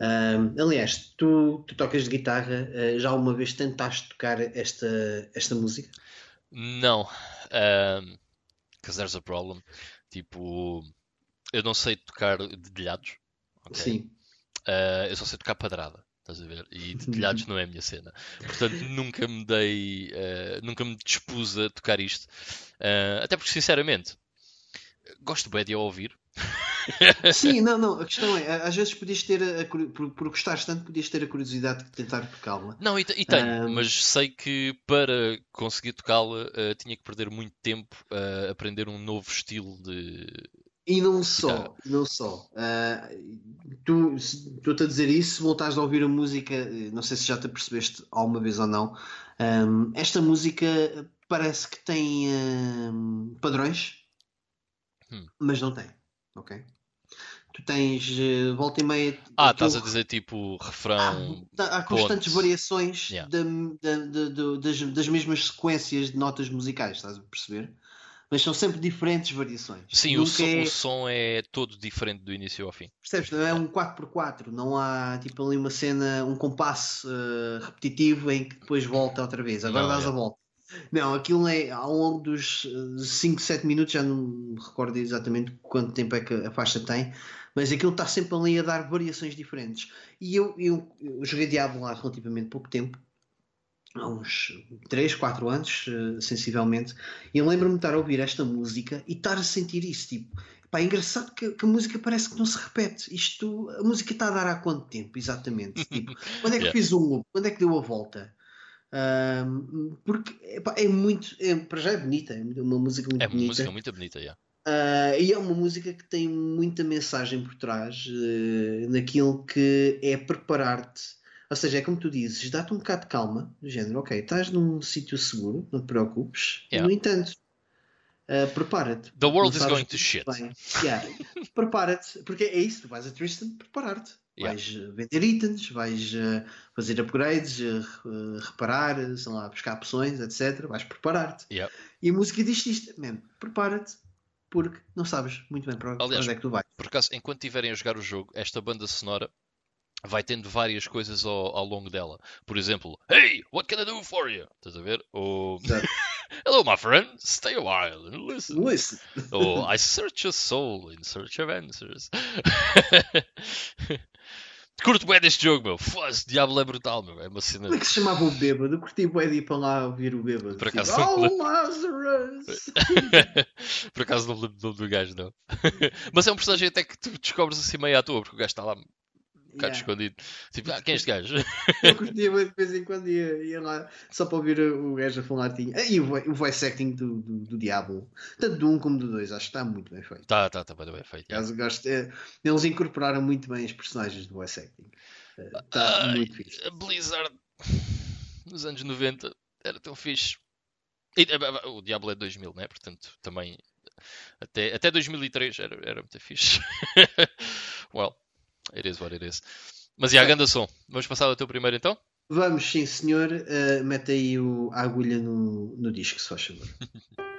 Ahm, aliás, tu, tu tocas de guitarra, já uma vez tentaste tocar esta, esta música? Não. Because there's a problem. Tipo, eu não sei tocar dedilhados. ok? Sim. Uh, eu só sei tocar padrada. Estás a ver? E dedilhados não é a minha cena. Portanto, nunca me dei. uh, nunca me dispus a tocar isto. Uh, até porque, sinceramente, gosto bem de a ouvir. Sim, não, não. A questão é, às vezes podias ter, a, por, por gostares tanto, podias ter a curiosidade de tentar tocá-la. Não, e, e tenho, Ahm. mas sei que para conseguir tocá-la uh, tinha que perder muito tempo a aprender um novo estilo de. E não só, não só. Ah, tu, estou-te a dizer isso, se voltares a ouvir a música, eh, não sei se já te apercebeste alguma vez ou não, ahm, esta música parece que tem ahm, padrões, Hum. mas não tem, ok? Tu tens eh, volta e meia. Ah, estás a dizer tipo Há, refrão. há constantes variações Yeah. da- da- da- das, das mesmas sequências de notas musicais, estás a perceber? Mas são sempre diferentes variações. Sim, o som, é- o som é todo diferente do início ao fim. Percebes? Não é um 4x4, não há tipo ali uma cena, um compasso eh, repetitivo em que depois volta outra vez. Agora Não, dás é. a volta. Não, aquilo é ao longo dos 5, 7 minutos, já não me recordo exatamente quanto tempo é que a faixa tem, mas aquilo está sempre ali a dar variações diferentes. E eu, eu, eu joguei Diablo há relativamente pouco tempo, há uns 3, 4 anos, eh, sensivelmente, e eu lembro-me de estar a ouvir esta música e estar a sentir isso, tipo, pá, é engraçado que, que a música parece que não se repete. Isto, a música está a dar há quanto tempo, exatamente? Tipo, quando é que Yeah. fez um loop? Quando é que deu a volta? Ahm, porque epá, é muito, é, para já é bonita, é uma música muito É uma bonita. música muito bonita, yeah. Ah, e é uma música que tem muita mensagem por trás eh, naquilo que é preparar-te Ou seja, é como tu dizes, dá-te um bocado de calma, do género, ok, estás num sítio seguro, não te preocupes. Yeah. No entanto, uh, prepara-te. The world is going to shit. bem. Yeah. prepara-te, porque é isso, tu vais a Tristan preparar-te. Vais uh, vender itens, vais uh, fazer upgrades, uh, reparar, sei lá, buscar opções, etc. Vais preparar-te. Yeah. E a música diz isto, man, prepara-te, porque não sabes muito bem para, para Aliás, onde é que tu vais. Por acaso, enquanto estiverem a jogar o jogo, esta banda sonora vai tendo várias coisas ao, ao longo dela. Por exemplo, Hey, what can I do for you? Estás a ver? Ou. Hello, my friend, stay a while and listen. Listen. Ou I search a soul in search of answers. Curto bem deste jogo, meu. Foda-se, Diablo é brutal, meu. É uma cena. Como é que se chamava o bêbado? Eu curti bué de ir para lá ouvir o bêbado. Por Tipo, acaso não me oh, Lazarus! Por acaso não me lembro do nome do gajo, não. Mas é um personagem até que tu descobres assim meio à toa, porque o gajo está lá bocado Yeah. escondido. Tipo, ah, quem é este gajo? Eu curtia de vez em quando ia, ia lá só para ouvir o gajo a falar. Tinha. Ah, E o, vo- o voice acting do, do, do Diablo, tanto do 1 como do 2, acho que está muito bem feito. Tá, tá, tá, bem, bem feito. Acaso, gosto, é, eles incorporaram muito bem os personagens do voice acting. Está Ai, muito fixe. A Blizzard nos anos 90 era tão fixe. E, eh, eh, o Diablo é de 2000, né? Portanto, também até, até 2003 era, era muito fixe. well, it is what it is. Mas e a ganda som? Vamos passar ao teu primeiro então? Vamos, sim senhor, uh, mete aí o, a agulha no, no disco, se faz favor.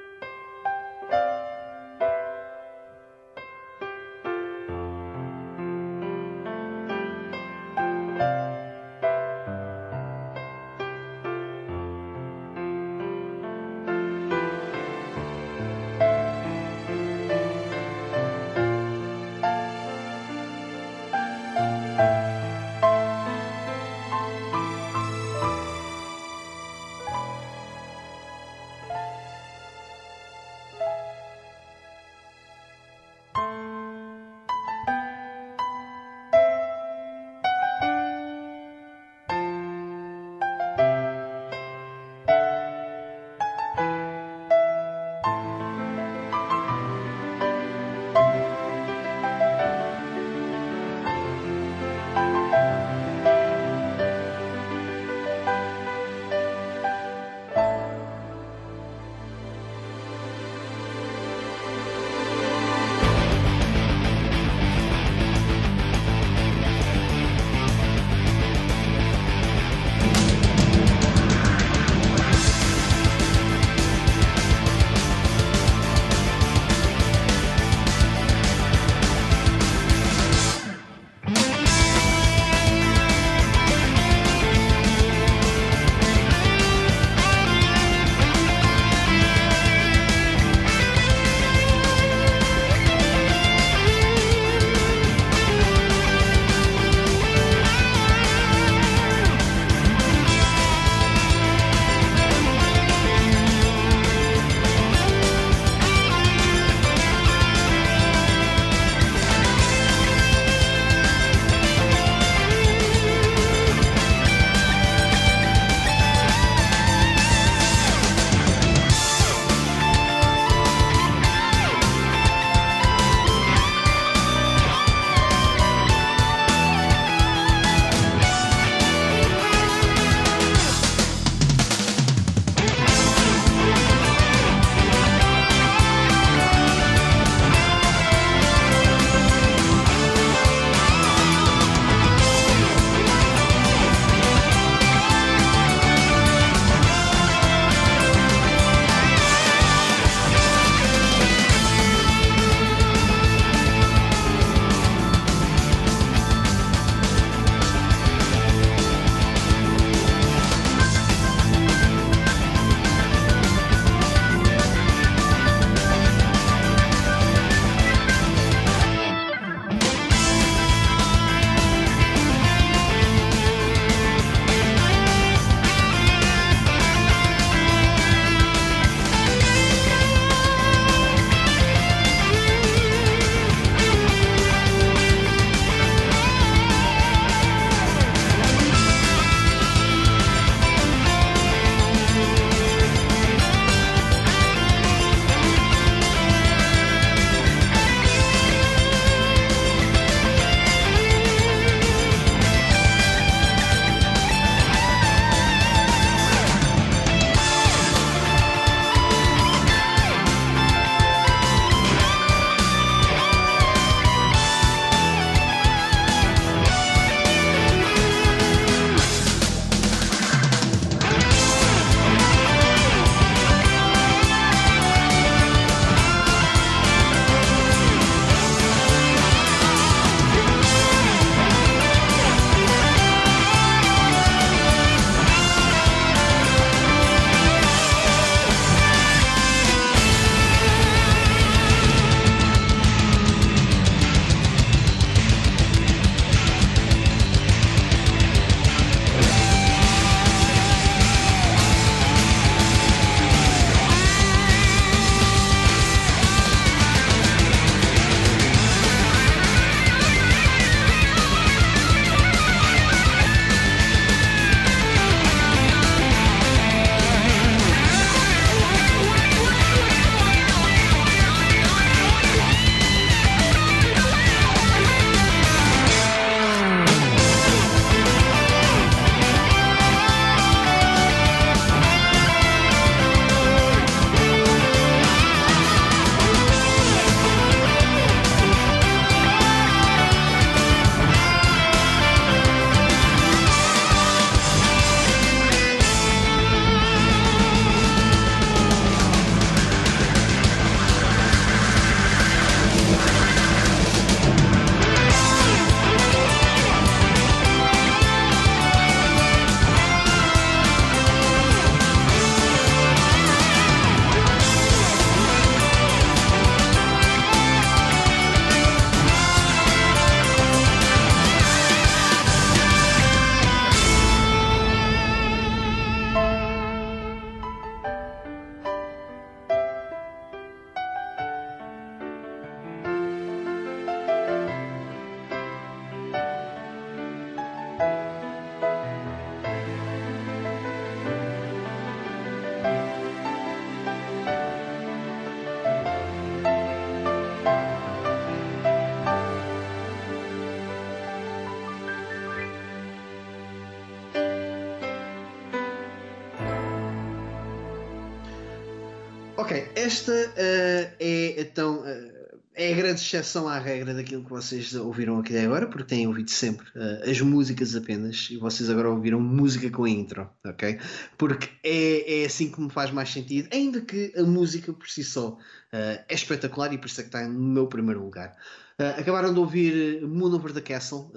esta eh, é então eh, é a grande exceção à regra daquilo que vocês ouviram aqui agora, porque têm ouvido sempre eh, as músicas apenas e vocês agora ouviram música com a intro, ok? Porque é, é assim que me faz mais sentido, ainda que a música por si só eh, é espetacular e por isso é que está no meu primeiro lugar. Eh, acabaram de ouvir Moon Over the Castle,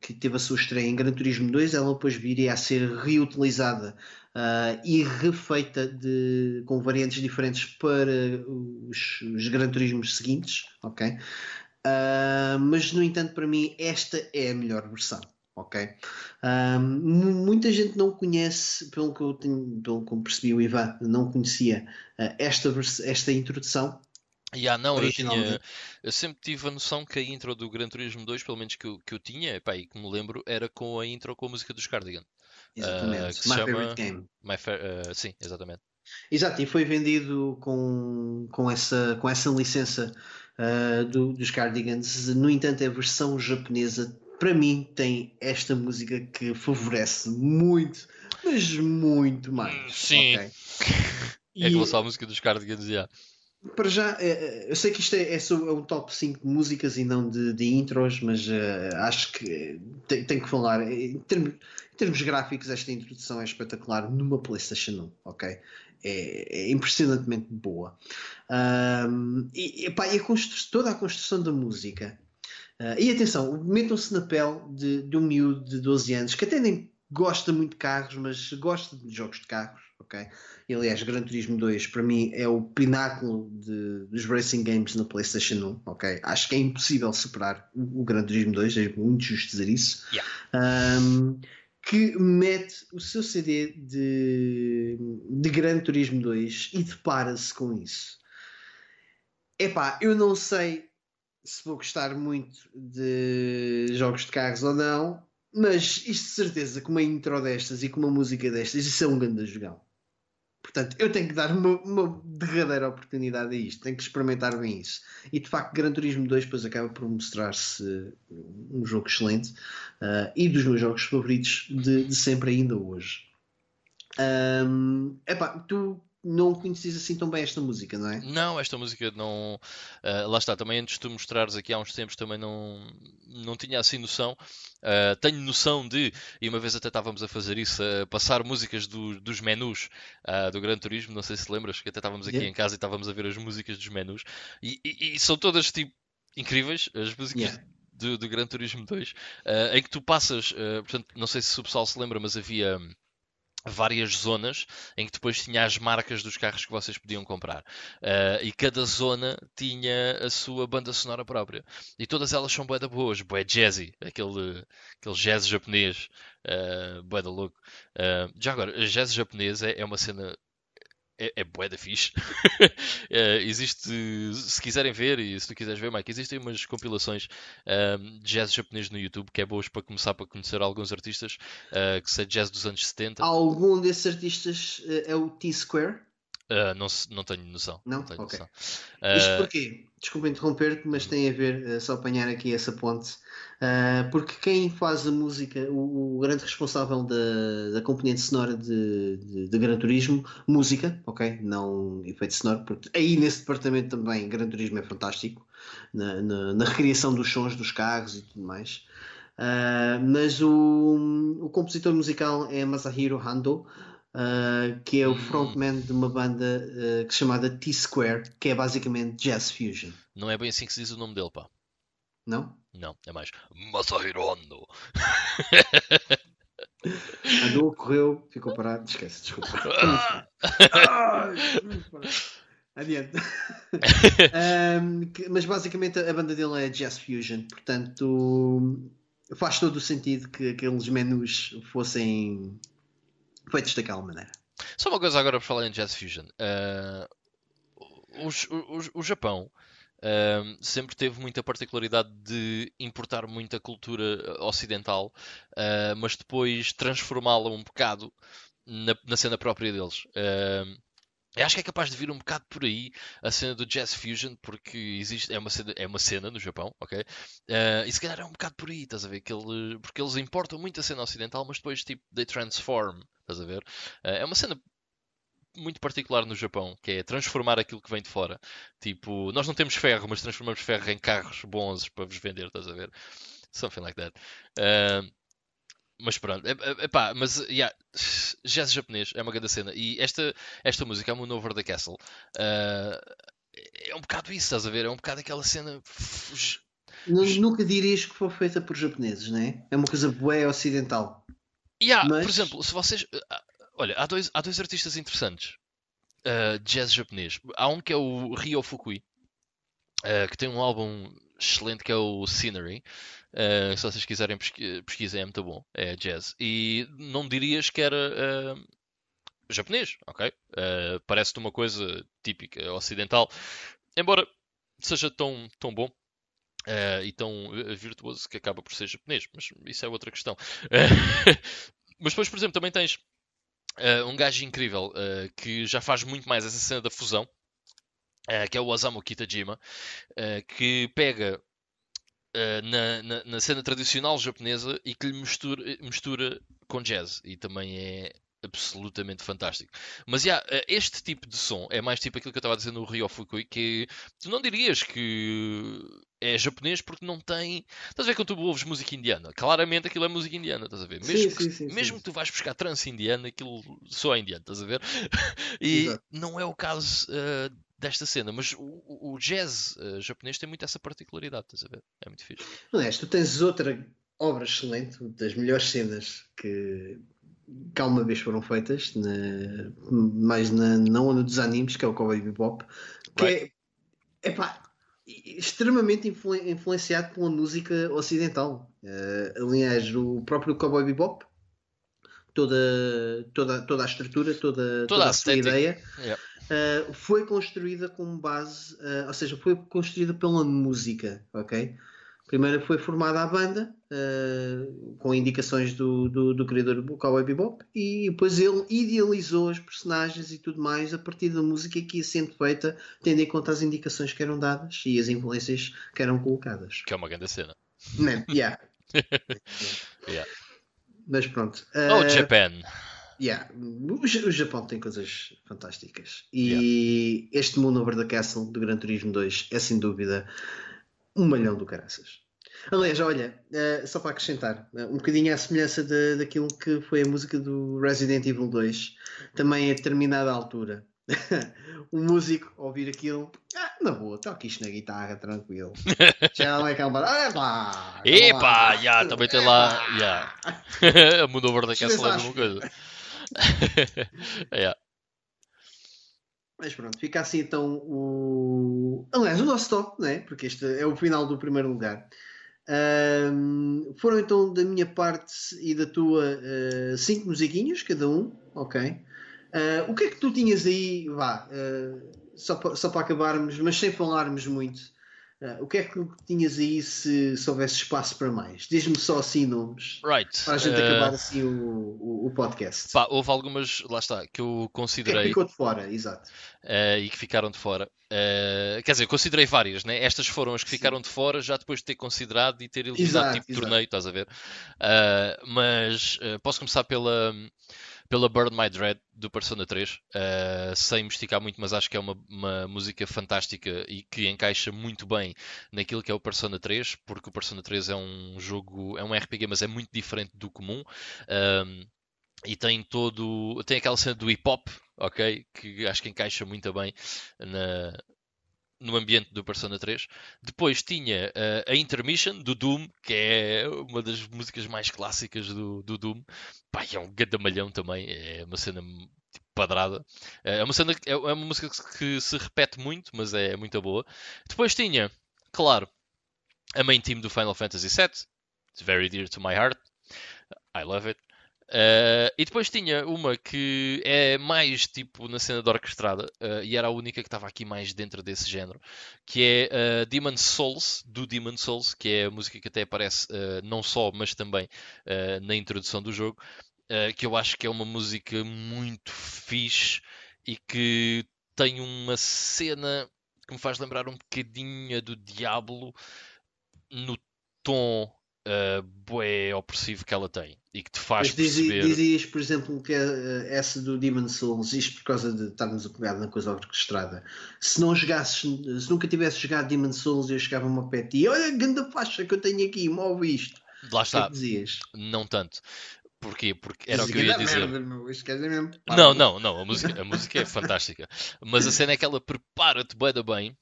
que teve a sua estreia em Gran Turismo 2, ela depois viria a ser reutilizada Uh, e refeita de, com variantes diferentes para os, os Gran Turismos seguintes, ok? Uh, mas no entanto, para mim, esta é a melhor versão, ok? Uh, mu- muita gente não conhece, pelo que eu tenho, pelo que percebi, o Ivan não conhecia esta, esta introdução. Ya, não, eu tinha. Eu sempre tive a noção que a intro do Gran Turismo 2, pelo menos que eu, que eu tinha, epá, e que me lembro, era com a intro com a música dos Cardigan. Exatamente, se My chama- Favorite Game. My Fa- eh, sim, exatamente. Exato, e foi vendido com, com, essa, com essa licença uh, do- dos Cardigans. No entanto, a versão japonesa, para mim, tem esta música que favorece muito, mas muito mais. Sim. ok? Em relação à música dos Cardigans, já. Para já, eh, eh, eu sei que isto é, é é um top 5 de músicas e não de, de intros, mas eh, acho que tem que falar. Em termos, termos gráficos, esta introdução é espetacular numa PlayStation 1, ok? É, é impressionantemente boa. Ahm, e, epá, e a toda a construção da música. Ah, e atenção, metam-se na pele de, de um miúdo de 12 anos que até nem gosta muito de carros, mas gosta de jogos de carros, ok? E, aliás, Gran Turismo 2 para mim é o pináculo de- dos racing games na PlayStation 1, ok? Acho que é impossível superar o, o Gran Turismo 2, é muito justo dizer isso. Yeah. Ahm, que mete o seu CD de, de Gran Turismo 2 e depara-se com isso. Epá, eu não sei se vou gostar muito de jogos de carros ou não, mas isto de certeza, com uma intro destas e com uma música destas, isso é um grande jogão. Portanto, eu tenho que dar uma, uma derradeira oportunidade a isto, tenho que experimentar bem isso. E de facto, Gran Turismo 2 depois acaba por mostrar-se um jogo excelente ah, e dos meus jogos favoritos de, de sempre, ainda hoje. Ahm, epá, tu não conheces assim tão bem esta música, não é? Não, esta música não. ah, lá está, também antes de tu mostrares aqui há uns tempos também não, não tinha assim noção. Ah, tenho noção de, e uma vez até estávamos a fazer isso, a passar músicas do- dos menus ah, do Gran Turismo, não sei se lembras, que até estávamos aqui Yeah. em casa e estávamos a ver as músicas dos menus, e, e- e são todas tipo incríveis, as músicas Yeah. do, do Gran Turismo 2, ah, em que tu passas, ah, portanto, não sei se o pessoal se lembra, mas havia várias zonas em que depois tinha as marcas dos carros que vocês podiam comprar. Ah, e cada zona tinha a sua banda sonora própria. E todas elas são bué boas, bué jazzy, aquele, aquele jazz japonês, uh, louco. Ah, já agora, jazz japonês é, é uma cena é, é bué da fixe. Eh, existe, se quiserem ver, e se tu quiseres ver, Mike, existem umas compilações ahm, de jazz japonês no YouTube que é boas para começar para conhecer alguns artistas, ah, que seja jazz dos anos 70. Algum desses artistas eh, é o T-Square? Ah, não, não tenho noção. Não? tenho Ok. noção. Isto Ah, porquê? Desculpa interromper-te, mas tem a ver, eh, só apanhar aqui essa ponte, Ah, porque quem faz a música, o, o grande responsável da, da componente sonora de, de, de Gran Turismo, música, ok? Não efeito sonoro, porque aí nesse departamento também Gran Turismo é fantástico, na, na, na recriação dos sons dos carros e tudo mais. Mas o, o compositor musical é Masahiro Hando, ah, que é o Hum. frontman de uma banda se chamada T-Square, que é basicamente jazz fusion, não é bem assim que se diz o nome dele, pá. não? Não, é mais Masahiro Ando. Andou, correu, ficou parado, esquece, desculpa. Adiante. Ahm, que- mas basicamente a banda dele é Jazz Fusion, portanto faz todo o sentido que aqueles menus fossem feitos daquela maneira. Só uma coisa agora por falar em Jazz Fusion. Os- o Japão ah, sempre teve muita particularidade de importar muita cultura ocidental, ah, mas depois transformá-la um bocado na, na cena própria deles. Ah, eu acho que é capaz de vir um bocado por aí a cena do Jazz Fusion, porque existe, é, uma cena, é uma cena no Japão, ok? Ah, e se calhar é um bocado por aí, estás a ver? Que ele- porque eles importam muito a cena ocidental, mas depois tipo, they transform, estás a ver? Ah, é uma cena muito particular no Japão, que é transformar aquilo que vem de fora. Tipo, nós não temos ferro, mas transformamos ferro em carros bons para vos vender, estás a ver? Something like that. Ah, mas pronto, é, é, epá, mas yeah, jazz japonês é uma grande cena. E esta, esta música, a Moon Over the Castle, ah, é um bocado isso, estás a ver? É um bocado aquela cena. Nunca dirias que foi feita por japoneses, não é? É uma coisa bué ocidental. Yeah, Mas- Por exemplo, se vocês. ah, Olha, há dois, há dois artistas interessantes de jazz japonês. Há um que é o Ryo Fukui, ah, que tem um álbum excelente que é o Scenery. Ah, se vocês quiserem pesqui- pesquisem, é muito bom. É jazz. E não dirias que era ah, japonês, ok? Ah, Parece-te uma coisa típica ocidental, embora seja tão, tão bom. e tão virtuoso que acaba por ser japonês, mas isso é outra questão. mas depois, por exemplo, também tens um gajo incrível que já faz muito mais essa cena da fusão, que é o Osamu Kitajima, ah, que pega ah, na, na- na cena tradicional japonesa e que lhe mistura, mistura com jazz. E também é absolutamente fantástico. Mas já, ah, este tipo de som é mais tipo aquilo que eu estava a dizer no Ryo Fukui, que tu não dirias que é japonês porque não tem. Estás a ver quando tu ouves música indiana? Claramente aquilo é música indiana, estás a ver? Mesmo, sim, que, sim, sim. mesmo que tu vais buscar trance indiana, aquilo soa indiano, estás a ver? E Exato. não é o caso ah, desta cena, mas o, o- jazz ah, japonês tem muito essa particularidade, estás a ver? É muito fixe. Aliás, tu tens outra obra excelente, das melhores cenas que, que alguma vez foram feitas, na, mais na, na onda dos animes, que é o Cowboy Bebop, que é epá, extremamente influ- influenciado pela música ocidental. Eh, aliás, o próprio Cowboy Bebop, toda, toda, toda a estrutura, toda, toda, a a sua ideia, Yeah. Uh, foi construída com base, uh, ou seja, foi construída pela música, ok? Primeiro foi formada a banda, uh, com indicações do, do, do criador do Cowboy Bebop, e depois ele idealizou os personagens e tudo mais a partir da música que ia sendo feita, tendo em conta as indicações que eram dadas e as influências que eram colocadas. Que é uma grande cena. Né? Yeah. Yeah. Mas pronto. Oh, uh, Japan! Yeah. O, Ja- o Japão tem coisas fantásticas. E este Moon Over the Castle do Gran Turismo 2 é sem dúvida um malhão do caraças. Aliás, olha, eh, só para acrescentar, eh, um bocadinho à semelhança de- daquilo que foi a música do Resident Evil 2, também a determinada altura. o músico ouvir aquilo, ah, na boa, toca isto na guitarra, tranquilo. Já não é calma. Ah, pá, Epá, já, também tem lá. Epá. Yeah. a Mundo Over the Castle é a mesma Desfaz. coisa. yeah. Mas pronto, fica assim então o. Aliás, o nosso top, né? porque este é o final do primeiro lugar. Ahm, foram então da minha parte e da tua ah, cinco musiquinhas, cada um, ok? Ah, o que é que tu tinhas aí, vá, ah, só, só para acabarmos, mas sem falarmos muito, ah, o que é que tinhas aí se, se houvesse espaço para mais? Diz-me só assim nomes, Right. para a gente eh, acabar assim o, o, o podcast. pá, houve algumas, lá está, que eu o que é que considerei ficou de fora? Exato. eh, e que ficaram de fora. Quer dizer, considerei várias, né? Estas foram as que Sim. ficaram de fora já depois de ter considerado e ter eliminado Exato, tipo exato. torneio, estás a ver? Mas posso começar pela, pela Burn My Dread do Persona 3, eh, sem me esticar muito, mas acho que é uma, uma música fantástica e que encaixa muito bem naquilo que é o Persona 3, porque o Persona 3 é um jogo, é um RPG, mas é muito diferente do comum. Ahm, e tem todo. Tem aquela cena do hip hop, ok? Que acho que encaixa muito bem na, no ambiente do Persona 3. Depois tinha eh, a Intermission do Doom, que é uma das músicas mais clássicas do, do Doom. Pá, é um gadamalhão também, é uma cena tipo, padrada. Eh, É uma, cena, é é uma música que, que se repete muito, mas é muito boa. Depois tinha, claro, a main team do Final Fantasy VII. It's very dear to my heart. I love it. Uh, e depois tinha uma que é mais tipo na cena da orquestrada uh, e era a única que estava aqui mais dentro desse género, que é uh, Demon Souls, do Demon Souls, que é a música que até aparece não só, mas também na introdução do jogo, que eu acho que é uma música muito fixe e que tem uma cena que me faz lembrar um bocadinho do Diablo no tom uh, bué opressivo que ela tem e que te faz Mas dizi- perceber. dizias, por exemplo, que eh, essa do Demon Souls, isto por causa de estarmos a pegar na coisa orquestrada, se não jogasses, se nunca tivesse jogado Demon Souls, eu chegava-me ao pé de ti, olha, grande faixa que eu tenho aqui, move isto. Lá é está, que dizias? não tanto. Porquê? Porque era o que eu ia "Grande dizer. Não, não, não. A música, a música é fantástica. Mas a cena é que ela prepara-te da bem.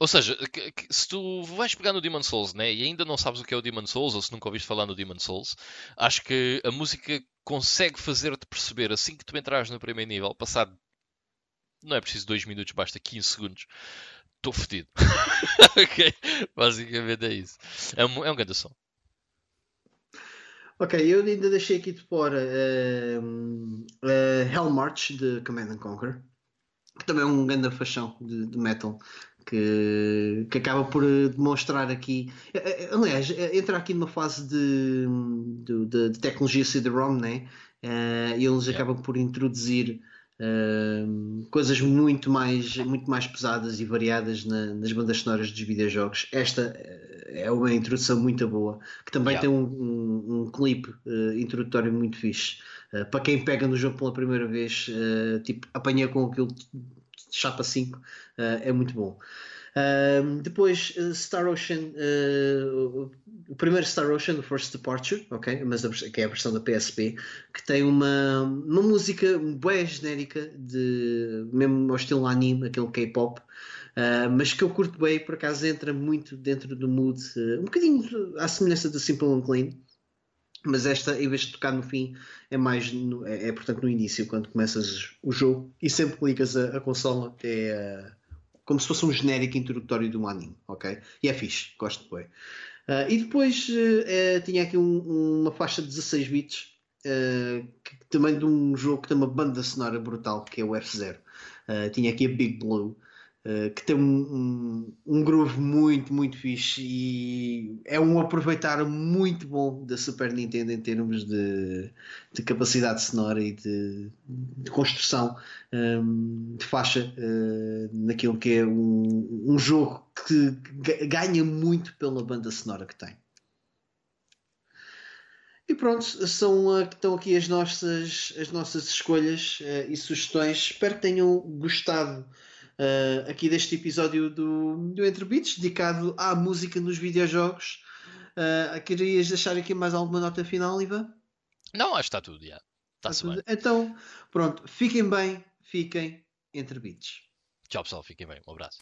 Ou seja, que- que se tu vais pegar no Demon Souls né, e ainda não sabes o que é o Demon Souls, ou se nunca ouviste falar no Demon Souls, acho que a música consegue fazer-te perceber assim que tu entras no primeiro nível, passado não é preciso 2 minutos, basta 15 segundos, estou fedido. ok? Basicamente é isso. É um, é um grande som. Ok, eu ainda deixei aqui de fora ehm, eh, Hell March de Command and Conquer, que também é um grande faixão de, de metal, que, que acaba por eh, demonstrar aqui. eh, eh, Aliás, entra aqui numa fase de, de, de- tecnologia CD-ROM, né? E eles acabam por introduzir ehm, coisas muito mais, muito mais pesadas e variadas na- nas bandas sonoras dos videojogos. Esta é uma introdução muito boa, que também Yeah. tem um, um, um clipe eh, introdutório muito fixe. Para quem pega no jogo pela primeira vez, tipo, apanha com aquilo de chapa 5, eh, é muito bom. Ahm, depois eh, Star Ocean, eh, o primeiro Star Ocean, o First Departure, ok, mas a que é a versão da PSP, que tem uma, uma música bem genérica, de, mesmo ao estilo anime, aquele K-pop, ah, mas que eu curto bem, por acaso entra muito dentro do mood, eh, um bocadinho à semelhança do Simple and Clean. Mas esta, em vez de tocar no fim, é mais no- é, é, portanto no início, quando começas o jogo e sempre ligas a, a consola, é como se fosse um genérico introdutório de um anime, ok? E é fixe, gosto bem. Ah, e depois eh, tinha aqui um- uma faixa de 16 bits, eh, que- também de um jogo que tem uma banda sonora brutal, que é o F0. Ah, tinha aqui a Big Blue, eh, que tem um, um, um groove muito, muito fixe e é um aproveitar muito bom da Super Nintendo em termos de, de capacidade sonora e de, de construção hum, de faixa eh, naquilo que é um, um jogo que ga- ganha muito pela banda sonora que tem. E pronto, são, ah, estão aqui as nossas, as nossas escolhas eh, e sugestões. Espero que tenham gostado ah, aqui deste episódio do, do Entre Beats, dedicado à música nos videojogos. Ah, querias deixar aqui mais alguma nota final, Ivan? Não, acho que está tudo, já. Está Está-se tudo? bem. Então, pronto, fiquem bem, fiquem entre beats. Tchau, pessoal. Fiquem bem. Um abraço.